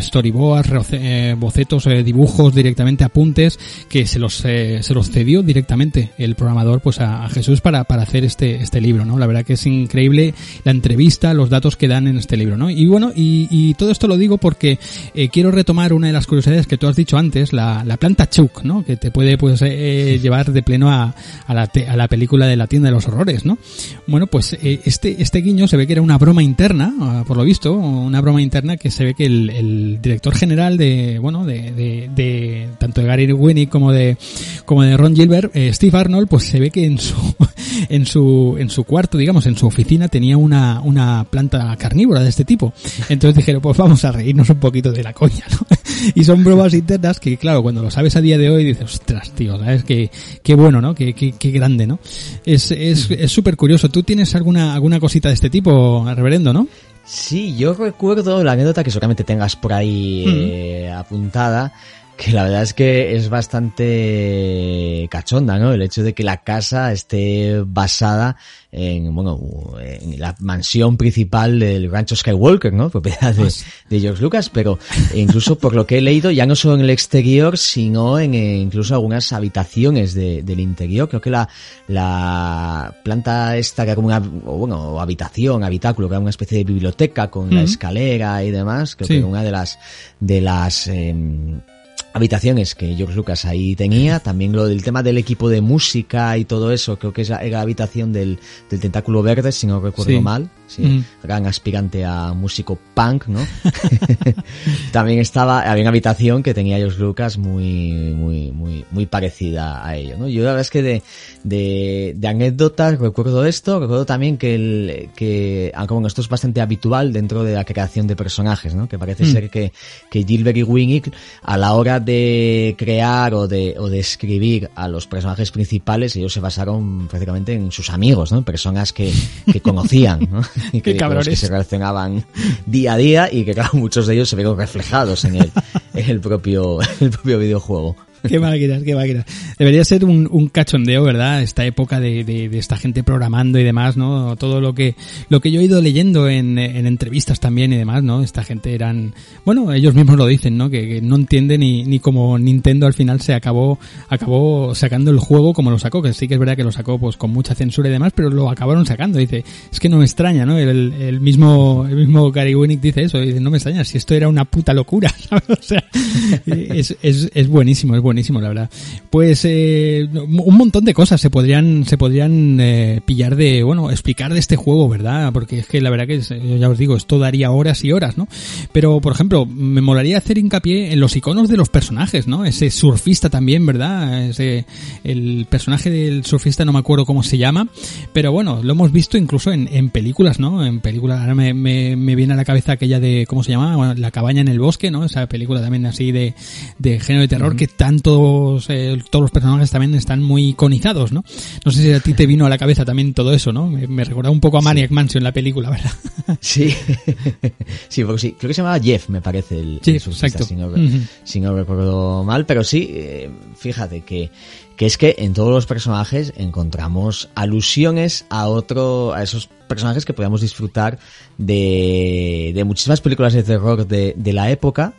storyboards, eh, bocetos, eh, dibujos directamente, apuntes, que se los, eh, se los cedió directamente el programador pues a, a, Jesús para, para hacer este, este libro, ¿no? La verdad que es increíble la entrevista, los datos que dan en este libro, ¿no? Y bueno, y, y todo esto lo digo porque eh, quiero retomar una de las curiosidades que tú dicho antes, la, la planta Chuk, ¿no? Que te puede pues eh, llevar de pleno a, a, la te, a, la película de la tienda de los horrores, ¿no? Bueno, pues eh, este, este guiño se ve que era una broma interna, ah, por lo visto, una broma interna que se ve que el, el director general de, bueno, de, de, de, tanto de Gary Winnick como de, como de Ron Gilbert, eh, Steve Arnold, pues se ve que en su, en su, en su cuarto, digamos, en su oficina tenía una, una planta carnívora de este tipo. Entonces dijeron, pues vamos a reírnos un poquito de la coña, ¿no? y son bromas internas que, claro, cuando lo sabes a día de hoy dices, ostras, tío, ¿sabes? Qué, qué bueno, ¿no? Qué, qué, qué grande, ¿no? Es, es, es súper curioso. ¿Tú tienes alguna, alguna cosita de este tipo, reverendo, no? Sí, yo recuerdo la anécdota que seguramente tengas por ahí mm. eh, apuntada, que la verdad es que es bastante cachonda, ¿no? El hecho de que la casa esté basada en, bueno, en la mansión principal del rancho Skywalker, ¿no? Propiedad de, de, George Lucas, pero incluso por lo que he leído, ya no solo en el exterior, sino en incluso algunas habitaciones de, del interior. Creo que la, la planta esta que era como una, bueno, habitación, habitáculo, que era una especie de biblioteca con la escalera y demás, creo sí. que una de las, de las, eh, habitaciones que George Lucas ahí tenía, también lo del tema del equipo de música y todo eso, creo que es la, era la habitación del, del tentáculo verde, si no recuerdo sí. mal, sí, mm. gran aspirante a músico punk, ¿no? también estaba, había una habitación que tenía George Lucas muy, muy, muy, muy parecida a ello, ¿no? Yo la verdad es que de, de, de anécdotas recuerdo esto, recuerdo también que el, que, aunque bueno, esto es bastante habitual dentro de la creación de personajes, ¿no? Que parece mm. ser que, que Gilbert y Winnick a la hora de crear o de, o de escribir a los personajes principales, ellos se basaron prácticamente en sus amigos, ¿no? Personas que, que conocían, ¿no? Y que, con los que se relacionaban día a día y que, claro, muchos de ellos se vieron reflejados en el, en el propio, el propio videojuego. qué máquinas, qué máquinas. Debería ser un, un cachondeo, ¿verdad? Esta época de, de, de, esta gente programando y demás, ¿no? Todo lo que, lo que yo he ido leyendo en, en entrevistas también y demás, ¿no? Esta gente eran, bueno, ellos mismos lo dicen, ¿no? Que, que no entienden ni, ni como Nintendo al final se acabó, acabó sacando el juego como lo sacó, que sí que es verdad que lo sacó pues con mucha censura y demás, pero lo acabaron sacando. Dice, es que no me extraña, ¿no? El, el mismo, el mismo Gary Winnick dice eso, dice, no me extraña, si esto era una puta locura, ¿sabes? O sea, es, es, es buenísimo, es buenísimo buenísimo, la verdad. Pues eh, un montón de cosas se podrían se podrían eh, pillar de, bueno, explicar de este juego, ¿verdad? Porque es que la verdad que ya os digo, esto daría horas y horas, ¿no? Pero, por ejemplo, me molaría hacer hincapié en los iconos de los personajes, ¿no? Ese surfista también, ¿verdad? Ese el personaje del surfista no me acuerdo cómo se llama, pero bueno, lo hemos visto incluso en, en películas, ¿no? En películas, ahora me, me, me, viene a la cabeza aquella de, ¿cómo se llama? La cabaña en el bosque, ¿no? Esa película también así de, de género de terror que tantos, eh, todos los personajes también están muy iconizados, ¿no? No sé si a ti te vino a la cabeza también todo eso, ¿no? Me, me recordaba un poco a Maniac Mansion la película, ¿verdad? Sí, sí, porque sí, creo que se llamaba Jeff, me parece el, sí, el exacto. Si no, uh -huh. si no recuerdo mal, pero sí, eh, fíjate que que es que en todos los personajes encontramos alusiones a otro, a esos personajes que podíamos disfrutar de, de muchísimas películas de terror de, de la época,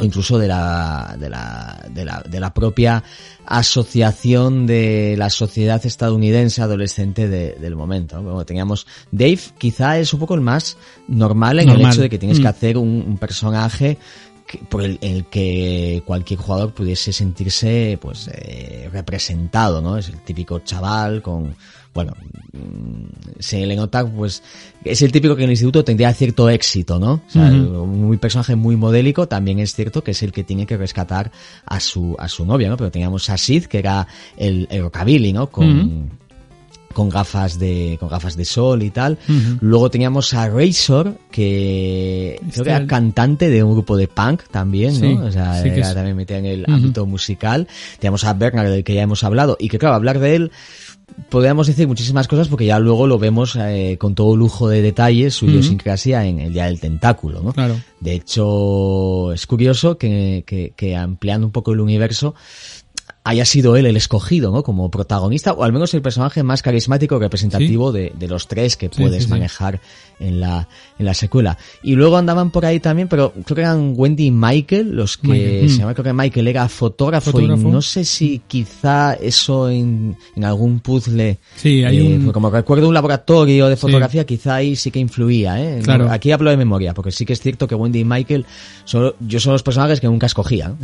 o incluso de la, de la, de la, de la propia asociación de la sociedad estadounidense adolescente de, del momento. Bueno, teníamos Dave, quizá es un poco el más normal en normal. el hecho de que tienes mm. que hacer un, un personaje por el, el, que cualquier jugador pudiese sentirse pues eh, representado, ¿no? Es el típico chaval con bueno, se le nota, pues, es el típico que en el instituto tendría cierto éxito, ¿no? O sea, uh -huh. un personaje muy modélico, también es cierto que es el que tiene que rescatar a su, a su novia, ¿no? Pero teníamos a Sid, que era el, el rockabilly, ¿no? Con, uh -huh con gafas de con gafas de sol y tal. Uh -huh. Luego teníamos a Razor que este creo que era cantante de un grupo de punk también, sí, ¿no? O sea, sí era es... también metida en el uh -huh. ámbito musical. Teníamos a Bernard del que ya hemos hablado y que claro, hablar de él podríamos decir muchísimas cosas porque ya luego lo vemos eh, con todo lujo de detalles, su uh -huh. idiosincrasia en el Día del Tentáculo, ¿no? Claro. De hecho, es curioso que, que, que ampliando un poco el universo, haya sido él el escogido, ¿no? Como protagonista, o al menos el personaje más carismático representativo ¿Sí? de, de, los tres que puedes sí, manejar en la, en la secuela. Y luego andaban por ahí también, pero creo que eran Wendy y Michael, los que Michael. se llama, creo que Michael era fotógrafo, ¿Fotógrafo? y no sé si quizá eso en, en algún puzzle, sí, hay eh, un... como recuerdo un laboratorio de fotografía, quizá ahí sí que influía, ¿eh? Claro. Aquí hablo de memoria, porque sí que es cierto que Wendy y Michael son, yo son los personajes que nunca escogía.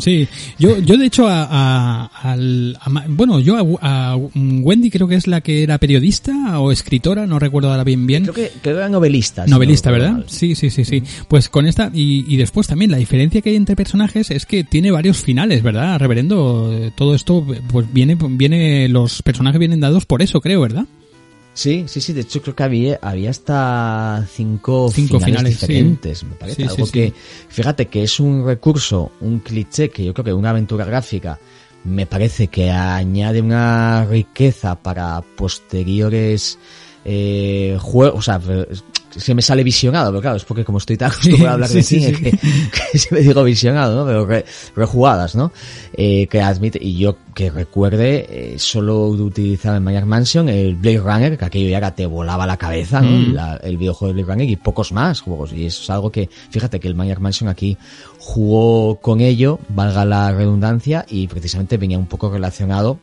Sí, yo, yo de hecho a, a, al, a, bueno, yo a, a, Wendy creo que es la que era periodista o escritora, no recuerdo ahora bien bien. Creo que, creo que era novelista. Novelista, no, ¿verdad? Sí, sí, sí, sí. Pues con esta, y, y después también la diferencia que hay entre personajes es que tiene varios finales, ¿verdad? Reverendo, todo esto, pues viene, viene, los personajes vienen dados por eso, creo, ¿verdad? Sí, sí, sí. De hecho, creo que había, había hasta cinco, cinco finales, finales, diferentes, sí. me parece. Sí, Algo sí, que, fíjate que es un recurso, un cliché que yo creo que una aventura gráfica me parece que añade una riqueza para posteriores eh, juegos, se me sale visionado, pero claro, es porque como estoy tan acostumbrado a hablar de sí, cine sí. que, que, se me digo visionado, ¿no? Pero re, rejugadas, ¿no? Eh, que admite, y yo que recuerde, eh, solo utilizaba en Maniac Mansion el Blade Runner, que aquello ya te volaba la cabeza, ¿no? Mm. La, el videojuego de Blade Runner y pocos más juegos. Y eso es algo que, fíjate que el Maniac Mansion aquí jugó con ello, valga la redundancia, y precisamente venía un poco relacionado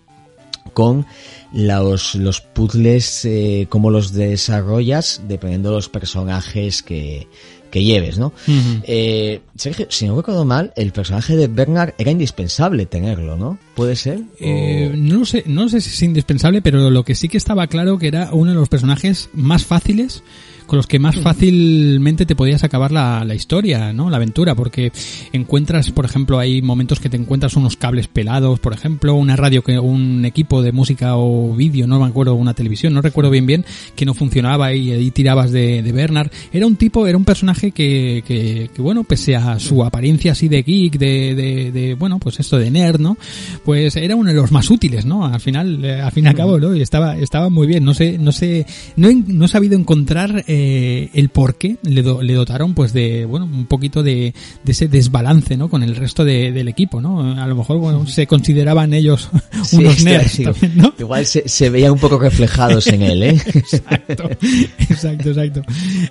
con los, los puzzles, eh, cómo los desarrollas, dependiendo de los personajes que, que lleves, ¿no? Uh -huh. eh, Sergio, si no recuerdo mal, el personaje de Bernard era indispensable tenerlo, ¿no? ¿Puede ser? Eh, no sé, no sé si es indispensable, pero lo que sí que estaba claro que era uno de los personajes más fáciles con los que más fácilmente te podías acabar la, la, historia, ¿no? La aventura, porque encuentras, por ejemplo, hay momentos que te encuentras unos cables pelados, por ejemplo, una radio que, un equipo de música o vídeo, no me acuerdo, una televisión, no recuerdo bien bien, que no funcionaba y ahí tirabas de, de Bernard. Era un tipo, era un personaje que, que, que, bueno, pese a su apariencia así de geek, de, de, de, bueno, pues esto de nerd, ¿no? Pues era uno de los más útiles, ¿no? Al final, eh, al fin y al cabo, ¿no? Y estaba, estaba muy bien, no sé, no sé, no he, no he sabido encontrar, eh, eh, el por qué le, do, le, dotaron pues de, bueno, un poquito de, de ese desbalance, ¿no? Con el resto de, del equipo, ¿no? A lo mejor, bueno, se consideraban ellos sí, unos nerds sí, también, ¿no? Igual se, se veían un poco reflejados en él, ¿eh? exacto, exacto, exacto.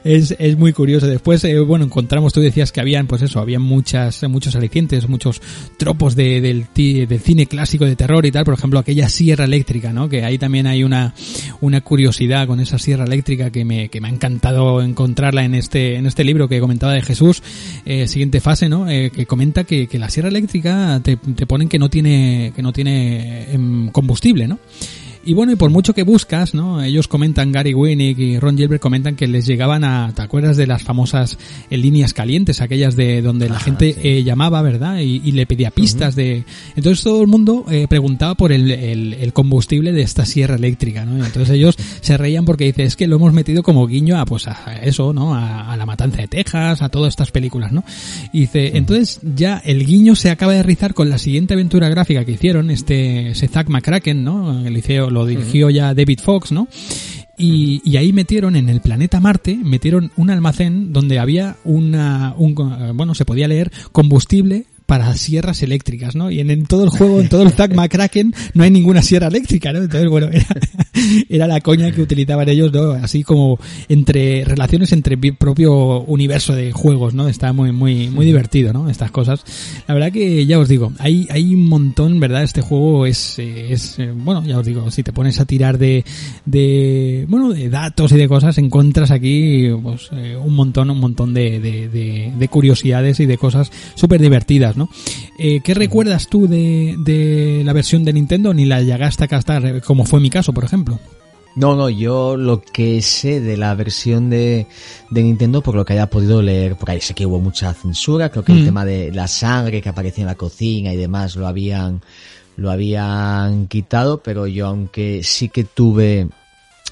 Es, es muy curioso. Después, eh, bueno, encontramos, tú decías que habían, pues eso, habían muchas, muchos alicientes, muchos tropos de, del, del cine clásico de terror y tal, por ejemplo, aquella sierra eléctrica, ¿no? Que ahí también hay una, una curiosidad con esa sierra eléctrica que me, que me ha encantado encontrarla en este, en este libro que comentaba de Jesús, eh, siguiente fase, ¿no? Eh, que comenta que, que, la sierra eléctrica te, te, ponen que no tiene, que no tiene em, combustible, ¿no? Y bueno, y por mucho que buscas, ¿no? Ellos comentan, Gary Winnick y Ron Gilbert comentan que les llegaban a, ¿te acuerdas de las famosas eh, líneas calientes, aquellas de donde la Ajá, gente sí. eh, llamaba, ¿verdad? Y, y le pedía pistas de... Entonces todo el mundo eh, preguntaba por el, el, el combustible de esta sierra eléctrica, ¿no? Y entonces ellos se reían porque dice, es que lo hemos metido como guiño a, pues a eso, ¿no? A, a la matanza de Texas, a todas estas películas, ¿no? Y dice, entonces ya el guiño se acaba de rizar con la siguiente aventura gráfica que hicieron, este, ese Zack McCracken, ¿no? El liceo lo dirigió ya David Fox, ¿no? Y, y, ahí metieron en el planeta Marte, metieron un almacén donde había una, un, bueno, se podía leer combustible para sierras eléctricas, ¿no? Y en, todo el juego, en todo el Zack McCracken, no hay ninguna sierra eléctrica, ¿no? Entonces, bueno, era, la coña que utilizaban ellos, ¿no? Así como entre relaciones entre propio universo de juegos, ¿no? Está muy, muy, muy divertido, ¿no? Estas cosas. La verdad que ya os digo, hay, hay un montón, ¿verdad? Este juego es, es, bueno, ya os digo, si te pones a tirar de, de, bueno, de datos y de cosas, encuentras aquí, pues, eh, un montón, un montón de, de, de, de curiosidades y de cosas súper divertidas, ¿no? Eh, ¿Qué recuerdas tú de, de, la versión de Nintendo? Ni la llegaste a castar, como fue mi caso, por ejemplo. No, no, yo lo que sé de la versión de, de Nintendo, por lo que haya podido leer, porque ahí sé que hubo mucha censura, creo que mm. el tema de la sangre que aparecía en la cocina y demás lo habían, lo habían quitado, pero yo aunque sí que tuve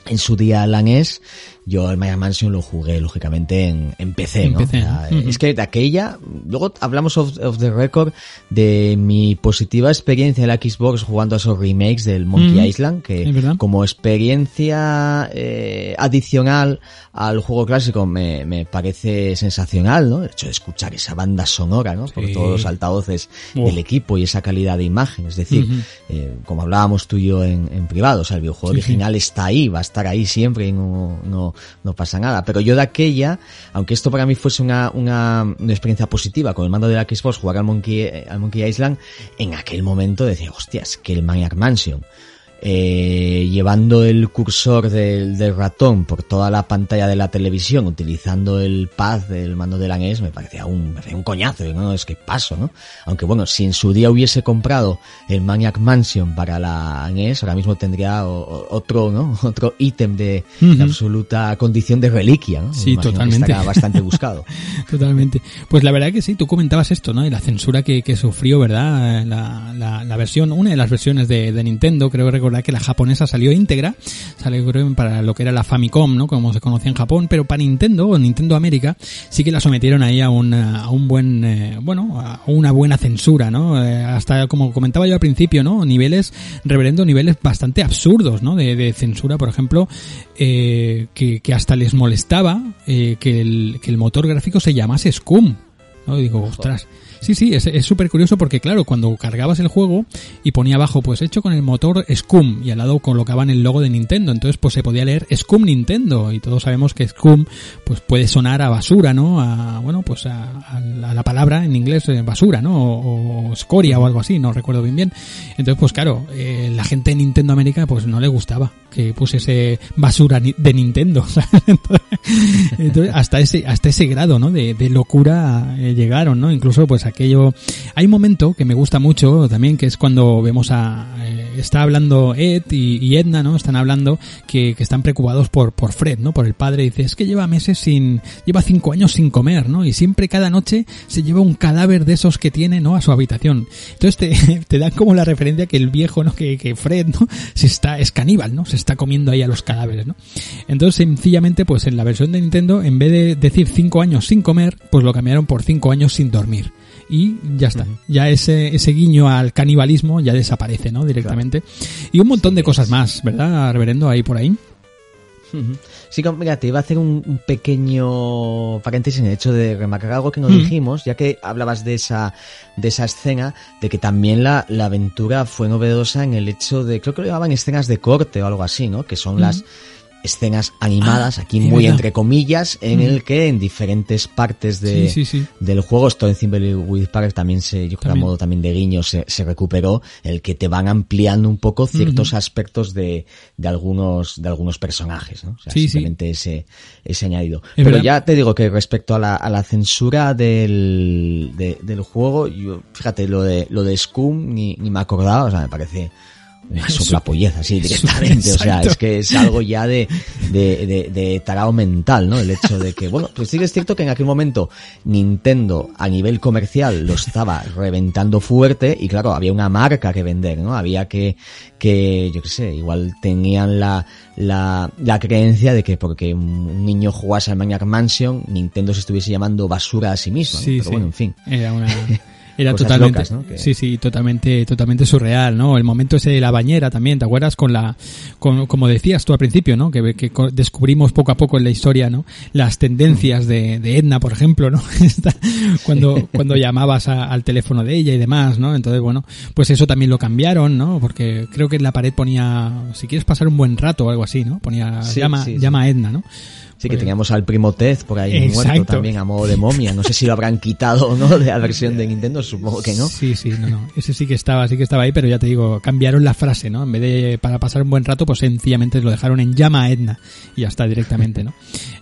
en su día la NES, yo el Maya Mansion lo jugué lógicamente en, en PC, en ¿no? PC. O sea, uh -huh. Es que de aquella, luego hablamos of, of, the record de mi positiva experiencia en la Xbox jugando a esos remakes del Monkey Mm. Island, que como experiencia eh, adicional al juego clásico me, me, parece sensacional, ¿no? El hecho de escuchar esa banda sonora, ¿no? Por todos los altavoces del equipo y esa calidad de imagen, es decir, uh -huh. eh, como hablábamos tú y yo en, en, privado, o sea, el videojuego sí, original sí. está ahí, va a estar ahí siempre y no, no, no pasa nada. Pero yo de aquella, aunque esto para mí fuese una, una, una experiencia positiva con el mando de la Xbox, jugar al Monkey, al Monkey Island, en aquel momento decía, hostias, que el Maniac Mansion eh, llevando el cursor del, del, ratón por toda la pantalla de la televisión, utilizando el pad del mando de la NES, me parecía un, me parecía un coñazo, ¿no? Es que paso, ¿no? Aunque bueno, si en su día hubiese comprado el Maniac Mansion para la NES, ahora mismo tendría o, otro, ¿no? Otro ítem de, uh -huh. de, absoluta condición de reliquia, ¿no? Sí, totalmente. Bastante buscado. totalmente. Pues la verdad que sí, tú comentabas esto, ¿no? Y la censura que, que sufrió, ¿verdad? La, la, la, versión, una de las versiones de, de Nintendo, creo que recordar que la japonesa salió íntegra, salió creo para lo que era la Famicom, ¿no? Como se conocía en Japón, pero para Nintendo, o Nintendo América, sí que la sometieron ahí a, una, a un buen, eh, bueno, a una buena censura, ¿no? Eh, hasta, como comentaba yo al principio, ¿no? Niveles, reverendo niveles bastante absurdos, ¿no? De, de censura, por ejemplo, eh, que, que, hasta les molestaba eh, que, el, que el motor gráfico se llamase Scum, ¿no? Y digo, ostras. Sí, sí, es súper curioso porque, claro, cuando cargabas el juego y ponía abajo, pues hecho con el motor Scum y al lado colocaban el logo de Nintendo, entonces pues se podía leer Scum Nintendo y todos sabemos que Scum pues puede sonar a basura, ¿no? A, bueno, pues a, a la palabra en inglés eh, basura, ¿no? O, o, escoria o algo así, no recuerdo bien bien. Entonces, pues claro, eh, la gente de Nintendo América pues no le gustaba que pusiese basura de Nintendo, entonces, entonces, hasta ese hasta ese grado, ¿no? De, de locura eh, llegaron, ¿no? Incluso pues aquello. Hay un momento que me gusta mucho también que es cuando vemos a eh, está hablando Ed y, Edna no están hablando que, que, están preocupados por por Fred no por el padre. Dice es que lleva meses sin lleva cinco años sin comer no y siempre cada noche se lleva un cadáver de esos que tiene no a su habitación entonces te, te dan como la referencia que el viejo no que, que Fred no se está es caníbal no se está comiendo ahí a los cadáveres no entonces sencillamente pues en la versión de Nintendo en vez de decir cinco años sin comer pues lo cambiaron por cinco años sin dormir y ya está. Ya ese, ese guiño al canibalismo ya desaparece, ¿no? Directamente. Claro. Y un montón de cosas más, ¿verdad, reverendo? Ahí por ahí. Sí, mira, te iba a hacer un, un, pequeño paréntesis en el hecho de remarcar algo que nos mm. dijimos, ya que hablabas de esa, de esa escena, de que también la, la aventura fue novedosa en el hecho de, creo que lo llamaban escenas de corte o algo así, ¿no? Que son las, escenas animadas, Ah, aquí muy verdad. entre comillas, en Mm. el que en diferentes partes de, Sí, sí, sí. del juego, esto en Thimbleweed Park también se, yo creo que a También. modo también de guiño se, se recuperó, el que te van ampliando un poco ciertos aspectos de, de algunos, de algunos personajes, ¿no? O sea, simplemente ese, ese añadido. Es Pero verdad. ya te digo que respecto a la, a la censura del, de- del juego, yo, fíjate, lo de, lo de Scum ni, ni me acordaba, o sea, me parece soplapollez así directamente, o sea, es que es algo ya de, de, de, de tarao mental, ¿no? El hecho de que, bueno, pues sí que es cierto que en aquel momento Nintendo a nivel comercial lo estaba reventando fuerte y claro, había una marca que vender, ¿no? Había que, que, yo qué sé, igual tenían la, la, la creencia de que porque un niño jugase al Maniac Mansion, Nintendo se estuviese llamando basura a sí mismo, ¿no? Sí, Pero sí. bueno, en fin. Era una... Era Cosas totalmente, locas, ¿no? Que- sí, sí, totalmente, totalmente surreal, ¿no? El momento ese de la bañera también, ¿te acuerdas? Con la, con, como decías tú al principio, ¿no? Que, que descubrimos poco a poco en la historia, ¿no? Las tendencias de, de Edna, por ejemplo, ¿no? Cuando, cuando llamabas a- al teléfono de ella y demás, ¿no? Entonces, bueno, pues eso también lo cambiaron, ¿no? Porque creo que en la pared ponía, si quieres pasar un buen rato o algo así, ¿no? Ponía, Sí, llama, sí. llama a Edna, ¿no? Sí, que teníamos al primo Tez por ahí muerto también a modo de momia. No sé si lo habrán quitado o no de la versión de Nintendo, supongo que no. Sí, sí, no, no. Ese sí que estaba, sí que estaba ahí, pero ya te digo, cambiaron la frase, ¿no? En vez de para pasar un buen rato, pues sencillamente lo dejaron en llama a Edna y ya está directamente, ¿no?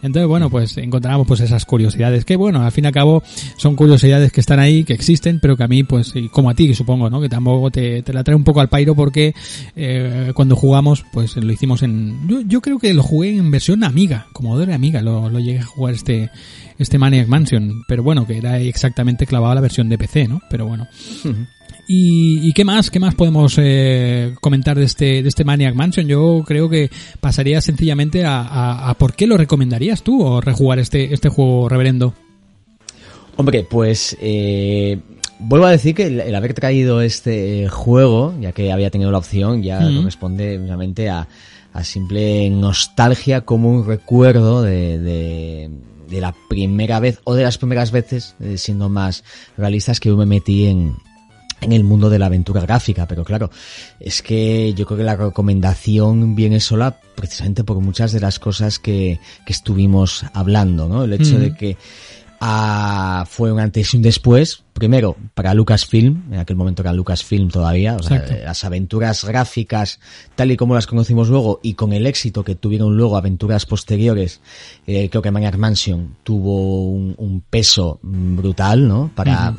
Entonces, bueno, pues encontramos pues esas curiosidades que, bueno, al fin y al cabo son curiosidades que están ahí, que existen, pero que a mí, pues, como a ti, supongo, ¿no? Que tampoco te, te la trae un poco al pairo porque eh, cuando jugamos, pues lo hicimos en... Yo, yo creo que lo jugué en versión Amiga, como de Amiga, lo, lo llegué a jugar este este Maniac Mansion, pero bueno, que era exactamente clavado a la versión de PC, ¿no? Pero bueno. ¿Y, y qué más? ¿Qué más podemos eh, comentar de este, de este Maniac Mansion? Yo creo que pasaría sencillamente a, a, a por qué lo recomendarías tú o rejugar este, este juego reverendo. Hombre, pues eh, vuelvo a decir que el, el haber traído este juego, ya que había tenido la opción, ya corresponde realmente a, a simple nostalgia como un recuerdo de, de, de la primera vez o de las primeras veces, eh, siendo más realistas, que yo me metí en, en el mundo de la aventura gráfica, pero claro, es que yo creo que la recomendación viene sola precisamente por muchas de las cosas que, que estuvimos hablando, ¿no? El hecho de que ah, fue un antes y un después, primero para Lucasfilm, en aquel momento era Lucasfilm todavía, o sea, las aventuras gráficas tal y como las conocimos luego y con el éxito que tuvieron luego aventuras posteriores, eh, creo que Maniac Mansion tuvo un, un peso mm, brutal, ¿no? Para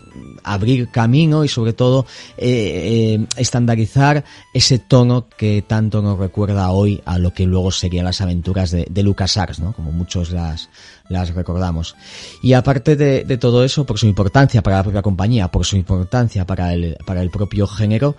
abrir camino y sobre todo eh, eh, estandarizar ese tono que tanto nos recuerda hoy a lo que luego serían las aventuras de, de LucasArts, ¿no? Como muchos las, las recordamos. Y aparte de, de todo eso, por su importancia para la propia compañía, por su importancia para el, para el propio género,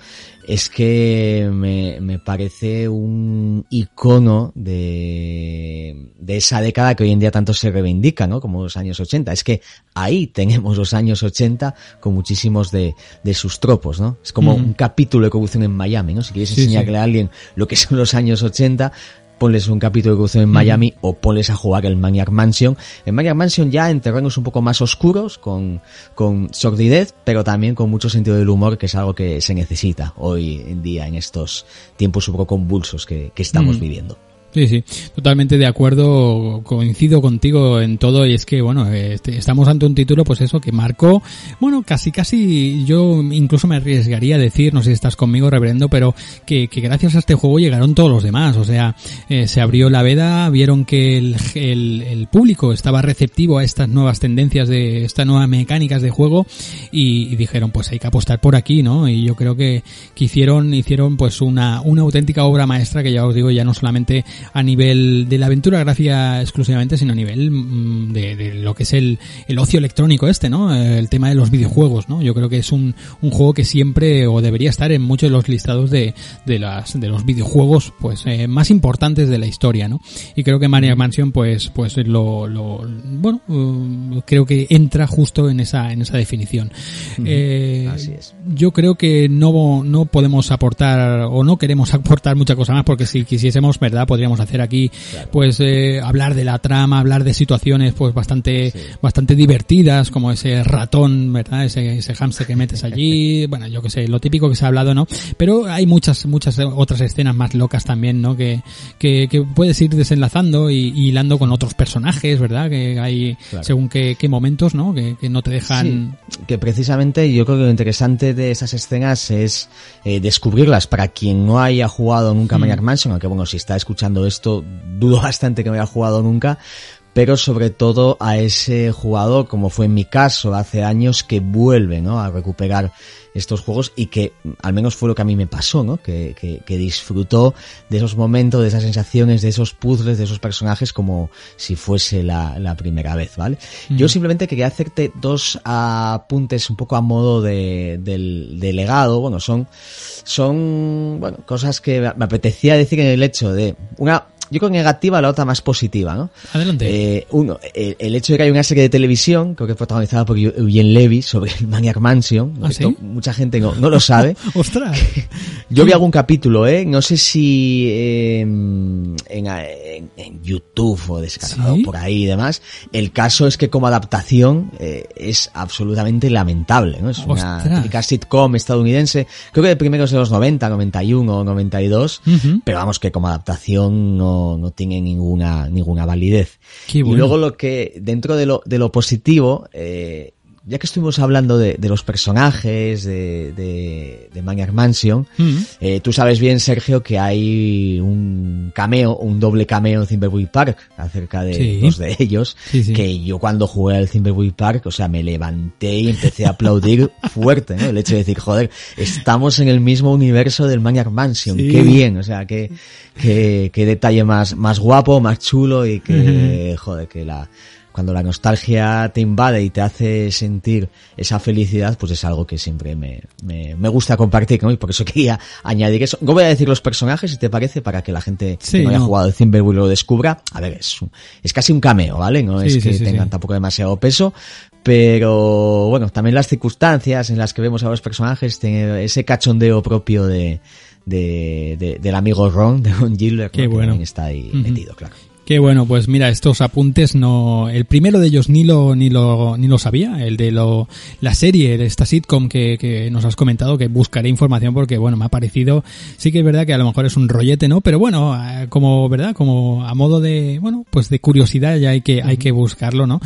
es que me, me parece un icono de, de esa década que hoy en día tanto se reivindica, ¿no? Como los años 80. Es que ahí tenemos los años 80 con muchísimos de, de sus tropos, ¿no? Es como un capítulo de corrupción en Miami, ¿no? Si quieres Sí, enseñarle sí. a alguien lo que son los años 80, ponles un capítulo de corrupción en Miami o ponles a jugar el Maniac Mansion. El Maniac Mansion ya en terrenos un poco más oscuros, con, con sordidez, pero también con mucho sentido del humor, que es algo que se necesita hoy en día en estos tiempos un poco convulsos que, que estamos Mm. viviendo. Sí, sí, totalmente de acuerdo, coincido contigo en todo y es que, bueno, este, estamos ante un título, pues eso, que marcó, bueno, casi, casi, yo incluso me arriesgaría a decir, no sé si estás conmigo, reverendo, pero que, que gracias a este juego llegaron todos los demás, o sea, eh, se abrió la veda, vieron que el, el, el público estaba receptivo a estas nuevas tendencias de, estas nuevas mecánicas de juego y, y dijeron, pues hay que apostar por aquí, ¿no? Y yo creo que, que hicieron, hicieron pues una, una auténtica obra maestra que ya os digo, ya no solamente a nivel de la aventura gráfica exclusivamente, sino a nivel mm, de, de lo que es el, el ocio electrónico este, ¿no? Eh, El tema de los videojuegos, ¿no? Yo creo que es un, un juego que siempre o debería estar en muchos de los listados de, de las, de los videojuegos, pues, eh, más importantes de la historia, ¿no? Y creo que Maniac Mansion, pues, pues lo, lo, bueno, eh, creo que entra justo en esa, en esa definición. Eh, Así es. yo creo que no, no podemos aportar o no queremos aportar mucha cosa más porque si quisiésemos, ¿verdad? Podríamos hacer aquí, pues eh, hablar de la trama, hablar de situaciones pues bastante, bastante divertidas, como ese ratón, ¿verdad? Ese, ese hámster que metes allí, bueno, yo que sé, lo típico que se ha hablado, ¿no? Pero hay muchas, muchas otras escenas más locas también, ¿no? Que, que, que puedes ir desenlazando y, y hilando con otros personajes, ¿verdad? Que hay según qué, qué, momentos, ¿no? Que, que no te dejan... que precisamente yo creo que lo interesante de esas escenas es eh, descubrirlas para quien no haya jugado nunca mm. Maniac Mansion, aunque bueno, si está escuchando esto, dudo bastante que no haya jugado nunca, pero sobre todo a ese jugador, como fue en mi caso hace años, que vuelve ¿no? a recuperar estos juegos y que al menos fue lo que a mí me pasó, ¿no? Que, que, que, disfrutó de esos momentos, de esas sensaciones, de esos puzzles, de esos personajes como si fuese la, la primera vez, ¿vale? Yo simplemente quería hacerte dos apuntes un poco a modo de, del, de legado, bueno, son, son, bueno, cosas que me apetecía decir en el hecho de una yo con negativa, la otra más positiva, ¿no? Adelante. Eh, uno, el, hecho de que hay una serie de televisión, creo que protagonizada por Eugene Levy, sobre el Maniac Mansion. ¿Ah, Esto mucha gente no, no lo sabe. ¡Ostras! Yo vi algún capítulo, ¿eh? No sé si eh, en, en, en, YouTube o descargado ¿Sí? por ahí y demás. El caso es que como adaptación eh, es absolutamente lamentable, ¿no? Es una típica sitcom estadounidense, creo que de primeros de los 90, 91 o 92, uh -huh. pero vamos que como adaptación no no, tiene ninguna, ninguna validez. Bueno. Y luego lo que, dentro de lo, de lo positivo, eh, ya que estuvimos hablando de, de los personajes de, de, de Maniac Mansion, mm -hmm. eh, tú sabes bien, Sergio, que hay un cameo, un doble cameo en Thimbleweed Park acerca de sí. dos de ellos, sí, sí. que yo cuando jugué al Thimbleweed Park, o sea, me levanté y empecé a aplaudir fuerte, ¿no? El hecho de decir, joder, estamos en el mismo universo del Maniac Mansion, qué bien, o sea, qué, qué, qué detalle más, más guapo, más chulo y que, joder, que la, cuando la nostalgia te invade y te hace sentir esa felicidad, pues es algo que siempre me, me, me gusta compartir, ¿no? Y por eso quería añadir eso. No voy a decir los personajes, si te parece, para que la gente sí, que no haya jugado el Thimbleweed lo descubra. A ver, es, es casi un cameo, ¿vale? No sí, es que sí, tengan tampoco demasiado peso, pero bueno, también las circunstancias en las que vemos a los personajes, ese cachondeo propio de, de, de, del amigo Ron, de Ron Gilbert, ¿no? bueno. que está ahí uh -huh. metido, claro. Qué bueno, pues mira, estos apuntes no, el primero de ellos ni lo, ni lo, ni lo sabía, el de lo, la serie de esta sitcom que, que nos has comentado, que buscaré información porque bueno, me ha parecido, sí que es verdad que a lo mejor es un rollete, ¿no? Pero bueno, eh, como, ¿verdad? Como a modo de, bueno, pues de curiosidad ya hay que, hay que buscarlo, ¿no?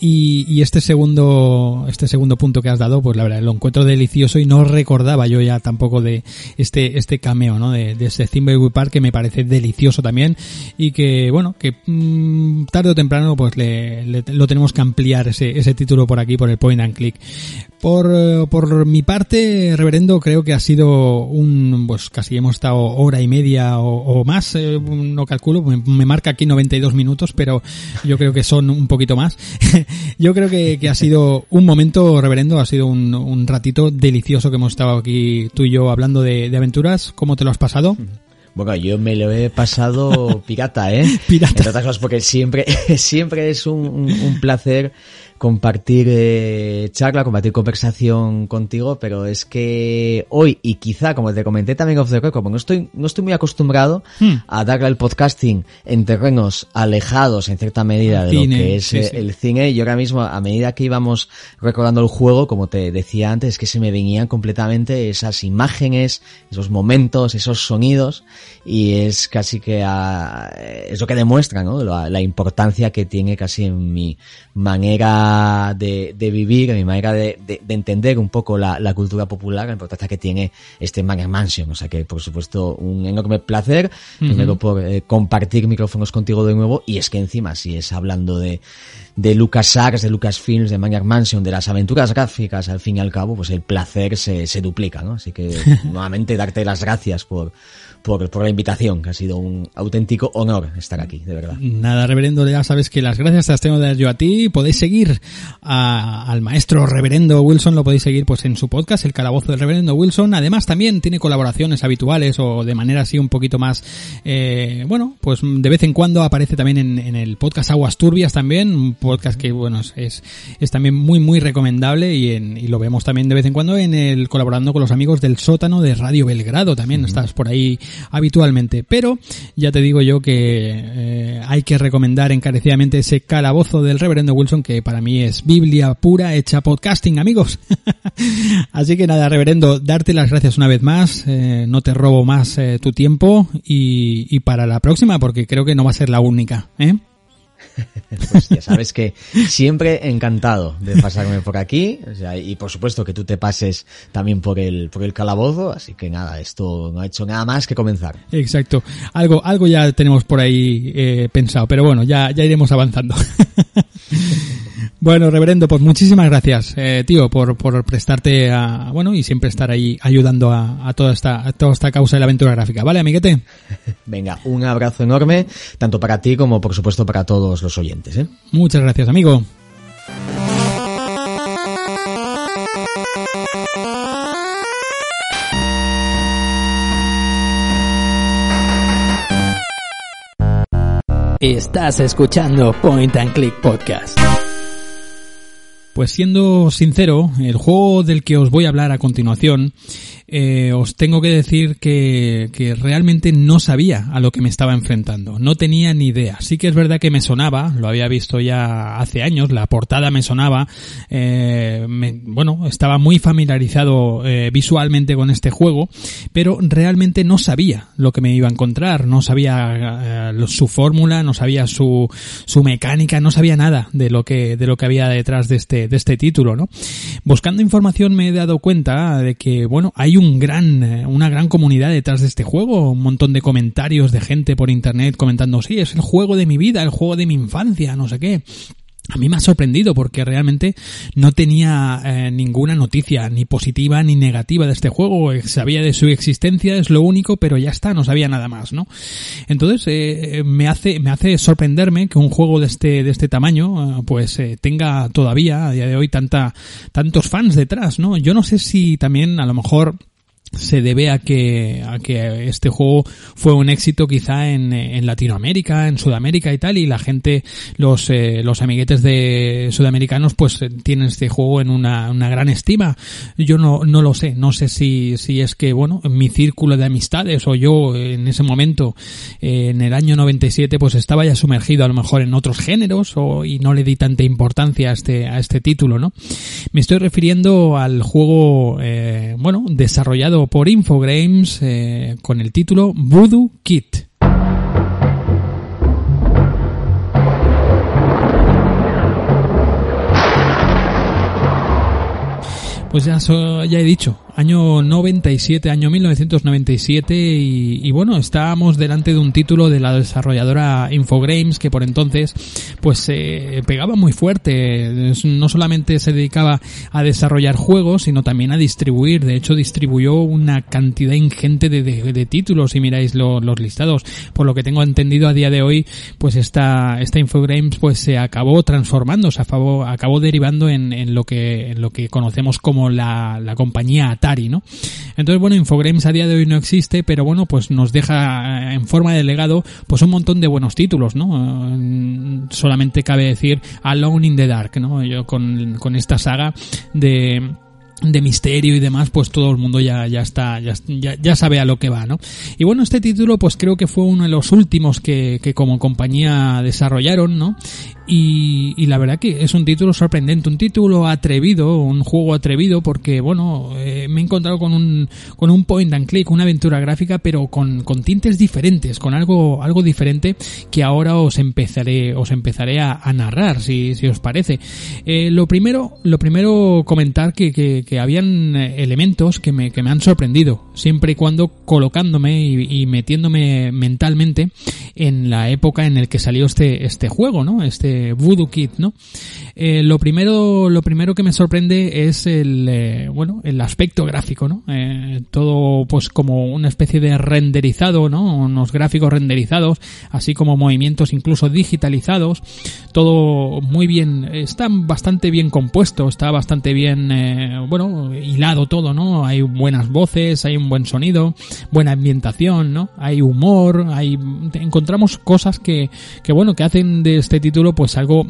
Y, y este segundo, este segundo punto que has dado, pues la verdad, lo encuentro delicioso y no recordaba yo ya tampoco de este, este cameo, ¿no? De, de ese Thimbleweed Park que me parece delicioso también y que, bueno, que mmm, tarde o temprano pues le, le, lo tenemos que ampliar ese, ese título por aquí, por el point and click. Por, por mi parte, reverendo, creo que ha sido un, pues casi hemos estado hora y media o, más, eh, no calculo, me, marca aquí 92 minutos, pero yo creo que son un poquito más. yo creo que, ha sido un momento, reverendo, ha sido un, ratito delicioso que hemos estado aquí tú y yo hablando de aventuras. ¿Cómo te lo has pasado? Bueno, yo me lo he pasado pirata, ¿eh? Pirata. Entre otras cosas porque siempre, siempre es un, un, un placer compartir eh, charla, compartir conversación contigo, pero es que hoy, y quizá, como te comenté también off the record, no estoy, no estoy muy acostumbrado hmm. a darle al podcasting en terrenos alejados, en cierta medida, de cine, lo que es sí, sí. el cine, y ahora mismo, a medida que íbamos recordando el juego, como te decía antes, es que se me venían completamente esas imágenes, esos momentos, esos sonidos, y es casi que a, es lo que demuestra, ¿no? La, la importancia que tiene casi en mi manera de, de vivir, mi manera de, de, de entender un poco la, la, cultura popular, la importancia que tiene este Maniac Mansion. O sea que, por supuesto, un enorme placer, uh -huh. primero por eh, compartir micrófonos contigo de nuevo, y es que encima, si es hablando de, de LucasArts, de Lucasfilms, de Maniac Mansion, de las aventuras gráficas, al fin y al cabo, pues el placer se, se duplica, ¿no? Así que, nuevamente, darte las gracias por, por, por, la invitación, que ha sido un auténtico honor estar aquí, de verdad. Nada, reverendo, ya sabes que las gracias las tengo de dar yo a ti. Podéis seguir a, al maestro reverendo Wilson, lo podéis seguir pues en su podcast, El Calabozo del Reverendo Wilson. Además, también tiene colaboraciones habituales o de manera así un poquito más, eh, bueno, pues de vez en cuando aparece también en, en el podcast Aguas Turbias también, podcast que, bueno, es, es también muy, muy recomendable y, en, y lo vemos también de vez en cuando en el colaborando con los amigos del sótano de Radio Belgrado. También estás por ahí habitualmente. Pero ya te digo yo que eh, hay que recomendar encarecidamente ese calabozo del reverendo Wilson que para mí es Biblia pura hecha podcasting, amigos. Así que nada, reverendo, darte las gracias una vez más. Eh, no te robo más eh, tu tiempo y, y para la próxima porque creo que no va a ser la única. ¿eh? pues ya sabes que siempre encantado de pasarme por aquí. Y por supuesto que tú te pases también por el por el calabozo. Así que nada esto no ha hecho nada más que comenzar. Exacto. Algo algo ya tenemos por ahí eh, pensado pero bueno ya ya iremos avanzando Bueno, reverendo, pues muchísimas gracias, eh, tío, por, por prestarte a, bueno, y siempre estar ahí ayudando a, a, toda esta, a toda esta causa de la aventura gráfica. ¿Vale, amiguete? Venga, un abrazo enorme, tanto para ti como por supuesto para todos los oyentes, ¿eh? Muchas gracias, amigo. Estás escuchando Point and Click Podcast. Pues siendo sincero, el juego del que os voy a hablar a continuación eh, os tengo que decir que, que, realmente no sabía a lo que me estaba enfrentando. No tenía ni idea. Sí que es verdad que me sonaba, lo había visto ya hace años, la portada me sonaba. Eh, me, bueno, estaba muy familiarizado eh, visualmente con este juego, pero realmente no sabía lo que me iba a encontrar. No sabía eh, su fórmula, no sabía su, su mecánica, no sabía nada de lo que, de lo que había detrás de este, de este título, ¿no? Buscando información me he dado cuenta de que, bueno, hay un gran, eh, una gran comunidad detrás de este juego, un montón de comentarios de gente por internet comentando, sí, es el juego de mi vida, el juego de mi infancia, no sé qué. A mí me ha sorprendido porque realmente no tenía eh, ninguna noticia ni positiva ni negativa de este juego. Sabía de su existencia, es lo único, pero ya está, no sabía nada más, ¿no? Entonces eh, me hace me hace sorprenderme que un juego de este de este tamaño, eh, pues tenga todavía a día de hoy tanta tantos fans detrás, ¿no? Yo no sé si también a lo mejor se debe a que, a que este juego fue un éxito quizá en, en Latinoamérica, en Sudamérica y tal, y la gente, los, eh, los amiguetes de sudamericanos, pues tienen este juego en una, una gran estima. Yo no, no lo sé, no sé si, si es que, bueno, mi círculo de amistades o yo en ese momento, eh, en el año 97, pues estaba ya sumergido a lo mejor en otros géneros o, y no le di tanta importancia a este, a este título, ¿no? Me estoy refiriendo al juego, eh, bueno, desarrollado por Infogrames eh, con el título Voodoo Kit. Pues ya, ya he dicho, año 97, año 1997 y, y, bueno, estábamos delante de un título de la desarrolladora Infogrames que por entonces pues eh, pegaba muy fuerte, no solamente se dedicaba a desarrollar juegos, sino también a distribuir, de hecho distribuyó una cantidad ingente de, de, de títulos si miráis lo, los listados, por lo que tengo entendido a día de hoy, pues esta, esta Infogrames pues se acabó transformando, se acabó, acabó derivando en, en, lo que, en lo que conocemos como la, la compañía Atari ¿no? Entonces, bueno, Infogrames a día de hoy no existe, pero bueno, pues nos deja en forma de legado pues un montón de buenos títulos, ¿no? Solamente cabe decir Alone in the Dark, ¿no? Yo con, con esta saga de de misterio y demás, pues todo el mundo ya, ya está, ya, ya, sabe a lo que va, ¿no? Y bueno, este título, pues creo que fue uno de los últimos que, que como compañía desarrollaron, ¿no? Y, y, la verdad que es un título sorprendente, un título atrevido, un juego atrevido, porque bueno, eh, me he encontrado con un, con un point and click, una aventura gráfica, pero con, con tintes diferentes, con algo, algo diferente que ahora os empezaré, os empezaré a, narrar, si, si os parece. Eh, lo primero, lo primero comentar que, que, que habían elementos que me, que me han sorprendido, siempre y cuando colocándome y, y metiéndome mentalmente en la época en el que salió este, este juego, ¿no? Este, Voodoo Kid, ¿no? Eh, lo primero, lo primero que me sorprende es el, eh, bueno, el aspecto gráfico, ¿no? Eh, todo, pues, como una especie de renderizado, ¿no? Unos gráficos renderizados, así como movimientos incluso digitalizados, todo muy bien, está bastante bien compuesto, está bastante bien, bueno, hilado todo, ¿no? Hay buenas voces, hay un buen sonido, buena ambientación, ¿no? Hay humor, hay, encontramos cosas que, que bueno, que hacen de este título, pues algo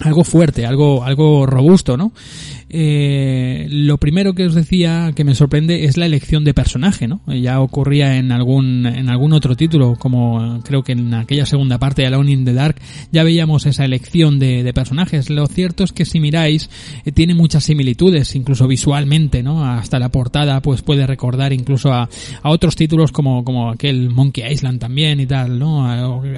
algo fuerte, algo, algo robusto, ¿no? Eh, lo primero que os decía que me sorprende es la elección de personaje, ¿no? Ya ocurría en algún, en algún otro título, como creo que en aquella segunda parte de Alone in the Dark ya veíamos esa elección de, de personajes. Lo cierto es que si miráis, eh, tiene muchas similitudes, incluso visualmente, ¿no? Hasta la portada, pues puede recordar incluso a, a otros títulos como, como aquel Monkey Island también y tal, ¿no?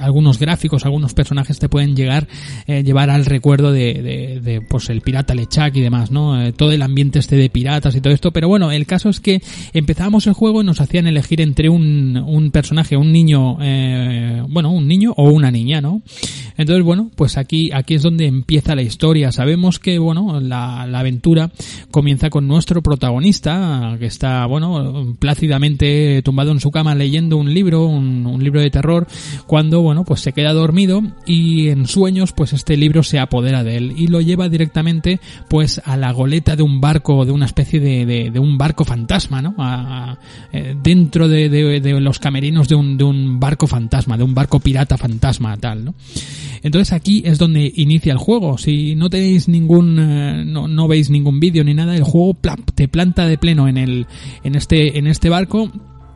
algunos gráficos, algunos personajes te pueden llegar, eh, llevar al recuerdo de, de, de, pues el pirata Lechak y demás, ¿no? Eh, todo el ambiente este de piratas y todo esto, pero bueno, el caso es que empezábamos el juego y nos hacían elegir entre un, un personaje, un niño, eh, bueno, un niño o una niña, ¿no? Entonces, bueno, pues aquí, aquí es donde empieza la historia. Sabemos que, bueno, la, la aventura comienza con nuestro protagonista, que está, bueno, plácidamente tumbado en su cama leyendo un libro, un, un libro de terror, cuando, bueno, pues se queda dormido y en sueños, pues este libro se apodera de él y lo lleva directamente, pues, a la goleta de un barco, de una especie de, de, un barco fantasma, ¿no? Eh, dentro de, de, los camerinos de un, de un barco fantasma, de un barco pirata fantasma, tal, ¿no? Entonces aquí es donde inicia el juego. Si no tenéis ningún, eh, no, no veis ningún vídeo ni nada, el juego te planta de pleno en el, en este, en este barco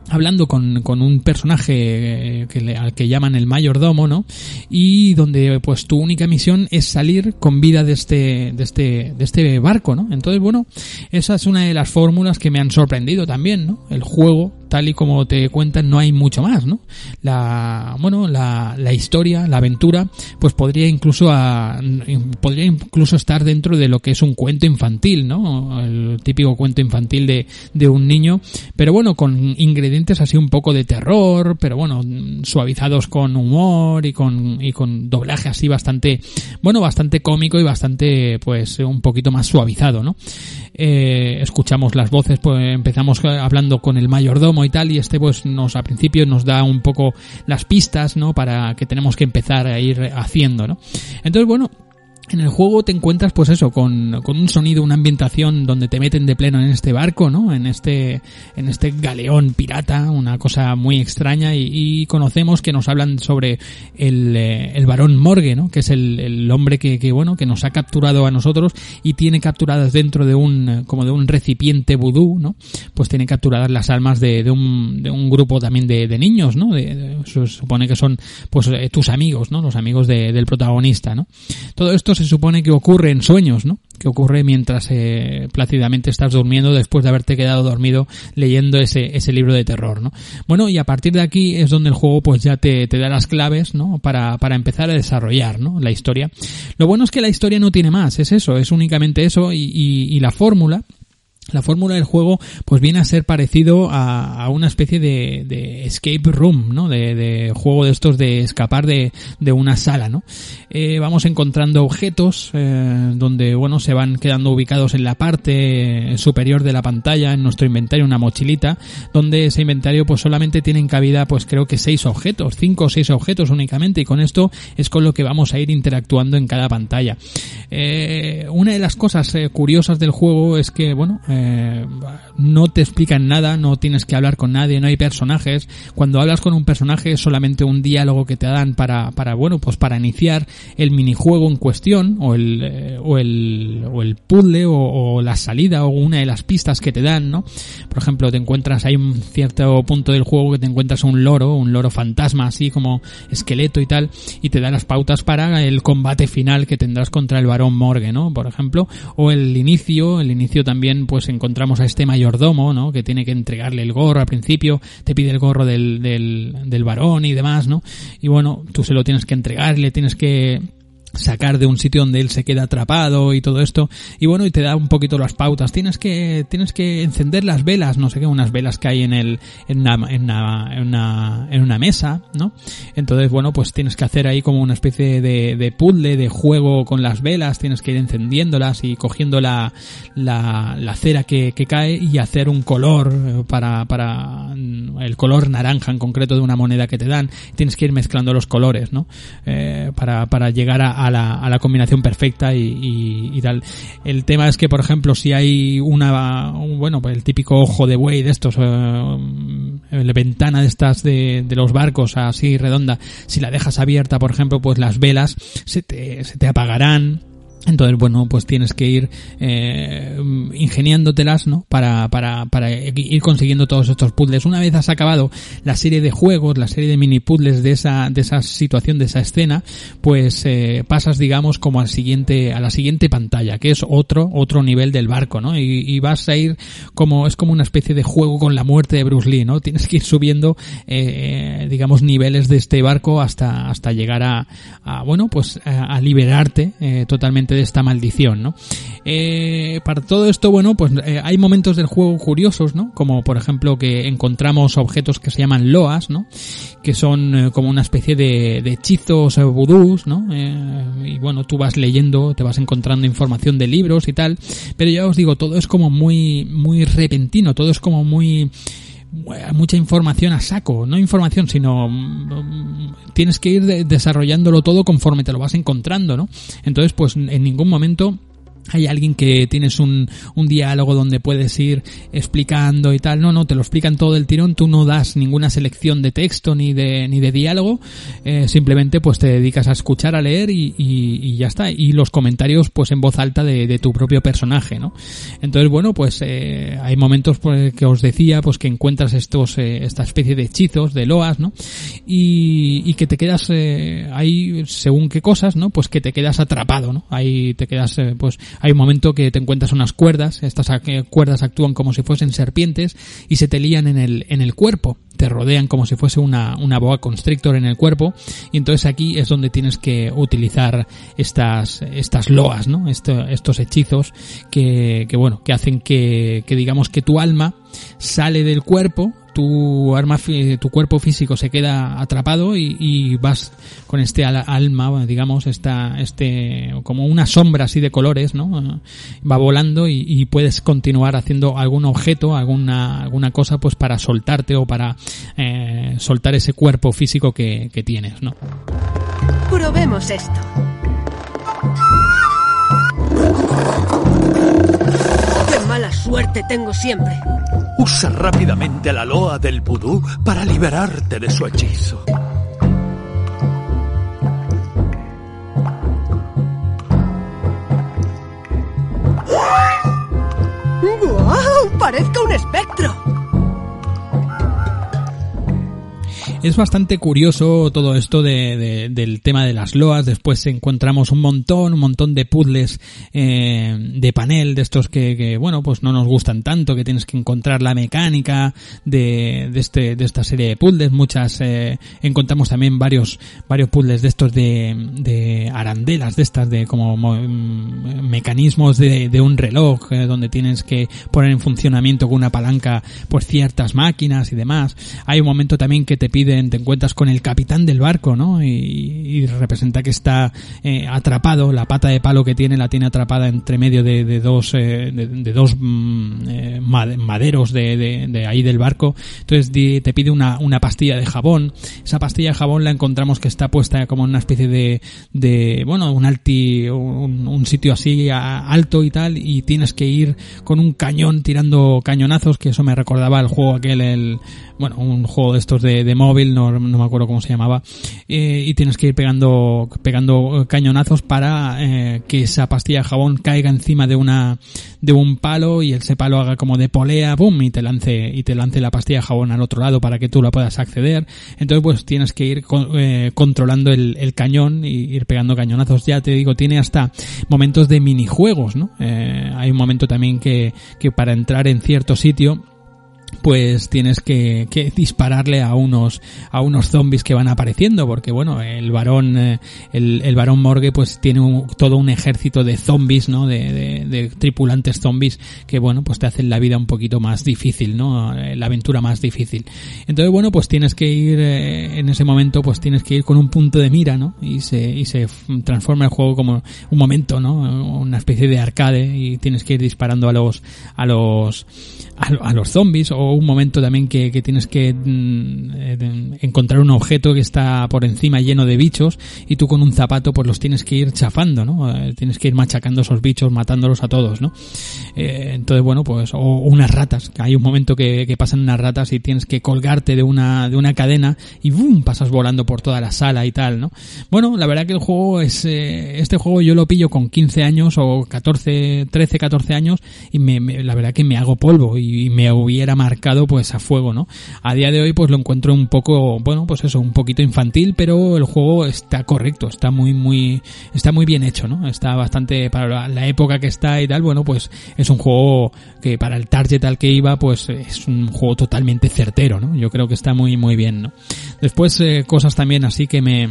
hablando con, con un personaje que le, al que llaman el mayordomo, ¿no? Y donde pues tu única misión es salir con vida de este, de este, de este barco, ¿no? Entonces, bueno, esa es una de las fórmulas que me han sorprendido también, ¿no? El juego tal y como te cuentan, no hay mucho más, ¿no? La, bueno, la, la historia, la aventura, pues podría incluso a, podría incluso estar dentro de lo que es un cuento infantil, ¿no? El típico cuento infantil de, de un niño, pero bueno, con ingredientes así un poco de terror, pero bueno, suavizados con humor y con, y con doblaje así bastante, bueno, bastante cómico y bastante, pues, un poquito más suavizado, ¿no? Eh, escuchamos las voces, pues empezamos hablando con el mayordomo y tal, y este pues nos a principio nos da un poco las pistas, ¿no? Para que tenemos que empezar a ir haciendo, ¿no? Entonces, bueno, en el juego te encuentras pues eso con, con, un sonido una ambientación donde te meten de pleno en este barco no en este en este galeón pirata una cosa muy extraña y, conocemos que nos hablan sobre el, eh, el varón Morgue no que es el, el hombre que, que, bueno que nos ha capturado a nosotros y tiene capturadas dentro de un como de un recipiente vudú no pues tiene capturadas las almas de, de, un, de un grupo también de, de niños no de, de, se supone que son pues eh, tus amigos no los amigos del protagonista no todo esto se supone que ocurre en sueños, ¿no? Que ocurre mientras eh, plácidamente estás durmiendo después de haberte quedado dormido leyendo ese, ese libro de terror, ¿no? Bueno, y a partir de aquí es donde el juego pues ya te, te da las claves, ¿no? Para, para empezar a desarrollar, ¿no? La historia. Lo bueno es que la historia no tiene más, es eso, es únicamente eso y, y, y la fórmula la fórmula del juego pues viene a ser parecido a, a una especie de, de, escape room, ¿no? De, de, juego de estos de escapar de, de una sala, ¿no? Eh, vamos encontrando objetos eh, donde, bueno, se van quedando ubicados en la parte superior de la pantalla, en nuestro inventario, una mochilita, donde ese inventario pues solamente tienen cabida pues creo que seis objetos, cinco o seis objetos únicamente y con esto es con lo que vamos a ir interactuando en cada pantalla. Eh, una de las cosas eh, curiosas del juego es que, bueno, eh, no te explican nada, no tienes que hablar con nadie, no hay personajes. Cuando hablas con un personaje es solamente un diálogo que te dan para, para bueno, pues para iniciar el minijuego en cuestión, o el, eh, o el, puzzle, o, o, la salida, o una de las pistas que te dan, ¿no? Por ejemplo, te encuentras, hay un cierto punto del juego que te encuentras un loro, un loro fantasma, así como esqueleto y tal, y te da las pautas para el combate final que tendrás contra el varón Morgue, ¿no? Por ejemplo, o el inicio, el inicio también, pues encontramos a este mayordomo, ¿no? Que tiene que entregarle el gorro al principio, te pide el gorro del, del, del varón y demás, ¿no? Y bueno, tú se lo tienes que entregar, le tienes que sacar de un sitio donde él se queda atrapado y todo esto y bueno y te da un poquito las pautas. Tienes que tienes que encender las velas no sé qué unas velas que hay en el en una, en una, en una, en una mesa no entonces bueno pues tienes que hacer ahí como una especie de, de puzzle de juego con las velas tienes que ir encendiéndolas y cogiendo la, la, la cera que, que cae y hacer un color para, para el color naranja en concreto de una moneda que te dan. Tienes que ir mezclando los colores no eh, para, para llegar a a la, a la combinación perfecta y, tal. El tema es que, por ejemplo, si hay una, bueno, pues el típico ojo de buey de estos, eh, la ventana de estas de, de, los barcos así redonda, si la dejas abierta, por ejemplo, pues las velas se te, se te apagarán Entonces, bueno, pues tienes que ir eh, ingeniándotelas, ¿no? Para, para, para ir consiguiendo todos estos puzzles. Una vez has acabado la serie de juegos, la serie de mini puzzles de esa, de esa situación, de esa escena, pues eh, pasas, digamos, como al siguiente, a la siguiente pantalla, que es otro, otro nivel del barco, ¿no? Y, y vas a ir como, es como una especie de juego con la muerte de Bruce Lee, ¿no? Tienes que ir subiendo, eh, digamos, niveles de este barco hasta, hasta llegar a, a bueno, pues a, a liberarte eh, de esta maldición, ¿no? Eh, para todo esto, bueno, pues eh, hay momentos del juego curiosos, ¿no? Como por ejemplo que encontramos objetos que se llaman loas, ¿no? Que son eh, como una especie de, de hechizos eh, vudús, ¿no? Y bueno, tú vas leyendo, te vas encontrando información de libros y tal, pero ya os digo, todo es como muy, muy repentino, todo es como muy mucha información a saco, no información, sino mm, tienes que ir de- desarrollándolo todo conforme te lo vas encontrando, ¿no? Entonces, pues en ningún momento hay alguien que tienes un, un diálogo donde puedes ir explicando y tal. No, no, te lo explican todo el tirón. Tú no das ninguna selección de texto ni de, ni de diálogo. Eh, simplemente pues te dedicas a escuchar, a leer y, y, ya está. Y los comentarios pues en voz alta de, de tu propio personaje, ¿no? Entonces, bueno, pues eh, hay momentos pues, que os decía pues que encuentras estos, eh, esta especie de hechizos, de loas, ¿no? Y, y que te quedas eh, ahí según qué cosas, ¿no? Pues que te quedas atrapado, ¿no? Ahí te quedas, eh, pues hay un momento que te encuentras unas cuerdas, estas ac- cuerdas actúan como si fuesen serpientes y se te lían en el, en el cuerpo, te rodean como si fuese una, una boa constrictor en el cuerpo y entonces aquí es donde tienes que utilizar estas, estas loas, ¿no? Esto- estos hechizos que, que bueno, que hacen que, que digamos que tu alma sale del cuerpo, tu arma, tu cuerpo físico se queda atrapado y, vas con este al- alma, digamos, esta, este, como una sombra así de colores, ¿no? Va volando y, y puedes continuar haciendo algún objeto, alguna, alguna cosa, pues para soltarte o para eh, soltar ese cuerpo físico que, que tienes, ¿no? Probemos esto. ¡Qué mala suerte tengo siempre! Usa rápidamente la loa del vudú para liberarte de su hechizo. ¡Guau! ¡Parezco un espectro! Es bastante curioso todo esto de, de- del tema de las loas. Después encontramos un montón, un montón de puzzles eh, de panel, de estos que, bueno, pues no nos gustan tanto, que tienes que encontrar la mecánica de, de este, de esta serie de puzzles. Muchas, eh, encontramos también varios, varios puzzles de estos de, de arandelas, de estas, de como mo- mm, mecanismos de, de un reloj, eh, donde tienes que poner en funcionamiento con una palanca, pues ciertas máquinas y demás. Hay un momento también que te te encuentras con el capitán del barco, ¿no? Y, y representa que está eh, atrapado, la pata de palo que tiene la tiene atrapada entre medio de, dos, eh, de, dos mm, eh, made- maderos de, ahí del barco. Entonces te pide una, una pastilla de jabón. Esa pastilla de jabón la encontramos que está puesta como en una especie de, de bueno, un alti, un, sitio así a- alto y tal, y tienes que ir con un cañón tirando cañonazos, que eso me recordaba al juego aquel, el, bueno, un juego de estos de móvil, no, no me acuerdo cómo se llamaba, eh, y tienes que ir pegando, pegando cañonazos para eh, que esa pastilla de jabón caiga encima de una, de un palo y ese palo haga como de polea, boom, y te lance, y te lance la pastilla de jabón al otro lado para que tú la puedas acceder. Entonces pues tienes que ir eh, controlando el, cañón y ir pegando cañonazos. Ya te digo, tiene hasta momentos de minijuegos, ¿no? Hay un momento también que, que para entrar en cierto sitio pues tienes que, que dispararle a unos a unos zombies que van apareciendo porque bueno el varón eh, el, el varón morgue pues tiene un- todo un ejército de zombies no de, de- de tripulantes zombies que bueno pues te hacen la vida un poquito más difícil no Eh, la aventura más difícil. Entonces bueno pues tienes que ir eh, en ese momento pues tienes que ir con un punto de mira no y se y se transforma el juego como un momento no una especie de arcade y tienes que ir disparando a los a los a, lo- a los zombies o, un momento también que, que tienes que mm, eh, encontrar un objeto que está por encima lleno de bichos y tú con un zapato pues los tienes que ir chafando, ¿no? Eh, tienes que ir machacando esos bichos, matándolos a todos, ¿no? Eh, entonces, bueno, pues, o unas ratas, hay un momento que, que pasan unas ratas y tienes que colgarte de una, de una cadena y ¡boom! pasas volando por toda la sala y tal, ¿no? Bueno, la verdad que el juego es, eh, este juego yo lo pillo con 15 años o 14, 13, 14 años y me, me- la verdad que me hago polvo y me hubiera marcado pues a fuego, ¿no? A día de hoy pues lo encuentro un poco, bueno, pues eso, un poquito infantil, pero el juego está correcto, está muy, muy, está muy bien hecho, ¿no? Está bastante, para la, la época que está y tal, bueno, pues es un juego que para el target al que iba, pues es un juego totalmente certero, ¿no? Yo creo que está muy, muy bien, ¿no? Después, eh, cosas también así que me,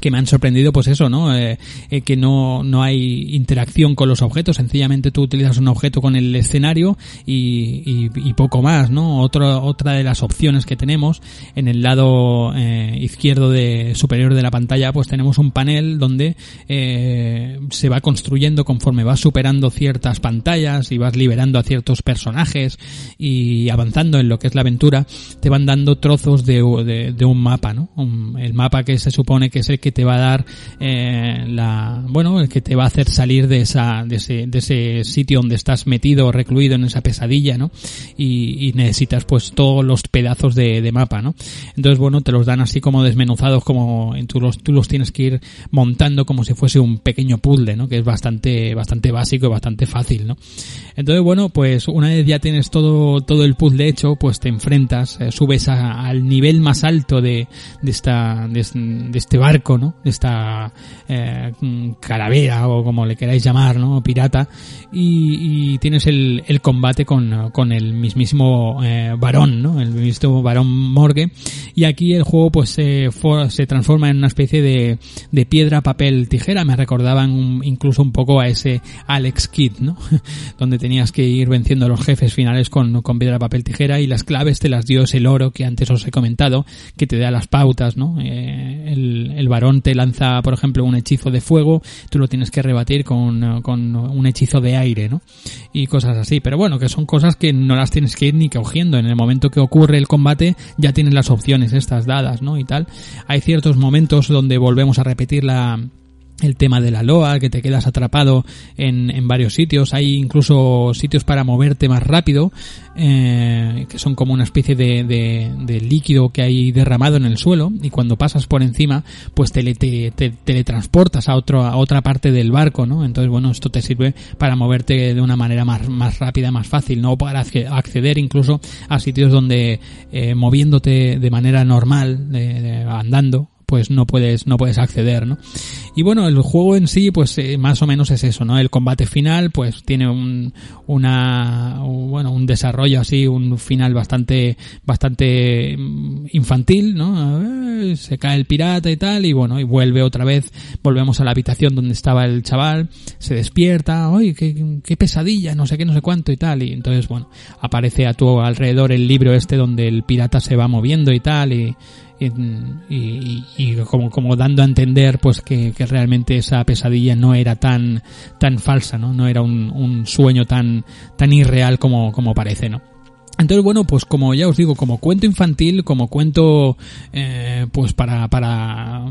que me han sorprendido pues eso no Eh, eh, que no no hay interacción con los objetos. Sencillamente tú utilizas un objeto con el escenario y, poco más no Otro, otra de las opciones que tenemos en el lado eh, izquierdo de superior de la pantalla pues tenemos un panel donde eh, se va construyendo conforme vas superando ciertas pantallas y vas liberando a ciertos personajes y avanzando en lo que es la aventura te van dando trozos de, de, un mapa no el mapa que se supone que es el que te va a dar eh, la bueno el que te va a hacer salir de esa de ese, de ese sitio donde estás metido recluido en esa pesadilla no y, y necesitas pues todos los pedazos de, de mapa no entonces bueno te los dan así como desmenuzados como en tú los tú los tienes que ir montando como si fuese un pequeño puzzle no que es bastante bastante básico y bastante fácil no entonces bueno pues una vez ya tienes todo todo el puzzle hecho pues te enfrentas eh, subes a- al nivel más alto de, de esta de, es- de este barco no de esta eh, mm, calavera o como le queráis llamar no pirata. Y, tienes el, el combate con, con el mismísimo eh, varón no el mismísimo varón morgue. Y aquí el juego pues se, fo- se transforma en una especie de, de piedra papel tijera. Me recordaban un- incluso un poco a ese Alex Kidd no donde tenías que ir venciendo a los jefes finales con, con piedra papel tijera y las claves te las dio ese loro que antes os he comentado que te da las pautas no Eh, el, el varón te lanza por ejemplo un hechizo de fuego tú lo tienes que rebatir con, con un hechizo de aire no y cosas así. Pero bueno que son cosas que no las tienes que ir ni cogiendo. En el momento que ocurre el combate ya tienes las opciones estas dadas no y tal. Hay ciertos momentos donde volvemos a repetir la el tema de la loa, que te quedas atrapado en, en varios sitios. Hay incluso sitios para moverte más rápido, eh, que son como una especie de, de- líquido que hay derramado en el suelo y cuando pasas por encima, pues te, te, te teletransportas a, otro, a otra parte del barco, ¿no? Entonces, bueno, esto te sirve para moverte de una manera más, más rápida, más fácil, ¿no? Para acce- acceder incluso a sitios donde eh, moviéndote de manera normal, de- andando, pues no puedes no puedes acceder no y bueno el juego en sí pues eh, más o menos es eso no el combate final pues tiene un una un- bueno un desarrollo así un final bastante bastante mm, infantil no se cae el pirata y tal y bueno y vuelve otra vez volvemos a la habitación donde estaba el chaval se despierta oye qué, qué pesadilla no sé qué no sé cuánto y tal y entonces bueno aparece a tu alrededor el libro este donde el pirata se va moviendo y tal y y, como, como dando a entender pues que, que realmente esa pesadilla no era tan tan falsa no no era un, un sueño tan tan irreal como como parece no entonces, bueno, pues como ya os digo, como cuento infantil, como cuento, eh, pues para, para,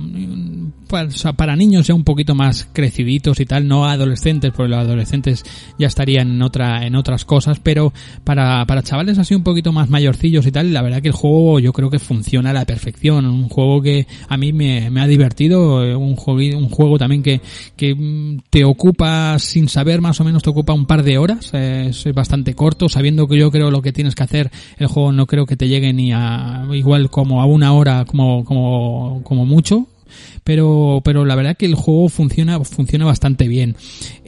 para, niños ya un poquito más creciditos y tal, no adolescentes, porque los adolescentes ya estarían en otra, en otras cosas, pero para, para chavales así un poquito más mayorcillos y tal, la verdad que el juego yo creo que funciona a la perfección, un juego que a mí me, me ha divertido, eh, un juego, un juego también que, que mm, te ocupa sin saber más o menos te ocupa un par de horas, eh, es bastante corto, sabiendo que yo creo lo que tienes que hacer, el juego no creo que te llegue ni a igual como a una hora como, como, como mucho, pero pero la verdad que el juego funciona funciona bastante bien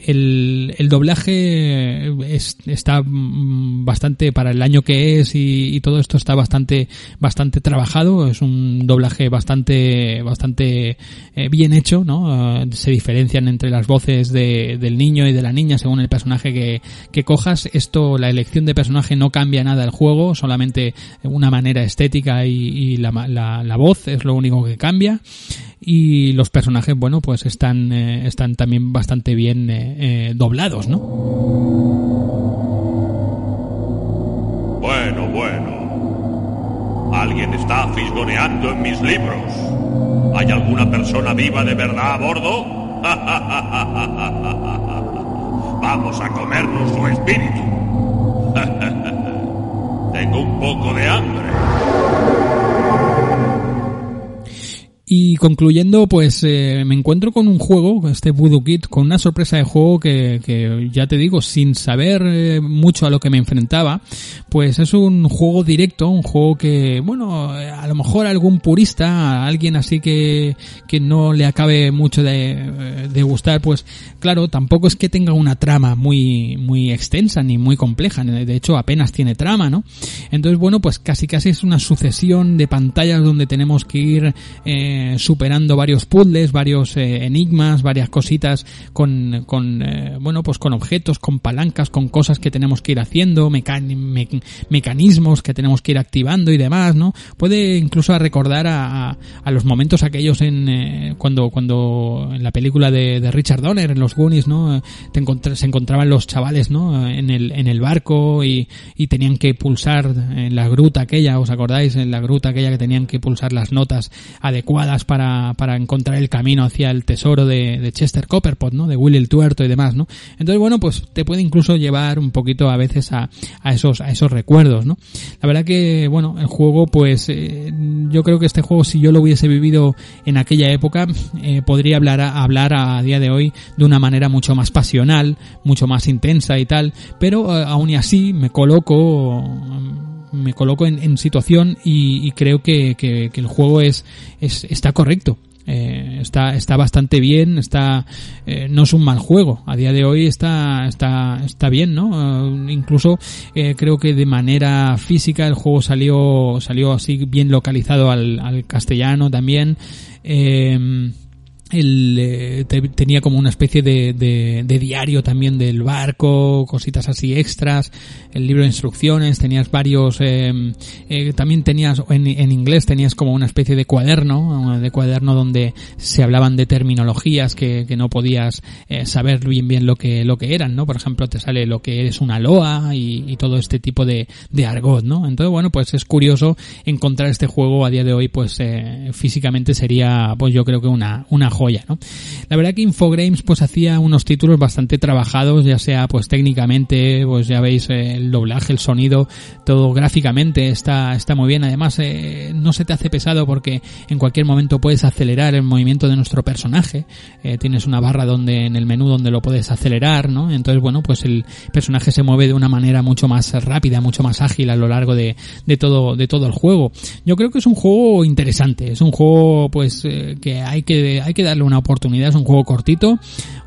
el, el doblaje es, está mm, bastante para el año que es y, y todo esto está bastante bastante trabajado. Es un doblaje bastante bastante eh, bien hecho no Eh, se diferencian entre las voces de, del niño y de la niña según el personaje que, que cojas. Esto la elección de personaje no cambia nada el juego solamente una manera estética y, y la, la, la voz es lo único que cambia. Y los personajes bueno pues están eh, están también bastante bien eh, eh, doblados no Bueno, Bueno. Alguien está fisgoneando en mis libros. ¿Hay alguna persona viva de verdad a bordo? Vamos a comernos su espíritu. Tengo un poco de hambre. Y concluyendo, pues eh, me encuentro con un juego, este Voodoo Kit, con una sorpresa de juego que, que ya te digo, sin saber eh, mucho a lo que me enfrentaba, pues es un juego directo, un juego que, bueno, a lo mejor algún purista, alguien así que, que no le acabe mucho de, de gustar, pues claro, tampoco es que tenga una trama muy, muy extensa ni muy compleja, de hecho apenas tiene trama, ¿no? Entonces, bueno, pues casi casi es una sucesión de pantallas donde tenemos que ir eh, superando varios puzzles, varios eh, enigmas, varias cositas con, con eh, bueno, pues con objetos, con palancas, con cosas que tenemos que ir haciendo, mecan me mecanismos que tenemos que ir activando y demás, ¿no? Puede incluso recordar a, a, los momentos aquellos en eh, cuando cuando en la película de, Richard Donner en los Goonies, ¿no? Te se encontraban los chavales, ¿no? En el en el barco y, y tenían que pulsar en la gruta aquella, ¿os acordáis? En la gruta aquella que tenían que pulsar las notas adecuadas para, para encontrar el camino hacia el tesoro de, de Chester Copperpot, ¿no? De Willy el Tuerto y demás, ¿no? Entonces, bueno, pues te puede incluso llevar un poquito a veces a, a esos, a esos recuerdos, ¿no? La verdad que, bueno, el juego, pues, eh, yo creo que este juego, si yo lo hubiese vivido en aquella época, eh, podría hablar a, hablar a día de hoy de una manera mucho más pasional, mucho más intensa y tal, pero eh, aún y así me coloco me coloco en, en situación y, y creo que, que, el juego es, es está correcto. Eh, está está bastante bien está eh, no es un mal juego. A día de hoy está está está bien no uh, incluso eh, creo que de manera física el juego salió salió así bien localizado al, al castellano también. Eh, el, eh, te, tenía como una especie de, de, de, diario también del barco, cositas así extras, el libro de instrucciones, tenías varios, eh, eh, también tenías, en, en, inglés tenías como una especie de cuaderno, de cuaderno donde se hablaban de terminologías que, que no podías eh, saber bien bien lo que, lo que eran, ¿no? Por ejemplo, te sale lo que eres una loa y, y todo este tipo de, de, argot, ¿no? Entonces, bueno, pues es curioso encontrar este juego a día de hoy, pues eh, físicamente sería, pues yo creo que una, una joya, La verdad que Infogrames pues hacía unos títulos bastante trabajados, ya sea pues técnicamente, pues ya veis eh, el doblaje, el sonido, todo gráficamente está, está muy bien. Además, eh, no se te hace pesado porque en cualquier momento puedes acelerar el movimiento de nuestro personaje. Eh, tienes una barra donde en el menú donde lo puedes acelerar, ¿no? Entonces, bueno, pues el personaje se mueve de una manera mucho más rápida, mucho más ágil a lo largo de, de todo, de todo el juego. Yo creo que es un juego interesante, es un juego pues que hay que, hay que darle una oportunidad, es un juego cortito,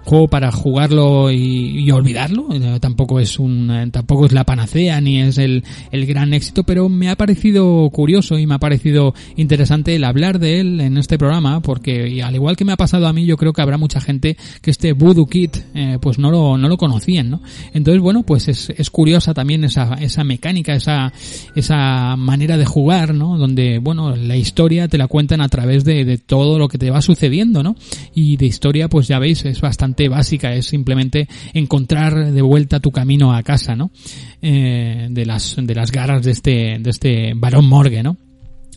juego para jugarlo y, y olvidarlo, eh, tampoco es un, eh, tampoco es la panacea ni es el, el gran éxito, pero me ha parecido curioso y me ha parecido interesante el hablar de él en este programa, porque al igual que me ha pasado a mí, yo creo que habrá mucha gente que este Voodoo Kit, eh, pues no lo, no lo conocían, ¿no? Entonces, bueno, pues es, es curiosa también esa, esa mecánica, esa, esa manera de jugar, ¿no? Donde, bueno, la historia te la cuentan a través de, de todo lo que te va sucediendo, ¿no? Y de historia, pues ya veis, es bastante básica, es simplemente encontrar de vuelta tu camino a casa, ¿no? Eh, de las, de las garras de este, de este varón morgue, ¿no?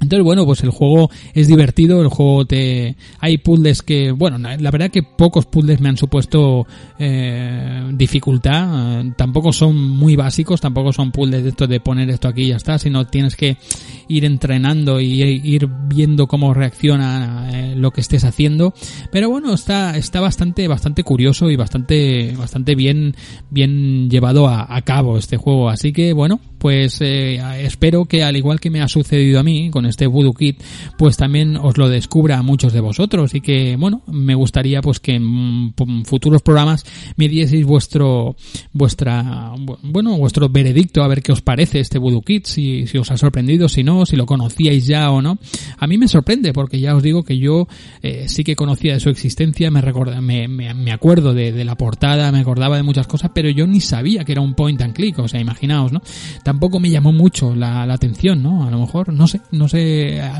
Entonces, bueno, pues el juego es divertido, el juego te... Hay puzzles que, bueno, la verdad que pocos puzzles me han supuesto eh, dificultad, eh, tampoco son muy básicos, tampoco son puzzles de esto de poner esto aquí y ya está, sino tienes que ir entrenando y ir viendo cómo reacciona eh, lo que estés haciendo, pero bueno, está, está bastante, bastante curioso y bastante, bastante bien, bien llevado a, cabo este juego, así que bueno, pues espero que al igual que me ha sucedido a mí con este Voodoo Kit, pues también os lo descubra a muchos de vosotros y que, bueno, me gustaría pues que en futuros programas me dieseis vuestro, vuestra, bueno, vuestro veredicto a ver qué os parece este Voodoo Kit, si, os ha sorprendido, si no, si lo conocíais ya o no. A mí me sorprende porque ya os digo que yo eh, sí que conocía de su existencia, me recorda, me, me, me acuerdo de, de la portada, me acordaba de muchas cosas, pero yo ni sabía que era un point and click, o sea, imaginaos, ¿no? Tampoco me llamó mucho la, la atención, ¿no? A lo mejor, no sé, no sé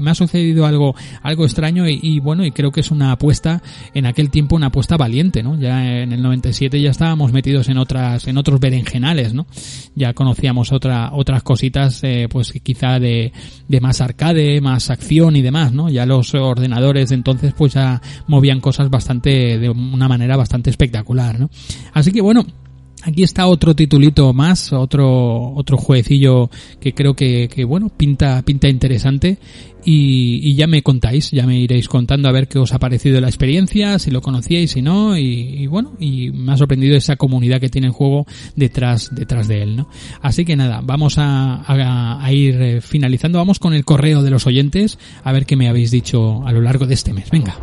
me ha sucedido algo, algo extraño y, y, bueno, y creo que es una apuesta, en aquel tiempo una apuesta valiente, ¿no? Ya en el 97 ya estábamos metidos en otras, en otros berenjenales, ¿no? Ya conocíamos otra, otras cositas, eh, pues quizá de, de más arcade, más acción y demás, ¿no? Ya los ordenadores de entonces pues ya movían cosas bastante, de una manera bastante espectacular, ¿no? Así que bueno, Aquí está otro titulito más, otro otro que creo que, que bueno pinta pinta interesante y, ya me contáis, ya me iréis contando a ver qué os ha parecido la experiencia, si lo conocíais, si no y, bueno y me ha sorprendido esa comunidad que tiene el juego detrás detrás de él, ¿no? Así que nada, vamos a ir eh, finalizando, vamos con el correo de los oyentes a ver qué me habéis dicho a lo largo de este mes. Venga.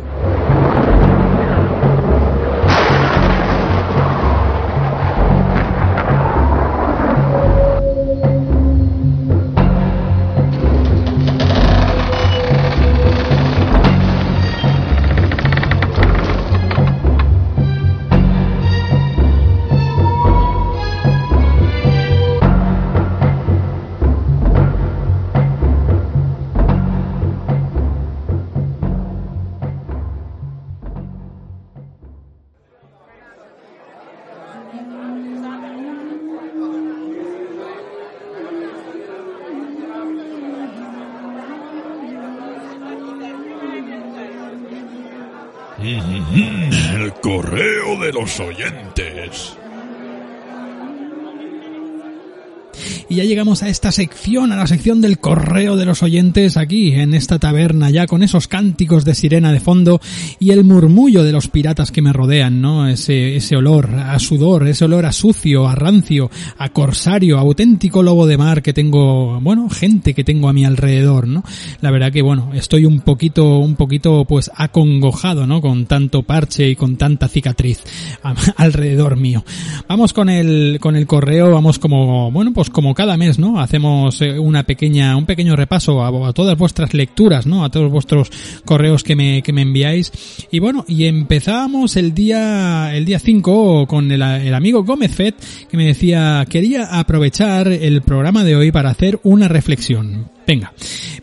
Correo de los oyentes. Y ya llegamos a esta sección, a la sección del correo de los oyentes aquí, en esta taberna, ya con esos cánticos de sirena de fondo y el murmullo de los piratas que me rodean, ¿no? Ese, ese olor a sudor, ese olor a sucio, a rancio, a corsario, a auténtico lobo de mar que tengo, bueno, gente que tengo a mi alrededor, ¿no? La verdad que, bueno, estoy un poquito, un poquito, pues, acongojado, ¿no? Con tanto parche y con tanta cicatriz alrededor mío. Vamos con el, con el correo, vamos como, bueno, pues como cada mes, ¿no? Hacemos eh, una pequeña, un pequeño repaso a, todas vuestras lecturas, ¿no? A todos vuestros correos que me, que me enviáis. Y bueno, y empezamos el día, el día 5 con el, el amigo Gómez Fett que me decía, quería aprovechar el programa de hoy para hacer una reflexión. Venga,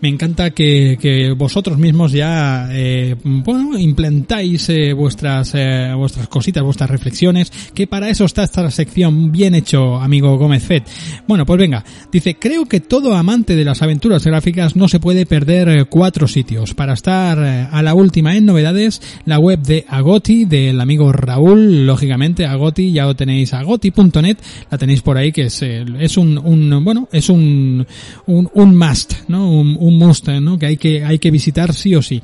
me encanta que, vosotros mismos ya, eh, bueno, implantáis eh, vuestras, eh, vuestras cositas, vuestras reflexiones, que para eso está esta sección bien hecho, amigo Gómez Fett. Bueno, pues venga, dice, creo que todo amante de las aventuras gráficas no se puede perder cuatro sitios. Para estar a la última en novedades, la web de Agoti, del amigo Raúl, lógicamente, Agoti, ya lo tenéis, agoti.net, la tenéis por ahí, que es, es un, un, bueno, es un, un, un must ¿no? Un, un ¿no? Que hay que hay que visitar sí o sí.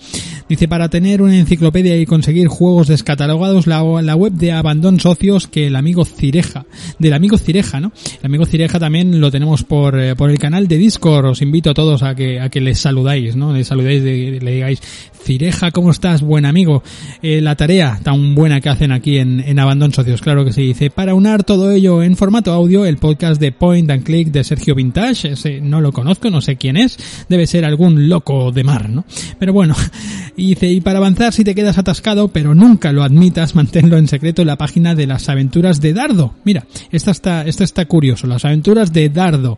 Dice para tener una enciclopedia y conseguir juegos descatalogados la, la web de Abandon Socios que el amigo Cireja, del amigo Cireja, ¿no? El amigo Cireja también lo tenemos por, eh, por el canal de Discord. Os invito a todos a que a que les saludáis, ¿no? Les saludáis, de, le digáis Cireja, ¿cómo estás? Buen amigo. Eh, la tarea tan buena que hacen aquí en, en Abandon Socios, claro que se dice. Para unar todo ello en formato audio, el podcast de Point and Click de Sergio Vintage, ese no lo conozco, no sé quién es, debe ser algún loco de mar, ¿no? Pero bueno, y dice, y para avanzar si te quedas atascado, pero nunca lo admitas, manténlo en secreto en la página de las aventuras de Dardo. Mira, esta está, esta está curioso, las aventuras de Dardo.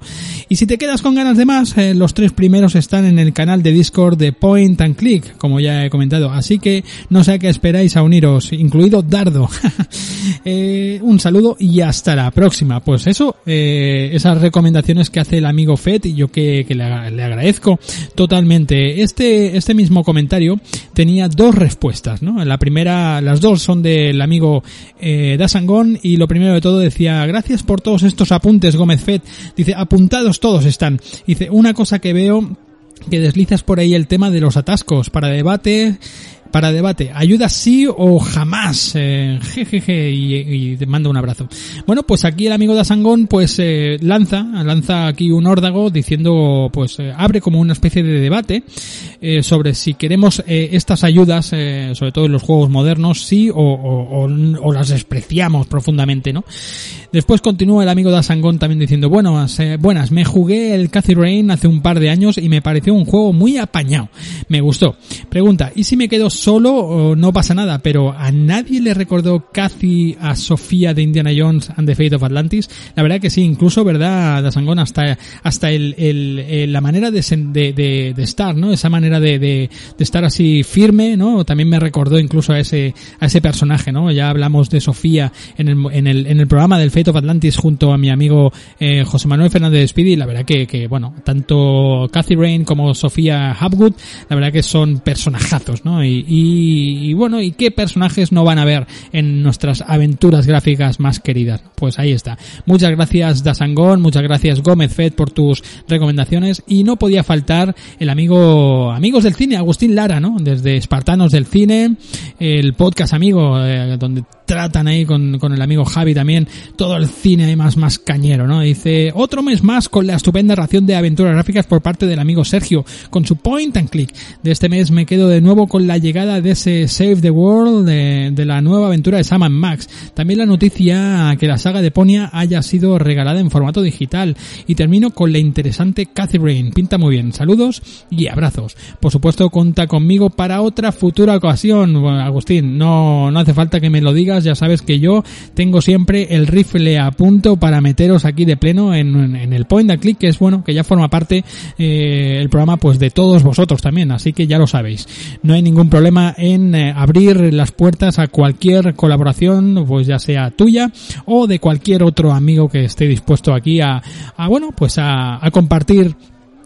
Y si te quedas con ganas de más, eh, los tres primeros están en el canal de Discord de Point and Click, como ya he comentado. Así que no sé a qué esperáis a uniros, incluido Dardo. eh, un saludo y hasta la próxima. Pues eso, eh, esas recomendaciones que hace el amigo Fed y yo que, que le, le, agradezco totalmente. Este, este mismo comentario tenía dos respuestas, ¿no? La primera, las dos son del amigo eh, Dasangón y lo primero de todo decía, gracias por todos estos apuntes Gómez Fed. Dice, apuntados todos están. Dice, una cosa que veo que deslizas por ahí el tema de los atascos para debate para debate. ¿Ayuda sí o jamás? Eh, jejeje, y, te mando un abrazo. Bueno, pues aquí el amigo de Asangón pues eh, lanza, lanza aquí un órdago diciendo, pues eh, abre como una especie de debate eh, sobre si queremos eh, estas ayudas, sobre todo en los juegos modernos, sí o las despreciamos profundamente, ¿no? Después continúa el amigo de Asangón también diciendo, bueno, eh, buenas, me jugué el Cathy Rain hace un par de años y me pareció un juego muy apañado. Me gustó. Pregunta, ¿y si me quedo solo no pasa nada, pero a nadie le recordó Cathy a Sofía de Indiana Jones and the Fate of Atlantis. La verdad que sí, incluso, ¿verdad, Dasangón? Hasta, hasta el, el, la manera de, de, de, estar, ¿no? Esa manera de, de, estar así firme, ¿no? También me recordó incluso a ese, a ese personaje, ¿no? Ya hablamos de Sofía en el, en el, en el programa del Fate of Atlantis junto a mi amigo eh, José Manuel Fernández Speedy. La verdad que, que, bueno, tanto Cathy Rain como Sofía Hapgood, la verdad que son personajazos, ¿no? Y, bueno, ¿y qué personajes no van a ver en nuestras aventuras gráficas más queridas? Pues ahí está. Muchas gracias Dasangón, muchas gracias Gómez Fed por tus recomendaciones y no podía faltar el amigo, amigos del cine, Agustín Lara, ¿no? Desde Espartanos del Cine, el podcast amigo, eh, donde tratan ahí con, con el amigo Javi también todo el cine más, más cañero, ¿no? Dice, otro mes más con la estupenda ración de aventuras gráficas por parte del amigo Sergio, con su point and click. De este mes me quedo de nuevo con la llegada de ese Save the World de, la nueva aventura de Sam Max. También la noticia que la saga de Ponia haya sido regalada en formato digital. Y termino con la interesante Catherine. Pinta muy bien. Saludos y abrazos. Por supuesto, cuenta conmigo para otra futura ocasión. Agustín, no, no hace falta que me lo digas. Ya sabes que yo tengo siempre el rifle a punto para meteros aquí de pleno en, en el point and click, que es bueno, que ya forma parte eh, el programa pues de todos vosotros también. Así que ya lo sabéis. No hay ningún problema en eh, abrir las puertas a cualquier colaboración, pues ya sea tuya o de cualquier otro amigo que esté dispuesto aquí a, a bueno, pues a, a compartir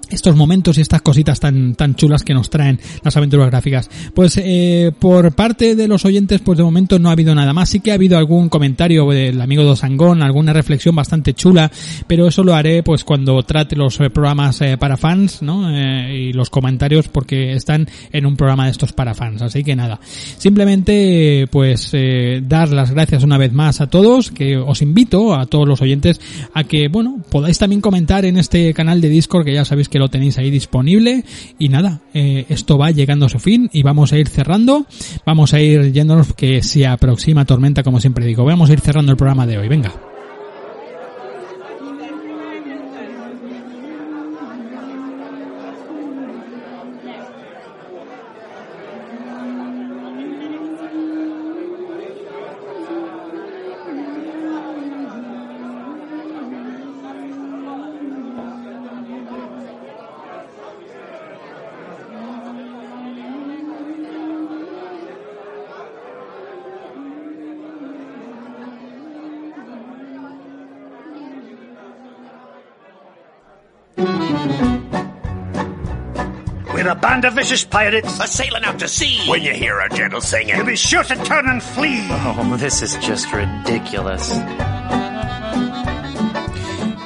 estos momentos y estas cositas tan tan chulas que nos traen las aventuras gráficas. Pues eh, por parte de los oyentes, pues de momento no ha habido nada más. Sí que ha habido algún comentario del amigo Dosangón, alguna reflexión bastante chula, pero eso lo haré pues cuando trate los eh, programas eh, para fans, ¿no? y los comentarios porque están en un programa de estos para fans. Así que nada, simplemente pues dar las gracias una vez más a todos, que os invito a todos los oyentes a que bueno podáis también comentar en este canal de Discord que ya sabéis que que lo tenéis ahí disponible. Y nada, eh, esto va llegando a su fin y vamos a ir cerrando. Vamos a ir yéndonos que se aproxima tormenta, como siempre digo. Vamos a ir cerrando el programa de hoy. Venga. We're a band of vicious pirates. A sailing out to sea. When you hear our gentle singing. You'll be sure to turn and flee. Oh, this is just ridiculous.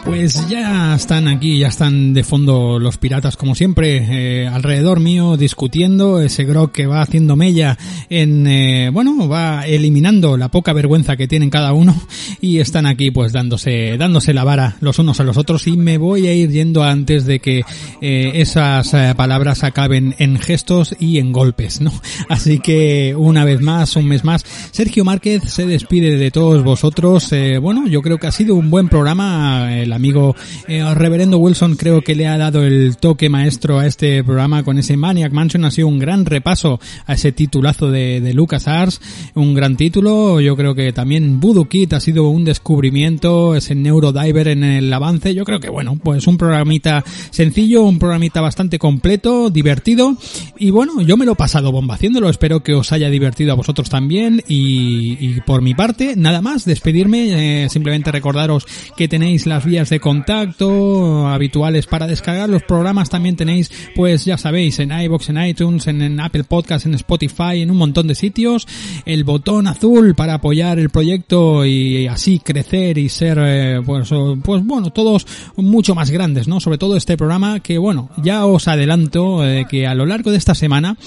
Pues ya están aquí, ya están de fondo los piratas como siempre, eh, alrededor mío discutiendo, ese grog que va haciendo mella en, eh, bueno, va eliminando la poca vergüenza que tienen cada uno y están aquí pues dándose, dándose la vara los unos a los otros y me voy a ir yendo antes de que eh, esas eh, palabras acaben en gestos y en golpes, ¿no? Así que una vez más, un mes más, Sergio Márquez se despide de todos vosotros, eh, bueno, yo creo que ha sido un buen programa, el amigo eh, Reverendo Wilson creo que le ha dado el toque maestro a este programa con ese Maniac Mansion. Ha sido un gran repaso a ese titulazo de, de LucasArts, un gran título. Yo creo que también Voodoo Kit ha sido un descubrimiento, ese Neurodiver en el avance. Yo creo que bueno, pues un programita sencillo, un programita bastante completo, divertido. Y bueno, yo me lo he pasado bomba haciéndolo. Espero que os haya divertido a vosotros también. Y, y por mi parte, nada más, despedirme. Eh, simplemente recordaros que tenéis las vías de contacto habituales para descargar los programas también tenéis pues ya sabéis en iBox, en iTunes, en, Apple Podcast, en Spotify, en un montón de sitios, el botón azul para apoyar el proyecto y así crecer y ser eh, pues, pues bueno, todos mucho más grandes, ¿no? Sobre todo este programa que bueno, ya os adelanto eh, que a lo largo de esta semana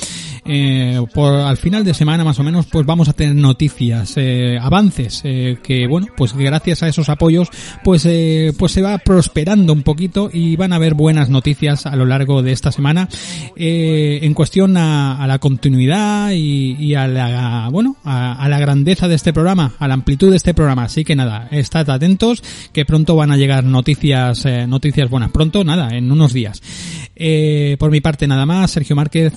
eh, por al final de semana más o menos pues vamos a tener noticias, avances que bueno, pues gracias a esos apoyos pues pues se va prosperando un poquito y van a haber buenas noticias a lo largo de esta semana eh, en cuestión a, la continuidad y, a la bueno a, la grandeza de este programa, a la amplitud de este programa. Así que nada, estad atentos que pronto van a llegar noticias eh, noticias buenas. Pronto, nada, en unos días. Eh, por mi parte nada más, Sergio Márquez,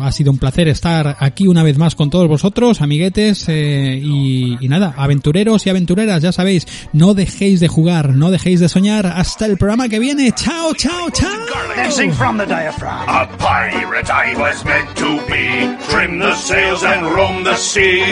ha sido un placer estar aquí una vez más con todos vosotros, amiguetes, y, y nada, aventureros y aventureras, ya sabéis, no dejéis de jugar, no dejéis de soñar, hasta el programa que viene, chao, chao, chao. Dancing from the diaphragm. A pirate I was meant to be. Trim the sails and roam the sea.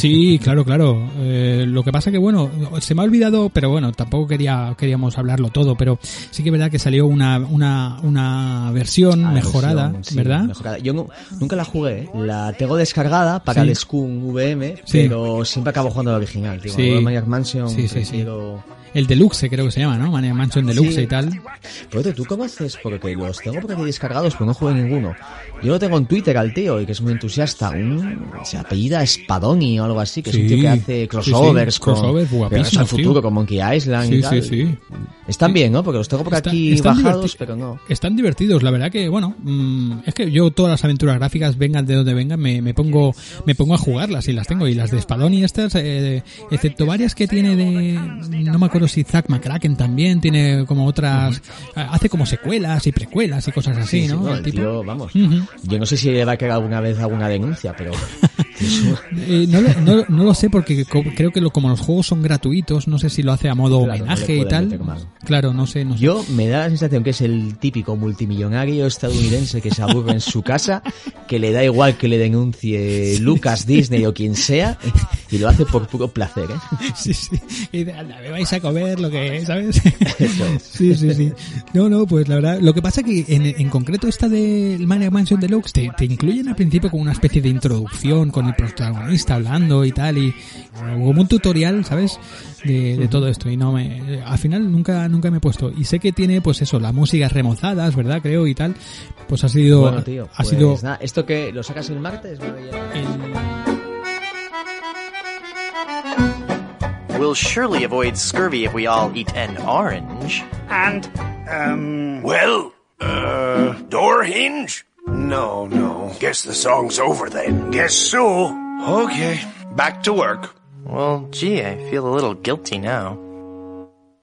Sí, claro, claro. Eh, lo que pasa que bueno, se me ha olvidado, pero bueno, tampoco quería queríamos hablarlo todo, pero sí que es verdad que salió una una, una versión Ah, mejorada, versión, sí, ¿verdad? mejorada. Yo nu- nunca la jugué, ¿eh? la tengo descargada para Sí. el Scum VM, pero siempre acabo jugando la original, tío. Sí. Mansion, Sí, sí, sí. El Deluxe creo que se llama, ¿no? Mansion Deluxe Sí. y tal. Pero tú, ¿tú cómo haces? Porque los tengo por aquí descargados, pero no juego ninguno. Yo lo tengo en Twitter al tío, y que es muy entusiasta. Un, se apellida Spadoni o algo así, que es un Sí. tío que hace crossovers Sí, sí, con crossovers al futuro, tío. con Monkey Island y Sí, tal. sí, sí. Están bien, ¿no? Porque los tengo por Está- aquí están bajados, pero no. Están divertidos, la verdad que, bueno, mm, es que yo todas las aventuras gráficas, vengan de donde vengan, me, me pongo me pongo a jugarlas y las tengo. Y las de Spadón y estas, eh, excepto varias que tiene de... No me acuerdo si Zack McCracken también tiene como otras... Hace como secuelas y precuelas y cosas así, Sí, sí, ¿no? no, El el tipo. tío, vamos. Ujú. Yo no sé si le va a caer alguna vez alguna denuncia, pero... Eh, no, lo, no, no lo sé porque creo que lo- como los juegos son gratuitos, no sé si lo hace a modo Claro, no homenaje y pueden tal. Claro, no sé, no sé. Yo me da la sensación que es el típico multimillonario estadounidense que se aburre en su casa, que le da igual que le denuncie Lucas, Disney o quien sea, y lo hace por puro placer, ¿eh? Sí, sí. Y dice, anda, me vais a comer lo que, ¿sabes? Eso es. Sí, sí, sí. No, no, pues la verdad, lo que pasa que en, en concreto esta del Maniac Mansion Deluxe te, te incluyen al principio como una especie de introducción con el protagonista hablando y tal y como un tutorial, ¿sabes? De, de todo esto y no me, al final nunca, nunca me he puesto y sé que tiene pues eso, las músicas remozadas, ¿verdad? Creo y tal, pues ha sido, Bueno, tío, ha pues sido nada, ¿esto que lo sacas el martes? El- We'll surely avoid scurvy if we all eat an orange. And, um, Well, uh, door hinge? No, no. Guess the song's over then. Guess so. Okay, back to work. Well, gee, I feel a little guilty now.